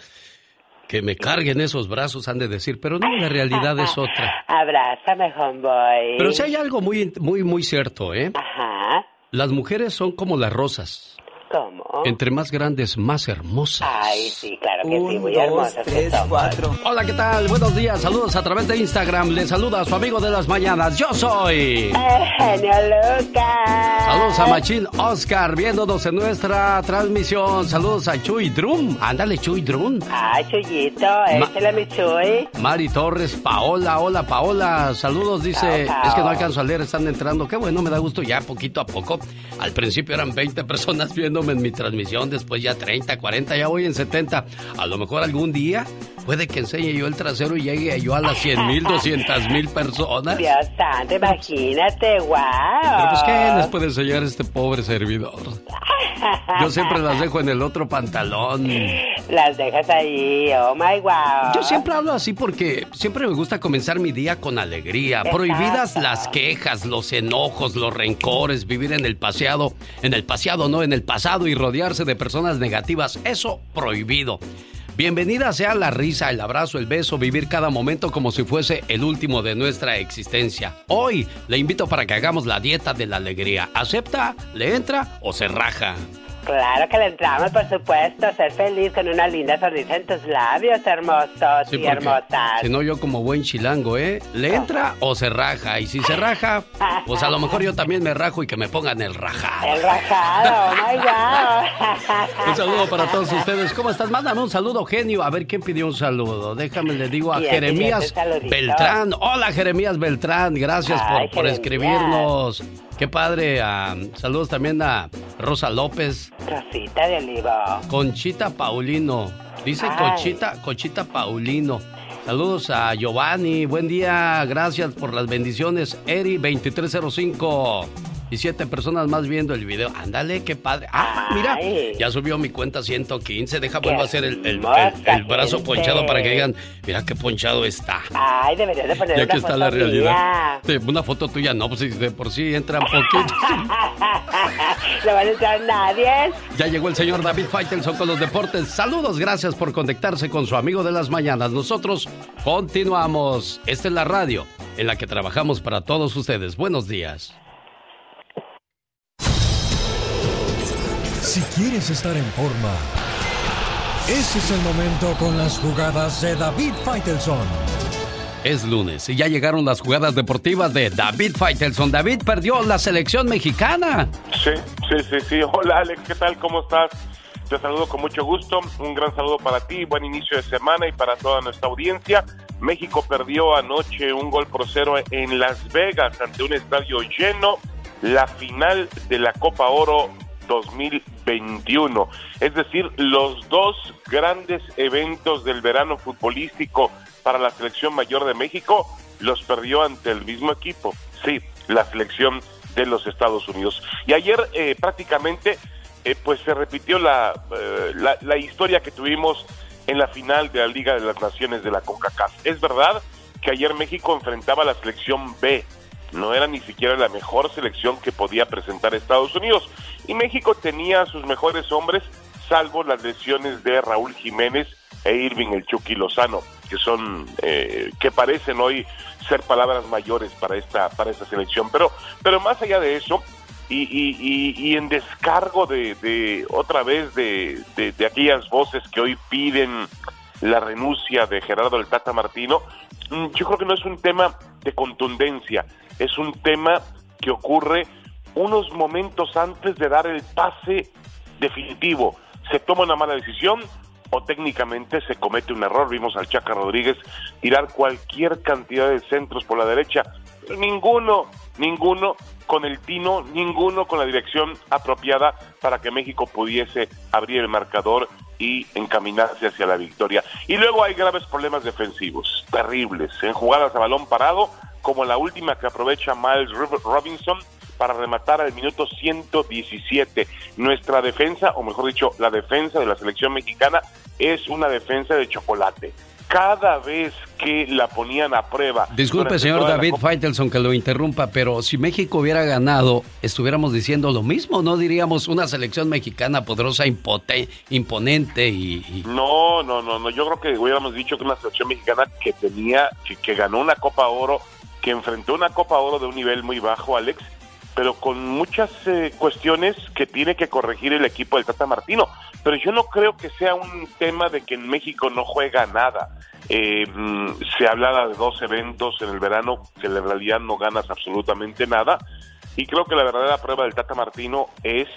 que me carguen esos brazos, han de decir. Pero no, la realidad es otra. Abrázame, homeboy. Pero si hay algo muy, muy, muy cierto, ¿eh? Ajá. Las mujeres son como las rosas. ¿Cómo? Entre más grandes, más hermosas. Ay, sí, claro que sí, muy dos, hermosas tres, cuatro. Hola, ¿qué tal? Buenos días, saludos a través de Instagram. Le saluda a su amigo de las mañanas. Yo soy. Eh, genio Lucas. Saludos a Machín Oscar viéndonos en nuestra transmisión. Saludos a Chuy Drum. Ándale, Chuy Drum. Ay, Chuyito, échale mi Chuy. Mari Torres, Paola, hola Paola, saludos, dice, es que no alcanzo a leer, están entrando, qué bueno, me da gusto ya poquito a poco. Al principio eran 20 personas en mi transmisión, después ya 30, 40, ya voy en 70. A lo mejor algún día puede que enseñe yo el trasero y llegue yo a las 100 mil, 200 mil personas. Dios santo, imagínate, wow. Pero pues, ¿qué les puede enseñar este pobre servidor? Yo siempre las dejo en el otro pantalón. Las dejas ahí, oh my wow. Yo siempre hablo así porque siempre me gusta comenzar mi día con alegría. Exacto. Prohibidas las quejas, los enojos, los rencores, vivir en el paseado, en el paseado, no, en el pasado y rodearse de personas negativas. Eso prohibido. Bienvenida sea la risa, el abrazo, el beso, vivir cada momento como si fuese el último de nuestra existencia. Hoy le invito para que hagamos la dieta de la alegría. ¿Acepta? ¿Le entra o se raja? Claro que le entramos, por supuesto, ser feliz con una linda sonrisa en tus labios, hermosos Sí, y hermosas. Si no, yo como buen chilango, ¿eh? ¿Le entra o se raja? Y si se raja, pues a lo mejor yo también me rajo y que me pongan el rajado. El rajado, oh my God. Un saludo para todos ustedes. ¿Cómo estás? Mándame un saludo, genio. A ver, ¿quién pidió un saludo? Déjame, le digo a ¿Quién pidió Jeremías? Beltrán. Hola, Jeremías Beltrán. Gracias por, Ay, por Jeremías. escribirnos. Qué padre. ah, saludos también a Rosa López. Rosita de olivo. Conchita Paulino. Dice Ay. Conchita, Conchita Paulino. Saludos a Giovanni. Buen día. Gracias por las bendiciones. Eri 2305. Y siete personas más viendo el video. Ándale, qué padre. Ah, mira, Ay. ya subió mi cuenta 115. Deja, vuelvo a hacer el, el- el- hermosa el brazo ponchado para que digan, mira qué ponchado está. Ay, deberías de poner Ya que está la realidad. Sí, una foto tuya, no, pues si de por sí entran poquitos. no va a entrar nadie. Ya llegó el señor David Faitelson con los deportes. Saludos, gracias por conectarse con su amigo de las mañanas. Nosotros continuamos. Esta es la radio en la que trabajamos para todos ustedes. Buenos días. Si quieres estar en forma, ese es el momento con las jugadas de David Faitelson. Es lunes y ya llegaron las jugadas deportivas de David Faitelson. David perdió la selección mexicana. Sí, sí, sí, sí. Hola Alex, ¿qué tal? ¿Cómo estás? Te saludo con mucho gusto. Un gran saludo para ti, buen inicio de semana y para toda nuestra audiencia. México perdió anoche un gol por cero en Las Vegas ante un estadio lleno. La final de la Copa Oro 2021. Es decir, los dos grandes eventos del verano futbolístico para la selección mayor de México los perdió ante el mismo equipo. Sí, la selección de los Estados Unidos. Y ayer eh, prácticamente eh, pues se repitió la, eh, la, la historia que tuvimos en la final de la Liga de las Naciones de la CONCACAF. Es verdad que ayer México enfrentaba a la selección B, no era ni siquiera la mejor selección que podía presentar Estados Unidos. Y México tenía a sus mejores hombres, salvo las lesiones de Raúl Jiménez e Irving el Chucky Lozano, que son, eh, que parecen hoy ser palabras mayores para esta, para esta selección. Pero, pero más allá de eso, y, y, y, y en descargo de, otra vez de, de aquellas voces que hoy piden la renuncia de Gerardo el Tata Martino, mm, yo creo que no es un tema de contundencia, es un tema que ocurre unos momentos antes de dar el pase definitivo. Se toma una mala decisión o técnicamente se comete un error. Vimos al Chaca Rodríguez tirar cualquier cantidad de centros por la derecha. Ninguno, ninguno con el tino, ninguno con la dirección apropiada para que México pudiese abrir el marcador y encaminarse hacia la victoria. Y luego hay graves problemas defensivos, terribles, en jugadas a balón parado, como la última que aprovecha Miles Robinson para rematar al minuto 117. Nuestra defensa, o mejor dicho, la defensa de la selección mexicana es una defensa de chocolate. Cada vez que la ponían a prueba. Disculpe, señor David Faitelson, que lo interrumpa, pero si México hubiera ganado, estuviéramos diciendo lo mismo, ¿no? Diríamos una selección mexicana poderosa, impote- imponente y, y- No, no, no, no. Yo creo que hubiéramos dicho que una selección mexicana que tenía, que, que ganó una Copa Oro, que enfrentó una Copa Oro de un nivel muy bajo, Alex, pero con muchas eh, cuestiones que tiene que corregir el equipo del Tata Martino. Pero yo no creo que sea un tema de que en México no juega nada. Eh, mm, se hablaba de dos eventos en el verano que en realidad no ganas absolutamente nada. Y creo que la verdadera prueba del Tata Martino es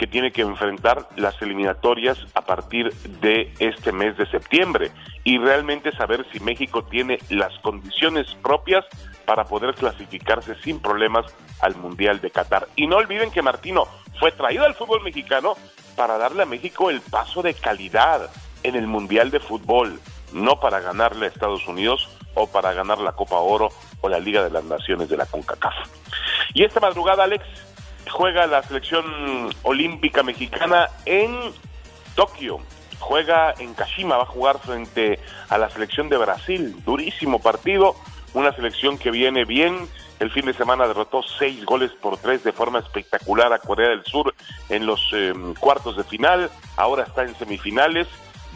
que tiene que enfrentar las eliminatorias a partir de este mes de septiembre y realmente saber si México tiene las condiciones propias para poder clasificarse sin problemas al Mundial de Qatar. Y no olviden que Martino fue traído al fútbol mexicano para darle a México el paso de calidad en el Mundial de Fútbol, no para ganarle a Estados Unidos o para ganar la Copa Oro o la Liga de las Naciones de la CONCACAF. Y esta madrugada, Alex, juega la selección olímpica mexicana en Tokio. Juega en Kashima, va a jugar frente a la selección de Brasil. Durísimo partido, una selección que viene bien. El fin de semana derrotó seis goles por tres de forma espectacular a Corea del Sur en los eh, cuartos de final. Ahora está en semifinales.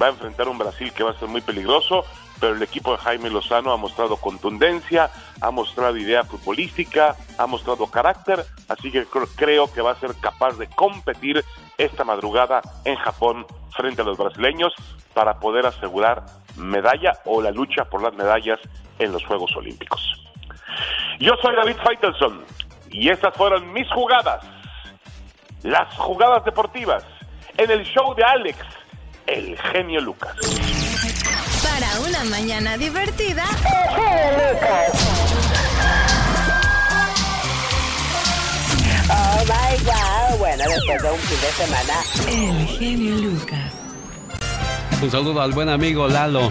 Va a enfrentar un Brasil que va a ser muy peligroso pero el equipo de Jaime Lozano ha mostrado contundencia, ha mostrado idea futbolística, ha mostrado carácter, así que creo que va a ser capaz de competir esta madrugada en Japón frente a los brasileños para poder asegurar medalla o la lucha por las medallas en los Juegos Olímpicos. Yo soy David Faitelson y estas fueron mis jugadas, las jugadas deportivas, en el show de Alex, el genio Lucas. Una mañana divertida. Oh my god. Bueno, después de un fin de semana. El genio Lucas. Un saludo al buen amigo Lalo.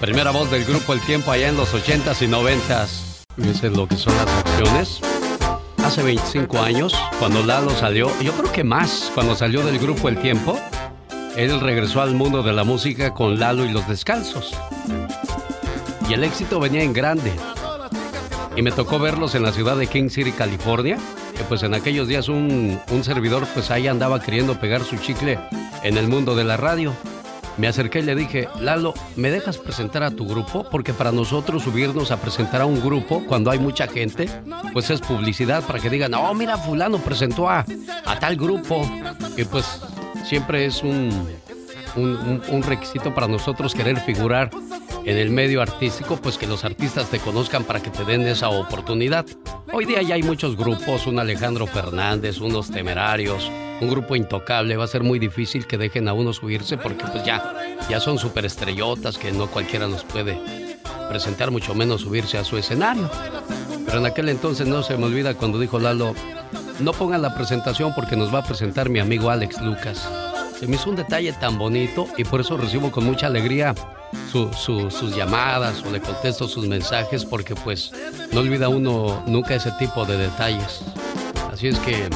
Primera voz del grupo El Tiempo allá en los 80s y 90s. Fíjense lo que son las acciones. Hace 25 años, cuando Lalo salió, yo creo que más, cuando salió del grupo El Tiempo, él regresó al mundo de la música con Lalo y los Descalzos. Y el éxito venía en grande. Y me tocó verlos en la ciudad de King City, California. Que pues en aquellos días un, un servidor pues ahí andaba queriendo pegar su chicle en el mundo de la radio. Me acerqué y le dije, Lalo, ¿me dejas presentar a tu grupo? Porque para nosotros subirnos a presentar a un grupo cuando hay mucha gente, pues es publicidad para que digan, oh, mira, fulano presentó a, a tal grupo. Y pues siempre es un, un, requisito para nosotros querer figurar en el medio artístico, pues que los artistas te conozcan para que te den esa oportunidad. Hoy día ya hay muchos grupos, un Alejandro Fernández, unos temerarios, un grupo intocable. Va a ser muy difícil que dejen a uno subirse porque pues ya, ya son superestrellotas que no cualquiera nos puede presentar, mucho menos subirse a su escenario. Pero en aquel entonces no se me olvida cuando dijo Lalo, no pongan la presentación porque nos va a presentar mi amigo Alex Lucas. Se me hizo un detalle tan bonito y por eso recibo con mucha alegría sus llamadas o le contesto sus mensajes porque pues no olvida uno nunca ese tipo de detalles. Así es que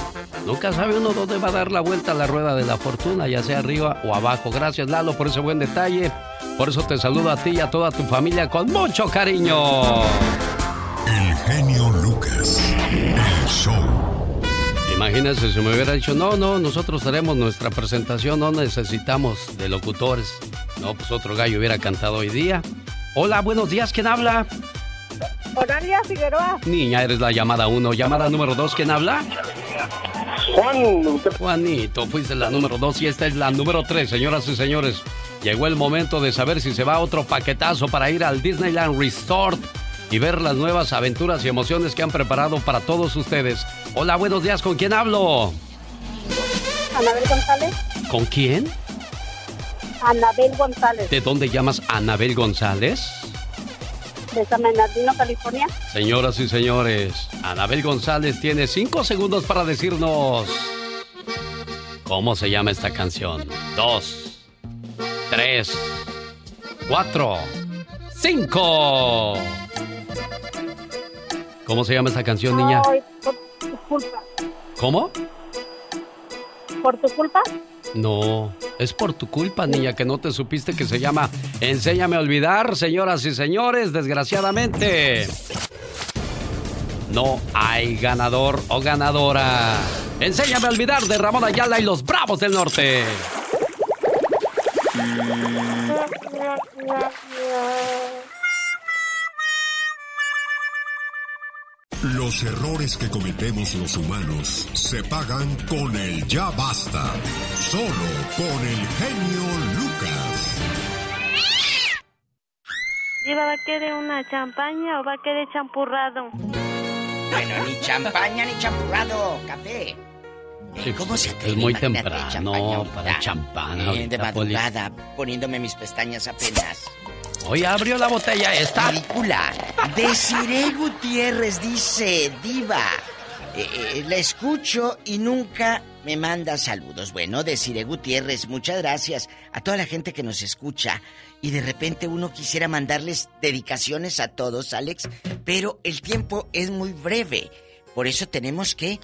nunca sabe uno dónde va a dar la vuelta a la rueda de la fortuna, ya sea arriba o abajo. Gracias Lalo por ese buen detalle. Por eso te saludo a ti y a toda tu familia con mucho cariño. El genio Lucas, el show. Imagínense si me hubiera dicho, no, no, nosotros haremos nuestra presentación, no necesitamos de locutores. No, pues otro gallo hubiera cantado hoy día. Hola, buenos días, ¿quién habla? Oralia Figueroa. Niña, eres la llamada uno. Llamada número dos, ¿quién habla? Juan. Juanito, fuiste la número dos y esta es la número tres, señoras y señores. Llegó el momento de saber si se va otro paquetazo para ir al Disneyland Resort y ver las nuevas aventuras y emociones que han preparado para todos ustedes. Hola, buenos días, ¿con quién hablo? Anabel González. ¿Con quién? Anabel González. ¿De dónde llamas Anabel González? De San Bernardino, California. Señoras y señores, Anabel González tiene cinco segundos para decirnos cómo se llama esta canción. Dos, tres, cuatro, cinco. ¿Cómo se llama esta canción, niña? Ay, por tu culpa. ¿Cómo? ¿Por tu culpa? No, es por tu culpa, niña, que no te supiste que se llama Enséñame a olvidar, señoras y señores, desgraciadamente. No hay ganador o ganadora. Enséñame a olvidar de Ramón Ayala y los Bravos del Norte. Los errores que cometemos los humanos se pagan con el ya basta. Solo con el genio Lucas. Diva, ¿va a querer una champaña o va a querer champurrado? Bueno, ni champaña ni champurrado, café. Sí, ¿Cómo se atreve? Es muy temprano champaña para champán. Eh, de madrugada, poniéndome mis pestañas apenas. Hoy abrió la botella esta. Ridícula. Desiree Gutiérrez dice, diva, eh, eh, la escucho y nunca me manda saludos. Bueno, Desiree Gutiérrez, muchas gracias a toda la gente que nos escucha. Y de repente uno quisiera mandarles dedicaciones a todos, Alex, pero el tiempo es muy breve. Por eso tenemos que,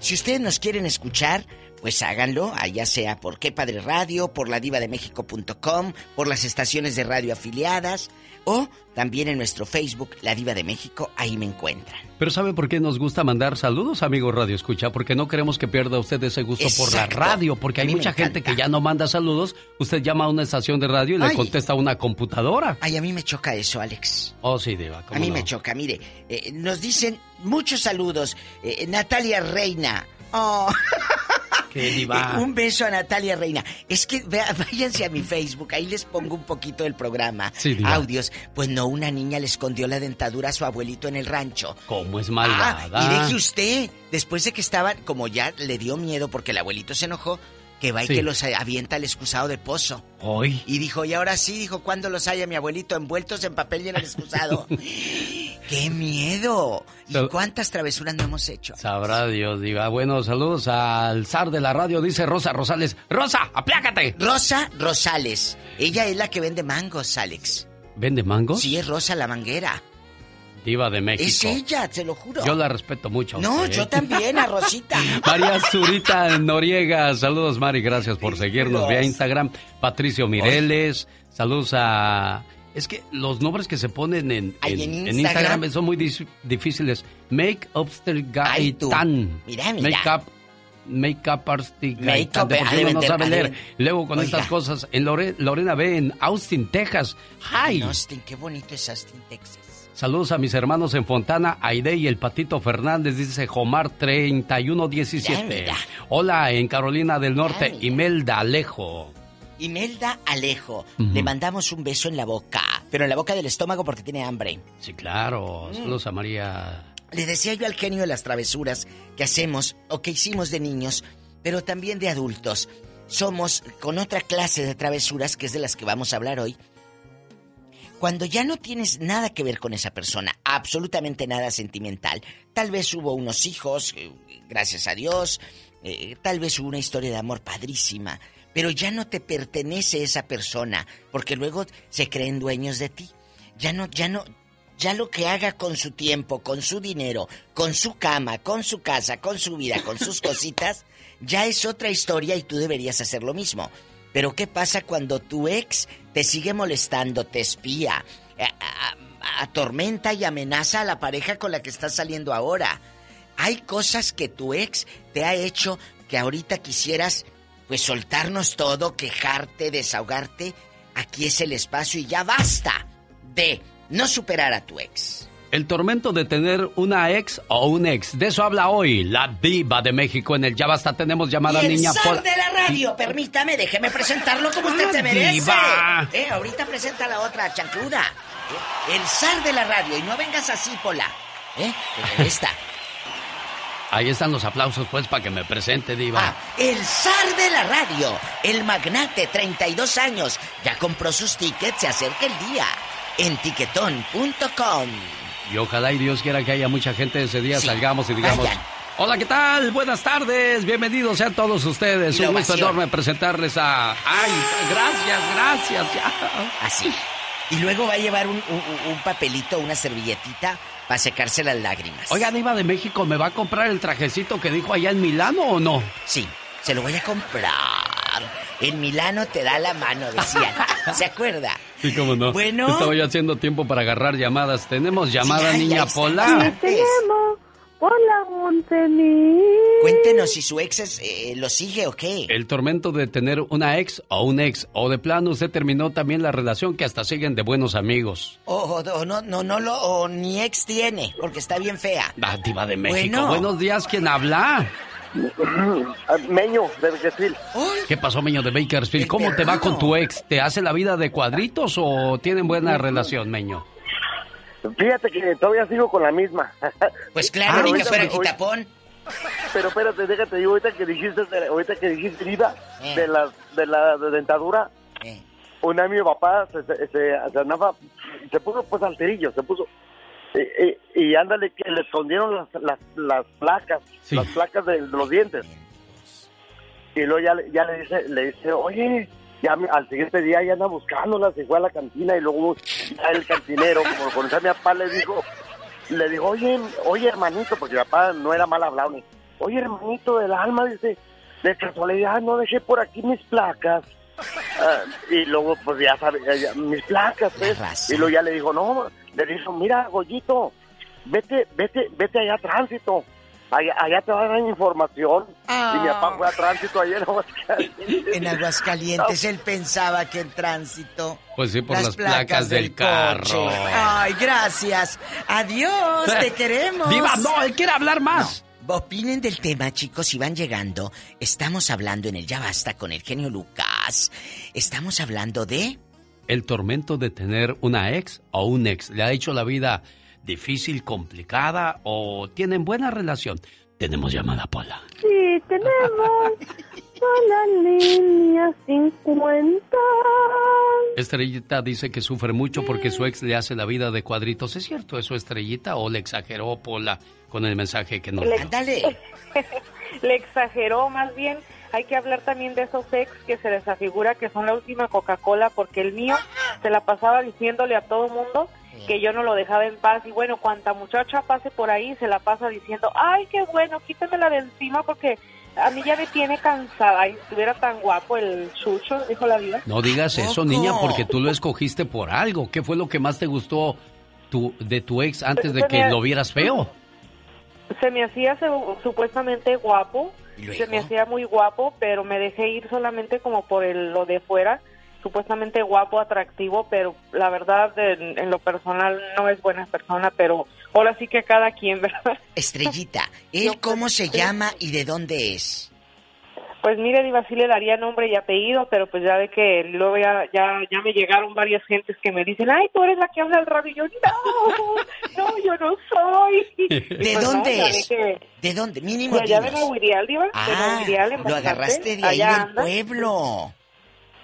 si ustedes nos quieren escuchar, pues háganlo, allá sea por Qué Padre Radio, por la diva de México.com, por las estaciones de radio afiliadas o también en nuestro Facebook, La Diva de México, ahí me encuentran. Pero ¿sabe por qué nos gusta mandar saludos, amigo Radio Escucha? Porque no queremos que pierda usted ese gusto por la radio, porque A hay mí mucha gente que ya no manda saludos. Usted llama a una estación de radio y le contesta a una computadora. Ay, a mí me choca eso, Alex. Oh, sí, Diva. A ¿cómo mí no? me choca, mire, eh, nos dicen muchos saludos. Eh, Natalia Reina. Oh. Qué diva. Eh, Un beso a Natalia Reina. Es que vea, váyanse a mi Facebook, ahí les pongo un poquito del programa. Sí, diva. Audios. Pues no, una niña le escondió la dentadura a su abuelito en el rancho. ¿Cómo es malvada? Ah, y deje usted, después de que estaban, como ya le dio miedo porque el abuelito se enojó, que va y Sí. que los avienta al excusado de pozo. Hoy. Y dijo, y ahora sí, dijo, ¿cuándo los haya mi abuelito envueltos en papel y en el excusado? ¡Qué miedo! ¿Y cuántas travesuras no hemos hecho? Sabrá Dios, Diva. Bueno, saludos al zar de la radio, dice Rosa Rosales. ¡Rosa, aplácate! Rosa Rosales. Ella es la que vende mangos, Alex. ¿Vende mangos? Sí, es Rosa la manguera. Diva de México. Es ella, te lo juro. Yo la respeto mucho. No, usted, ¿eh? yo también, a Rosita. María Zurita Noriega, saludos Mari, gracias por seguirnos vía Instagram. Patricio Mireles, saludos a... Es que los nombres que se ponen en, Ay, en- Instagram. Son muy difíciles. Make Upster Ay. Gaitan. Mira, mira. Make up. Make up Arsti Make up, de no sabe leer. Luego con Oiga. estas cosas, en Lore- Lorena B, en Austin, Texas. Hi. En Austin, qué bonito es Austin, Texas. Saludos a mis hermanos en Fontana, Aide y el Patito Fernández, dice Jomar 3117. Ya, mira. Hola, en Carolina del Norte. Imelda Alejo. Imelda Alejo. Le mandamos un beso en la boca. Pero en la boca del estómago porque tiene hambre. Sí, claro. Mm. Saludos a María. Le decía yo al genio de las travesuras que hacemos o que hicimos de niños, pero también de adultos. Somos con otra clase de travesuras que es de las que vamos a hablar hoy. Cuando ya no tienes nada que ver con esa persona, absolutamente nada sentimental, tal vez hubo unos hijos, eh, gracias a Dios, eh, tal vez hubo una historia de amor padrísima, pero ya no te pertenece esa persona, porque luego se creen dueños de ti. Ya no, ya no, ya lo que haga con su tiempo, con su dinero, con su cama, con su casa, con su vida, con sus cositas, ya es otra historia y tú deberías hacer lo mismo. Pero ¿qué pasa cuando tu ex te sigue molestando, te espía, atormenta y amenaza a la pareja con la que estás saliendo ahora? Hay cosas que tu ex te ha hecho que ahorita quisieras pues soltarnos todo, quejarte, desahogarte. Aquí es el espacio y ya basta de no superar a tu ex. El tormento de tener una ex o un ex. De eso habla hoy la diva de México en el Ya Basta. Tenemos llamada y el niña Pola. de la radio, permítame, déjeme presentarlo como usted Ah, se merece. diva. Eh, ahorita presenta la otra chancluda. Eh, el zar de la radio, y no vengas así, Pola. ¿Eh? Esta. Ahí están los aplausos, pues, para que me presente, diva. Ah, el zar de la radio, el magnate, 32 años, ya compró sus tickets, se acerca el día. En tiquetón.com. Y ojalá y Dios quiera que haya mucha gente ese día, Sí, salgamos y digamos... vayan. Hola, ¿qué tal? Buenas tardes, bienvenidos sean todos ustedes. Un gusto enorme presentarles a... ¡Ay, gracias, gracias! Ya. Así. Y luego va a llevar un, un- un papelito, una servilletita para secarse las lágrimas. Oiga, Diva de México, ¿me va a comprar el trajecito que dijo allá en Milano o no? Sí, se lo voy a comprar. En Milano te da la mano, decían. ¿Se acuerda? Sí, cómo no. Bueno. Estaba yo haciendo tiempo para agarrar llamadas. ¿Tenemos llamada, Sí, ya, niña ya. Pola? Tenemos Hola, Montení. Cuéntenos si su ex es, eh, lo sigue o qué. El tormento de tener una ex o un ex, o de plano usted terminó también la relación que hasta siguen de buenos amigos. O, o- o no, no, no lo, o ni ex tiene, porque está bien fea. La diva de México. Bueno. Buenos días, ¿quién habla? Ah, Meño, de Bakersfield. ¿Qué pasó, Meño de Bakersfield? ¿Cómo te va con tu ex? ¿Te hace la vida de cuadritos o tienen buena relación, Meño? Fíjate que todavía sigo con la misma. Pues claro, ni que ahorita- fuera quitapón. Pero espérate, déjate, digo, ahorita que dijiste, ahorita que dijiste, Eh. de la, de la de dentadura, un amigo papá se, se, se- se puso pues alterillo, se puso, y, y- y ándale que le escondieron las, las, las placas, las placas de, los dientes. Y luego ya, le- ya le dice, le dice, oye, ya me- al siguiente día ya anda buscándolas y fue a la cantina y luego el cantinero, como lo conocía mi papá, le dijo, le dijo, oye, oye hermanito, porque mi papá no era mal hablado, ni, oye hermanito del alma, dice, de casualidad no dejé por aquí mis placas. Ah, y luego, pues ya sabe, ya- ya, mis placas, pues. Y luego ya le dijo, no, le dijo, mira, Goyito, vete, vete, vete allá a tránsito. Allá, allá te van a dar información. Y mi papá fue a tránsito ayer en Aguascalientes. En Aguascalientes él pensaba que en tránsito. Pues sí, por las, placas, del, carro. coche. Ay, gracias. Adiós, te queremos. Diva, no, él quiere hablar más. No. Opinen del tema, chicos, si van llegando. Estamos hablando en el Ya Basta con el genio Lucas. Estamos hablando de... El tormento de tener una ex o un ex le ha hecho la vida difícil, complicada o tienen buena relación. Tenemos llamada, Pola. Sí, tenemos a la línea 50. Estrellita dice que sufre mucho porque su ex le hace la vida de cuadritos. ¿Es cierto eso, Estrellita? ¿O le exageró Pola con el mensaje que nos Le- da? Le exageró, más bien. Hay que hablar también de esos ex que se les afigura que son la última Coca-Cola, porque el mío se la pasaba diciéndole a todo mundo que yo no lo dejaba en paz. Y bueno, cuanta muchacha pase por ahí, se la pasa diciendo, ay, qué bueno, quítamela de encima porque a mí ya me tiene cansada. Ay, estuviera tan guapo el chucho, dijo la vida. No digas eso, niña, porque tú lo escogiste por algo. ¿Qué fue lo que más te gustó tu, de tu ex antes de que lo vieras feo? Se me hacía su- supuestamente guapo, se me hacía muy guapo, pero me dejé ir solamente como por el, lo de fuera, supuestamente guapo, atractivo, pero la verdad en, en lo personal no es buena persona, pero ahora sí que cada quien, ¿verdad? Estrellita, ¿él cómo se llama y de dónde es? Pues mire, Diva, sí le daría nombre y apellido, pero pues ya ve que luego ya, ya, ya me llegaron varias gentes que me dicen, ay, tú eres la que habla al radio. Y yo, no, no, yo no soy. ¿De pues, no, dónde es? que- ¿De dónde? Mínimo De allá de. Nahuirial, Diva. de Ah, Nahuirial, en lo agarraste de ahí Allá del pueblo.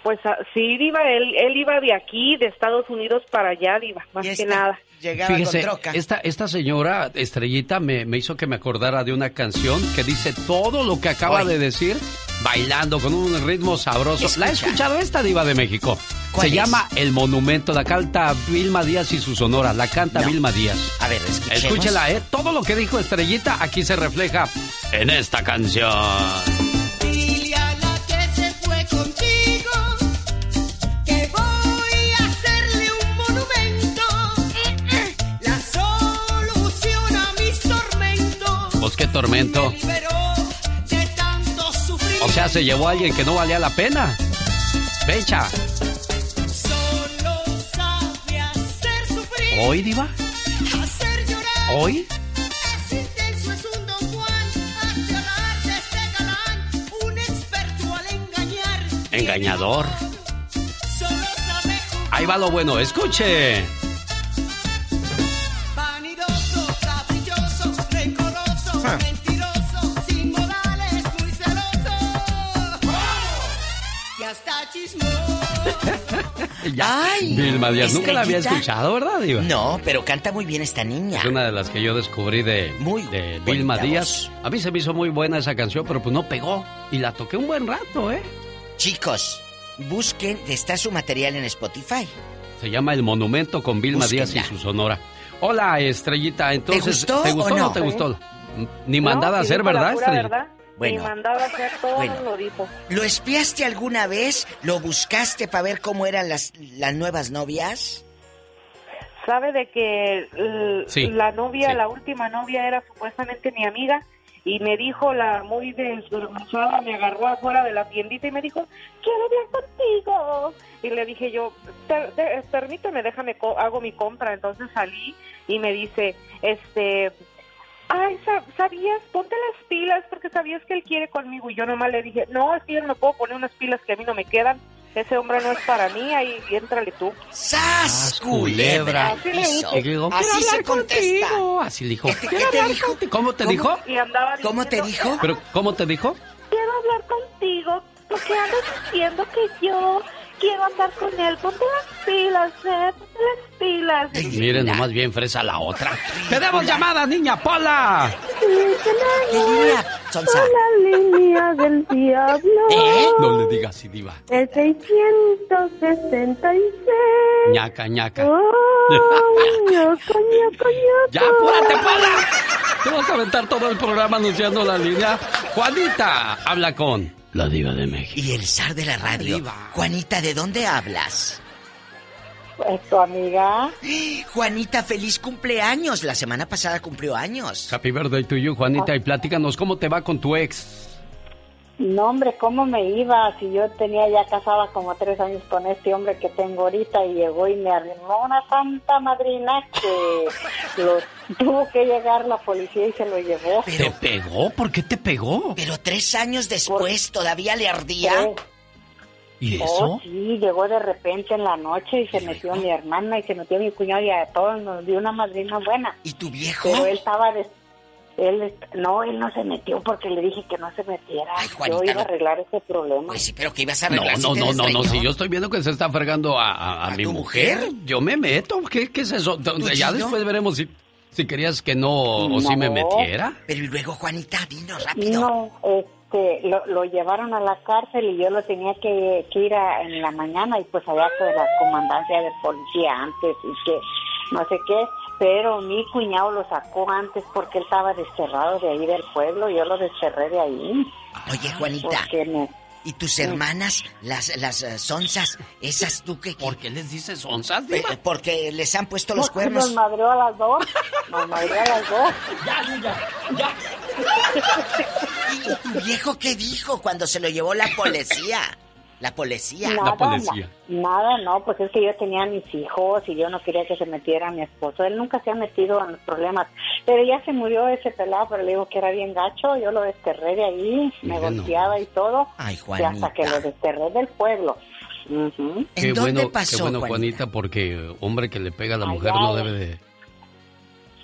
Pues ah, sí, Diva, él, él iba de aquí, de Estados Unidos para allá, Diva, más que nada. Fíjese, esta, esta señora Estrellita me, me hizo que me acordara de una canción que dice todo lo que acaba de decir bailando con un ritmo sabroso. ¿La ha Escucha. escuchado esta diva de México? ¿Cuál Se es? llama El Monumento, la canta Vilma Díaz y su sonora, la canta Vilma Díaz. A ver, escuchemos. Escúchela, ¿eh? Todo lo que dijo Estrellita aquí se refleja en esta canción. Qué tormento. O sea, se llevó a alguien que no valía la pena. Fecha. ¿Hoy, diva? ¿Hoy? Engañador. Ahí va lo bueno, escuche. Rencoroso, mentiroso, sin modales, muy celoso. Y hasta chismoso. Ya. Ay, Vilma Díaz, nunca la había escuchado, ¿verdad, diva? No, pero canta muy bien esta niña. Es una de las que yo descubrí de, de Vilma Díaz. A mí se me hizo muy buena esa canción, pero pues no pegó. Y la toqué un buen rato, ¿eh? Chicos, busquen, está su material en Spotify. Se llama El Monumento con Vilma Díaz y Búsquenla. su sonora. Hola, Estrellita. Entonces, gustó ¿te gustó o o no no? te gustó? Ni No, mandada a hacer, dijo la ¿verdad, pura Estrellita? verdad. Bueno. Y mandaba a hacer todo Bueno. lo dijo. ¿Lo espiaste alguna vez? ¿Lo buscaste para ver cómo eran las, las nuevas novias? sabe de que Sí, la novia, sí. la última novia era supuestamente mi amiga y me dijo la muy desvergonzada, me agarró afuera de la tiendita y me dijo, quiero hablar contigo. Y le dije yo, "Per- de- permíteme, déjame, co- hago mi compra. Entonces salí y me dice, este, ay, sa- ¿sabías? Ponte las pilas porque sabías que él quiere conmigo. Y yo nomás le dije, no, es que yo no me puedo poner unas pilas que a mí no me quedan. Ese hombre no es para mí, ahí éntrale tú. ¡Sas, culebra! Así le dije, Y digo, "Quiero Así se contesta. contigo". Así le dijo. ¿Qué te- qué te dijo? ¿Cómo te ¿Cómo? dijo? Y andaba ¿Cómo te diciendo, dijo? ¿Pero cómo te dijo? Quiero hablar contigo porque andas diciendo que yo quiero andar con él. Ponte las pilas, eh, ponte las pilas. Miren, nomás bien fresa la otra. ¡Tenemos llamada, niña Pola! ¿Qué línea, Sonsa? La línea del diablo. ¿Eh? No le digas así, diva. El 666. ñaca, ñaca. Oh, ñoco, ñoco. ¡Ya, apúrate, Pola! Te vas a aventar todo el programa anunciando la línea. Juanita, habla con la diva de México. Y el zar de la radio. Juanita, ¿de dónde hablas? Es tu amiga. Juanita, feliz cumpleaños. La semana pasada cumplió años. Happy birthday to you, Juanita, y platícanos cómo te va con tu ex. No, hombre, ¿cómo me iba? Si yo tenía ya casada como tres años con este hombre que tengo ahorita y llegó y me arrimó una santa madrina que lo, tuvo que llegar la policía y se lo llevó. ¿Te pegó? ¿Por qué te pegó? Pero tres años después, ¿todavía le ardía? ¿Y Oh, eso? sí, llegó de repente en la noche y se metió mi hermana y se metió mi cuñado y a todos nos dio una madrina buena. ¿Y tu viejo? Pero él estaba... des- Él, no, él no se metió porque le dije que no se metiera. Juanita, yo iba a arreglar ese problema. Pues sí, pero que ibas a No, arreglar si no, te no, no, no, si yo estoy viendo que se está fregando a, a- a mi tu mujer, mujer? yo me meto. ¿Qué, qué es eso? Ya chido? después veremos si, si querías que no o si me metiera. Pero y luego, Juanita, dinos rápido. No, este, lo, lo llevaron a la cárcel y yo lo tenía que, que ir a- en la mañana y pues allá con la comandancia de policía antes y que no sé qué, pero mi cuñado lo sacó antes porque él estaba desterrado de ahí del pueblo, yo lo desterré de ahí. Oye, Juanita. Porque me- ¿Y tus hermanas, las, las eh, sonzas, esas tú que... ¿Por qué les dices sonzas, Porque les han puesto los Porque cuernos. Nos madreó a las dos, nos madreó a las dos. Ya, ya, ya. ¿Y tu viejo qué dijo cuando se lo llevó la policía? La policía. Nada, na- nada, no, pues es que yo tenía mis hijos y yo no quería que se metiera mi esposo. Él nunca se ha metido en los problemas. Pero ya se murió ese pelado, pero le digo que era bien gacho. Yo lo desterré de ahí, me golpeaba y todo. Ay, y hasta que lo desterré del pueblo. Ujú. Qué bueno, qué bueno, Juanita, porque hombre que le pega a la mujer no en- debe de...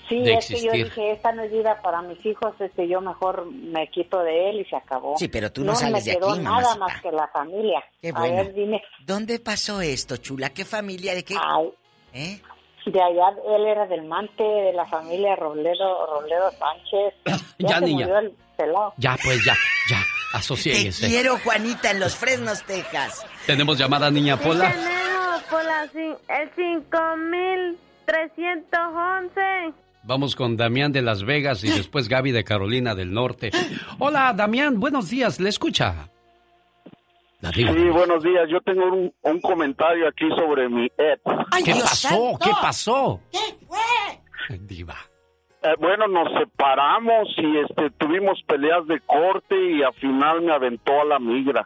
Sí, de es que yo existir. dije, esta no es vida para mis hijos, este, yo mejor me quito de él y se acabó. Sí, pero tú no sales me de quedó aquí, nada más que la familia. Qué A ver, dime. ¿Dónde pasó esto, chula? ¿Qué familia? ¿De qué? Ay, ¿Eh? De allá, él era del Mante, de la familia Robledo, Robledo Sánchez. Ya, se niña. murió el pelado. Ya, pues ya, ya, Te asociéguese. quiero, Juanita, en los Fresnos, Texas. Tenemos llamada, niña Pola. Tenemos por la, cin- el 5311. Vamos con Damián de Las Vegas y después Gaby de Carolina del Norte. Hola, Damián, buenos días, ¿le escucha? Sí, buenos días. Yo tengo un, un comentario aquí sobre mi ex. ¿Qué pasó? ¿Qué pasó? Diva. Eh, bueno, nos separamos y este tuvimos peleas de corte y al final me aventó a la migra.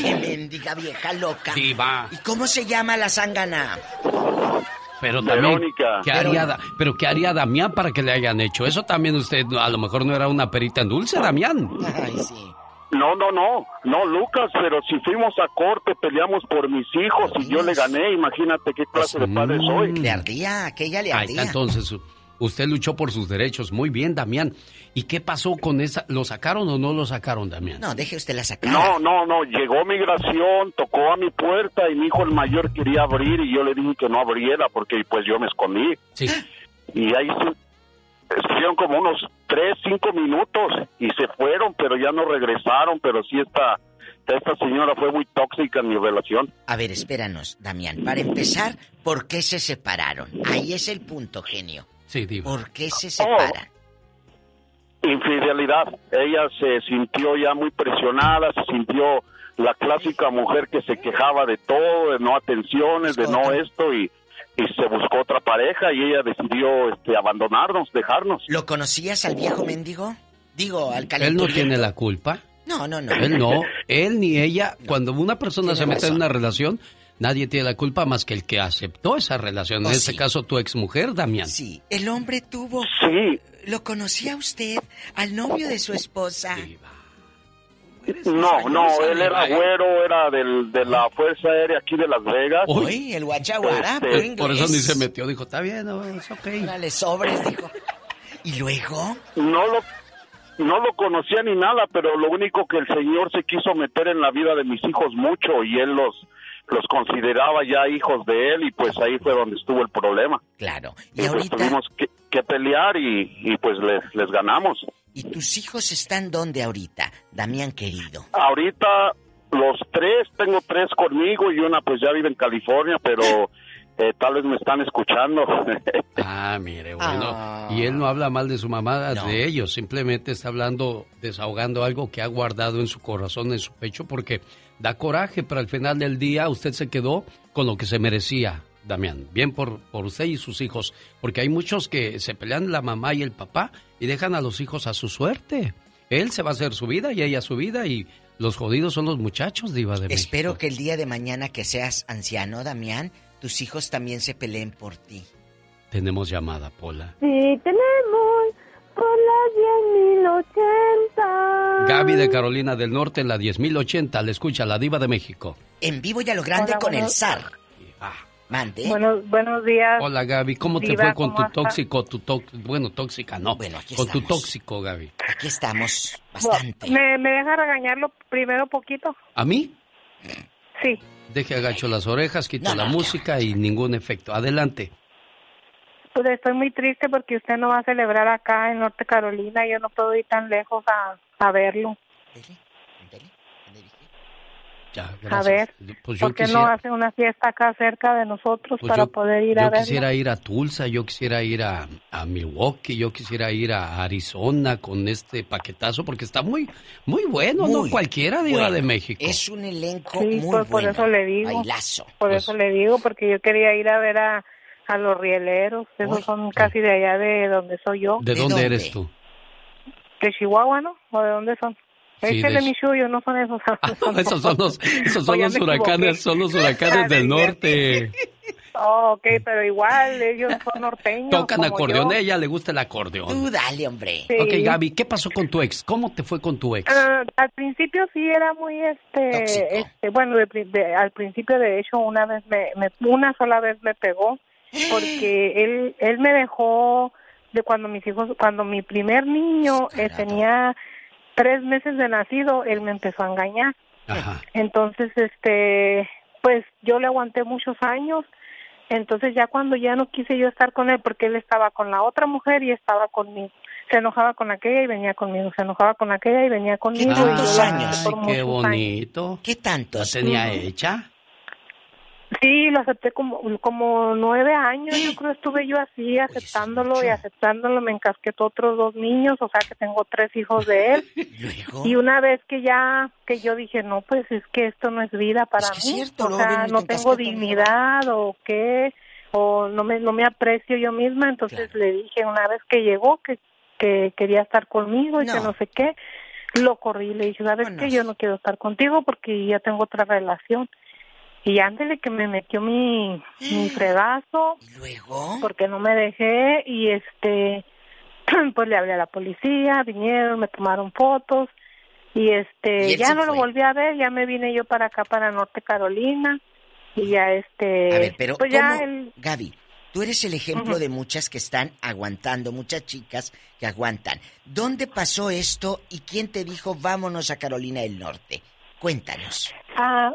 ¡Qué mendiga vieja loca! Diva. ¿Y cómo se llama la zángana? Pero también, Verónica. ¿qué haría, pero ¿qué haría Damián para que le hayan hecho? Eso también usted a lo mejor no era una perita en dulce, Damián. Ay, sí. No, no, no, no, Lucas, pero si fuimos a corte, peleamos por mis hijos y yo le gané, imagínate qué clase de padre soy. Le ardía, aquella le Ahí ardía. está, entonces, u- usted luchó por sus derechos. Muy bien, Damián. ¿Y qué pasó con esa? ¿Lo sacaron o no lo sacaron, Damián? No, deje usted la sacar. No, no, no, llegó migración, tocó a mi puerta y mi hijo el mayor quería abrir y yo le dije que no abriera porque pues yo me escondí. Sí. Y ahí se- estuvieron como unos tres, cinco minutos y se fueron, pero ya no regresaron, pero sí esta, esta señora fue muy tóxica en mi relación. A ver, espéranos, Damián. Para empezar, ¿por qué se separaron? Ahí es el punto, genio. Sí, diva. ¿Por qué se separan? Infidelidad. Ella se sintió ya muy presionada, se sintió la clásica mujer que se quejaba de todo, de no atenciones, de no esto y y se buscó otra pareja y ella decidió este, abandonarnos, dejarnos. ¿Lo conocías al viejo mendigo? Digo, al Él no tiene la culpa. No, no, no. Él no, él ni ella. Cuando una persona Tiene se mete en razón. una relación, nadie tiene la culpa más que el que aceptó esa relación. En Oh, este sí. caso, tu exmujer, Damián. Sí, el hombre tuvo... Sí. ¿Lo conocía usted al novio de su esposa? No, no, él era ¿eh? güero, era del, de la Fuerza Aérea aquí de Las Vegas. Uy, el guachaguara, Este, puro Por, por eso ni se metió. Dijo, está bien, no, es ok. Dale sobres, dijo. ¿Y luego? No lo, no lo conocía ni nada, pero lo único que el señor se quiso meter en la vida de mis hijos mucho y él los, los consideraba ya hijos de él y pues ahí fue donde estuvo el problema. Claro. Y, pues tuvimos que, que pelear y, y pues les, les ganamos. ¿Y tus hijos están dónde ahorita, Damián querido? Ahorita los tres, tengo tres conmigo y una pues ya vive en California, pero eh, tal vez me están escuchando. Ah, mire, bueno. Ah. Y él no habla mal de su mamá, de ellos. Simplemente está hablando, desahogando algo que ha guardado en su corazón, en su pecho, porque da coraje, pero al final del día usted se quedó con lo que se merecía, Damián. Bien por, por usted y sus hijos. Porque hay muchos que se pelean la mamá y el papá y dejan a los hijos a su suerte. Él se va a hacer su vida y ella su vida y los jodidos son los muchachos, Diva de México. Espero que el día de mañana que seas anciano, Damián, tus hijos también se peleen por ti. Tenemos llamada, Pola. Sí, tenemos por las 10.080. Gaby de Carolina del Norte en la 10.080. Le escucha la Diva de México. En vivo y a lo grande Hola, con el zar. Mande. Buenos, buenos días. Hola Gaby, ¿cómo te fue con ¿cómo tu tóxico, tu tó- bueno, tóxica, no, Bueno, aquí con tu tóxico, Gaby? Aquí estamos, ¿Me, ¿Me deja regañarlo primero poquito? ¿A mí? Sí. Deje agacho las orejas, quito No, la no, música y ningún efecto. Adelante. Pues estoy muy triste porque usted no va a celebrar acá en Norte Carolina. Yo no puedo ir tan lejos a, a verlo. Ya, A ver, Pues yo ¿por qué no quisiera, hace una fiesta acá cerca de nosotros pues para yo- poder ir a yo verlo? quisiera ir a Tulsa, yo quisiera ir a, a Milwaukee, yo quisiera ir a Arizona con este paquetazo porque está muy, muy bueno, no Muy cualquiera Diva bueno. de México. Es un elenco Sí, muy pues, por bueno. eso le digo. Bailazo. Por Pues eso le digo, porque yo quería ir a ver a, a los rieleros. Esos son casi de allá de donde soy yo. ¿De, dónde, eres tú? De Chihuahua, ¿no? ¿O de dónde son? Sí, es que de de Michuyo, no son esos. esos son los, esos son los huracanes, son los huracanes del norte. Oh, ok, pero igual, ellos son norteños. Tocan acordeón, yo. a ella le gusta el acordeón. Tú dale, hombre. Sí. Ok, Gaby, ¿qué pasó con tu ex? ¿Cómo te fue con tu ex? Ah, al principio sí era muy este, este bueno, de de- al principio de hecho una vez me, me- una sola vez me pegó porque él él me dejó de cuando mis hijos cuando mi primer niño eh, tenía tres meses de nacido él me empezó a engañar entonces este pues yo le aguanté muchos años entonces ya cuando ya no quise yo estar con él porque él estaba con la otra mujer y estaba conmigo se enojaba con aquella y venía conmigo se enojaba con aquella y venía conmigo y yo tantos años? Ay, qué bonito. ¿Qué tantos? ¿La tenía hecha? Sí, lo acepté como, como nueve años, yo creo estuve yo así aceptándolo y aceptándolo, me encasquetó otros dos niños, o sea que tengo tres hijos de él. Y una vez que ya, que yo dije, no, pues es que esto no es vida para que es mí, cierto, o sea, y no te tengo dignidad o qué, o no me, no me aprecio yo misma, entonces le dije una vez que llegó que, que quería estar conmigo y que no sé qué, lo corrí, le dije, ¿sabes qué? Yo no quiero estar contigo porque ya tengo otra relación. Y ándele que me metió mi, mi fregazo. luego? Porque no me dejé y este, pues le hablé a la policía, vinieron, me tomaron fotos y este, ya no lo volví a ver, ya me vine yo para acá, para Norte Carolina y ya este, A ver, pero pues Gaby, tú eres el ejemplo de muchas que están aguantando, muchas chicas que aguantan. ¿Dónde pasó esto y quién te dijo vámonos a Carolina del Norte? Cuéntanos. Ah,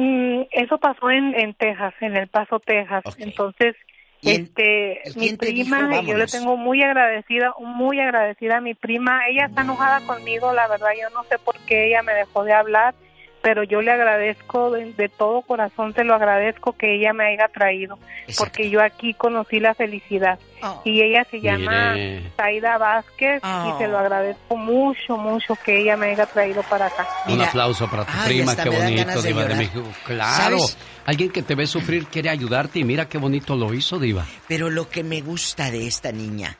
mm, eso pasó en, en Texas, en El Paso, Texas. Entonces, ¿Y en- este, mi dijo, prima, yo le tengo muy agradecida, muy agradecida a mi prima. Ella está enojada conmigo, la verdad, yo no sé por qué ella me dejó de hablar. Pero yo le agradezco de, de todo corazón, te lo agradezco que ella me haya traído, porque yo aquí conocí la felicidad. Y ella se llama. Zaida Vázquez y se lo agradezco mucho, mucho que ella me haya traído para acá. Un aplauso para tu Ay, prima, qué bonito, de Diva de. México. Claro, ¿Sabes? alguien que te ve sufrir quiere ayudarte y mira qué bonito lo hizo, Diva. Pero lo que me gusta de esta niña,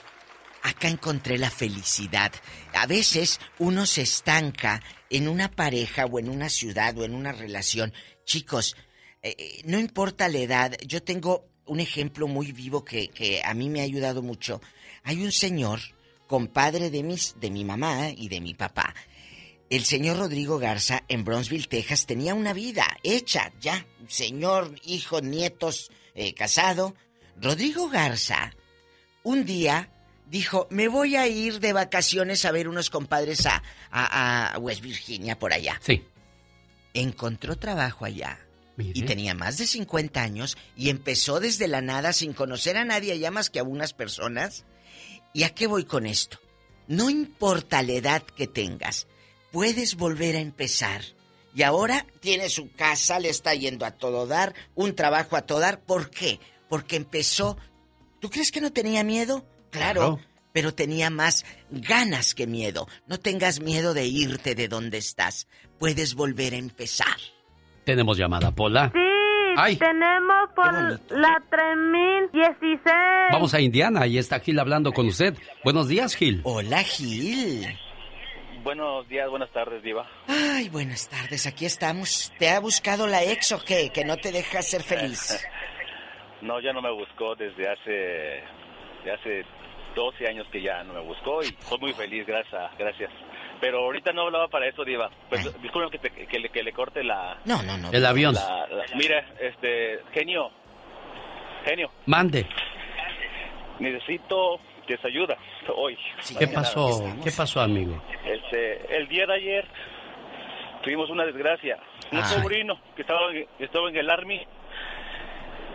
acá encontré la felicidad. A veces uno se estanca en una pareja o en una ciudad o en una relación. Chicos, eh, eh, no importa la edad, yo tengo un ejemplo muy vivo que, a mí me ha ayudado mucho. Hay un señor, compadre de, mis, de mi mamá y de mi papá. El señor Rodrigo Garza en Bronzeville, Texas, tenía una vida hecha ya. Señor, hijo, nietos, eh, casado. Rodrigo Garza, un día dijo, me voy a ir de vacaciones a ver unos compadres a, a- a West Virginia, por allá. Sí. Encontró trabajo allá. Y tenía más de 50 años y empezó desde la nada sin conocer a nadie allá más que a unas personas. ¿Y a qué voy con esto? No importa la edad que tengas, puedes volver a empezar. Y ahora tiene su casa, le está yendo a todo dar, un trabajo a todo dar. ¿Por qué? Porque empezó... ¿Tú crees que no tenía miedo? Claro, Claro. pero tenía más ganas que miedo. No tengas miedo de irte de donde estás. Puedes volver a empezar. Tenemos llamada, Pola. Sí, Ay. tenemos por la 3016. Vamos a Indiana, ahí está Gil hablando con usted. Buenos días, Gil. Hola, Gil. Buenos días, buenas tardes, Diva. Ay, buenas tardes, aquí estamos. ¿Te ha buscado la ex o qué? Que no te deja ser feliz. No, ya no me buscó desde hace, de hace 12 años que ya no me buscó y estoy muy feliz, gracias. gracias. Pero ahorita no hablaba para eso, Diva. Pues, disculpen que, te- que le, que le corte la... No, no, no. El avión. la- la- mira, este, genio, genio, Mande. necesito que se ayuda hoy. ¿Qué pasó? ¿Qué pasó, amigo? Este, el día de ayer tuvimos una desgracia. Un Ay. sobrino que estaba, que estaba en el Army,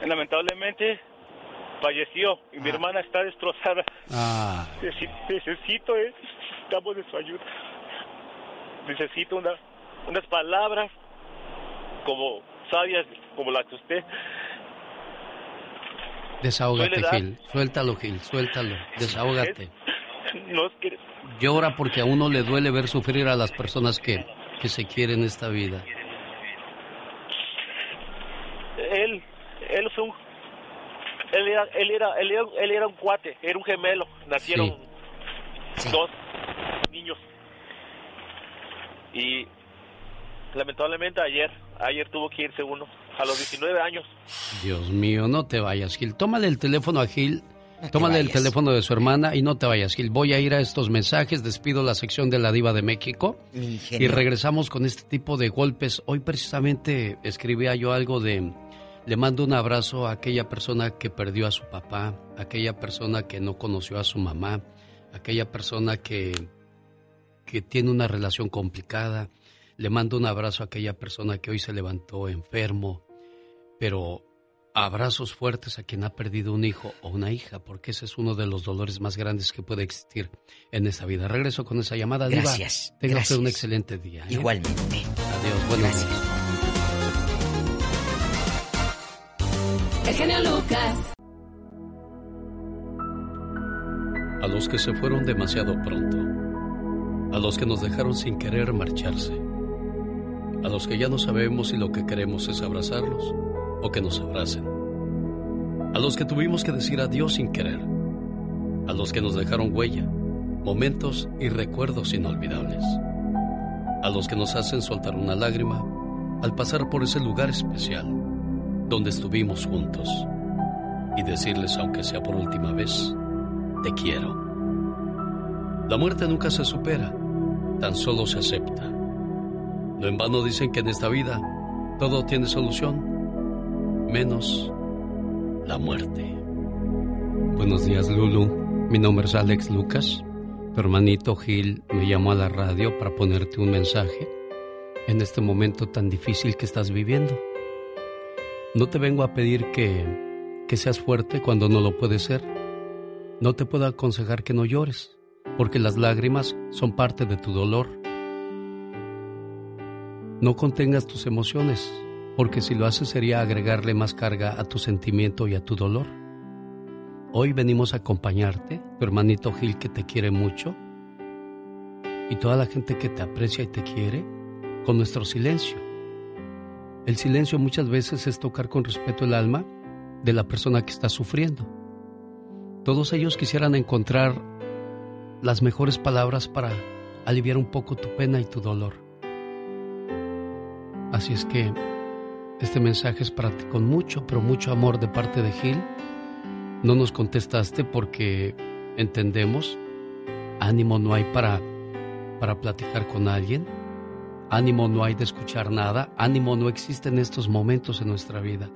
lamentablemente falleció y mi hermana está destrozada. Ah, Necesi- Necesito, eh, necesitamos de su ayuda. Necesito una, unas palabras como sabias, como las que usted. desahógate. Gil. Suéltalo, Gil, suéltalo. Desahógate. No es que Llora porque a uno le duele ver sufrir a las personas que, que se quieren en esta vida. él, él fue un, él era, él era, él era, él era un cuate, era un gemelo. Nacieron dos niños y lamentablemente ayer, ayer tuvo que irse uno a los 19 años. Dios mío, no te vayas, Gil. Tómale el teléfono a Gil. Tómale el teléfono de su hermana y no te vayas, Gil. Voy a ir a estos mensajes, despido la sección de la diva de México y regresamos con este tipo de golpes. Hoy precisamente escribía yo algo de, le mando un abrazo a aquella persona que perdió a su papá, aquella persona que no conoció a su mamá, aquella persona que, que tiene una relación complicada. Le mando un abrazo a aquella persona que hoy se levantó enfermo, pero abrazos fuertes a quien ha perdido un hijo o una hija, porque ese es uno de los dolores más grandes que puede existir en esta vida. Regreso con esa llamada. Diva. Gracias, Tenga usted un excelente día. ¿eh? Igualmente. Adiós, buenos días. Genio Lucas. A los que se fueron demasiado pronto, a los que nos dejaron sin querer marcharse, a los que ya no sabemos si lo que queremos es abrazarlos o que nos abracen, a los que tuvimos que decir adiós sin querer, a los que nos dejaron huella, momentos y recuerdos inolvidables, a los que nos hacen soltar una lágrima al pasar por ese lugar especial donde estuvimos juntos y decirles, aunque sea por última vez, te quiero. La muerte nunca se supera, tan solo se acepta. No en vano dicen que en esta vida todo tiene solución, menos la muerte. Buenos días, Lulu. Mi nombre es Alex Lucas. Tu hermanito Gil me llamó a la radio para ponerte un mensaje en este momento tan difícil que estás viviendo. No te vengo a pedir que, que seas fuerte cuando no lo puedes ser. No te puedo aconsejar que no llores, porque las lágrimas son parte de tu dolor. No contengas tus emociones, porque si lo haces sería agregarle más carga a tu sentimiento y a tu dolor. Hoy venimos a acompañarte, tu hermanito Gil que te quiere mucho, y toda la gente que te aprecia y te quiere, con nuestro silencio. El silencio muchas veces es tocar con respeto el alma de la persona que está sufriendo. Todos ellos quisieran encontrar las mejores palabras para aliviar un poco tu pena y tu dolor. Así es que este mensaje es para ti con mucho, pero mucho amor de parte de Gil. No nos contestaste porque entendemos, ánimo no hay para, para platicar con alguien, ánimo no hay de escuchar nada, ánimo no existe en estos momentos en nuestra vida.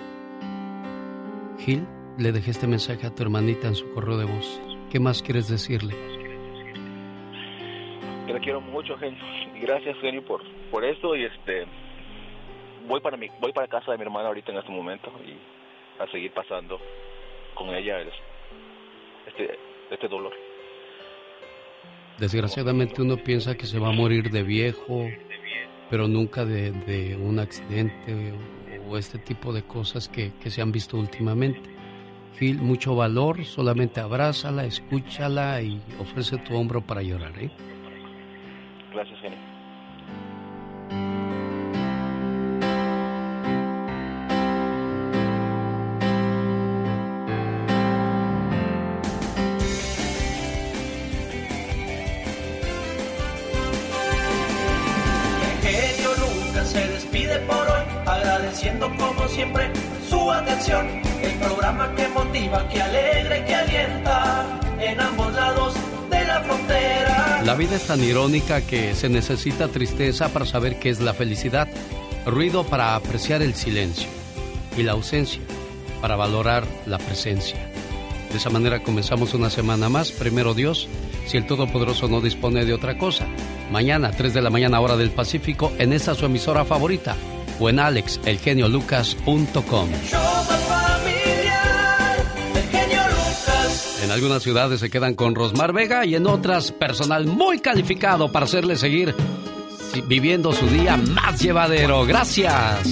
Gil, le dejé este mensaje a tu hermanita en su correo de voz. ¿Qué más quieres decirle? Yo le quiero mucho, genio. Y gracias, genio, por, por esto. Y este, voy para mi, voy para casa de mi hermana ahorita en este momento y a seguir pasando con ella este, este dolor. Desgraciadamente uno piensa que se va a morir de viejo, pero nunca de, un accidente o, este tipo de cosas que, que se han visto últimamente. Gil, mucho valor, solamente abrázala, escúchala y ofrece tu hombro para llorar, ¿eh? Gracias, genio. Agradeciendo como siempre su atención. El programa que motiva, que alegra y que alienta en ambos lados de la frontera. La vida es tan irónica que se necesita tristeza para saber qué es la felicidad, ruido para apreciar el silencio y la ausencia para valorar la presencia. De esa manera comenzamos una semana más, primero Dios, si el Todopoderoso no dispone de otra cosa. Mañana, 3 de la mañana hora del Pacífico, en esta su emisora favorita, o en alexelgeniolucas.com. En algunas ciudades se quedan con Rosmar Vega y en otras personal muy calificado para hacerle seguir viviendo su día más llevadero. Gracias.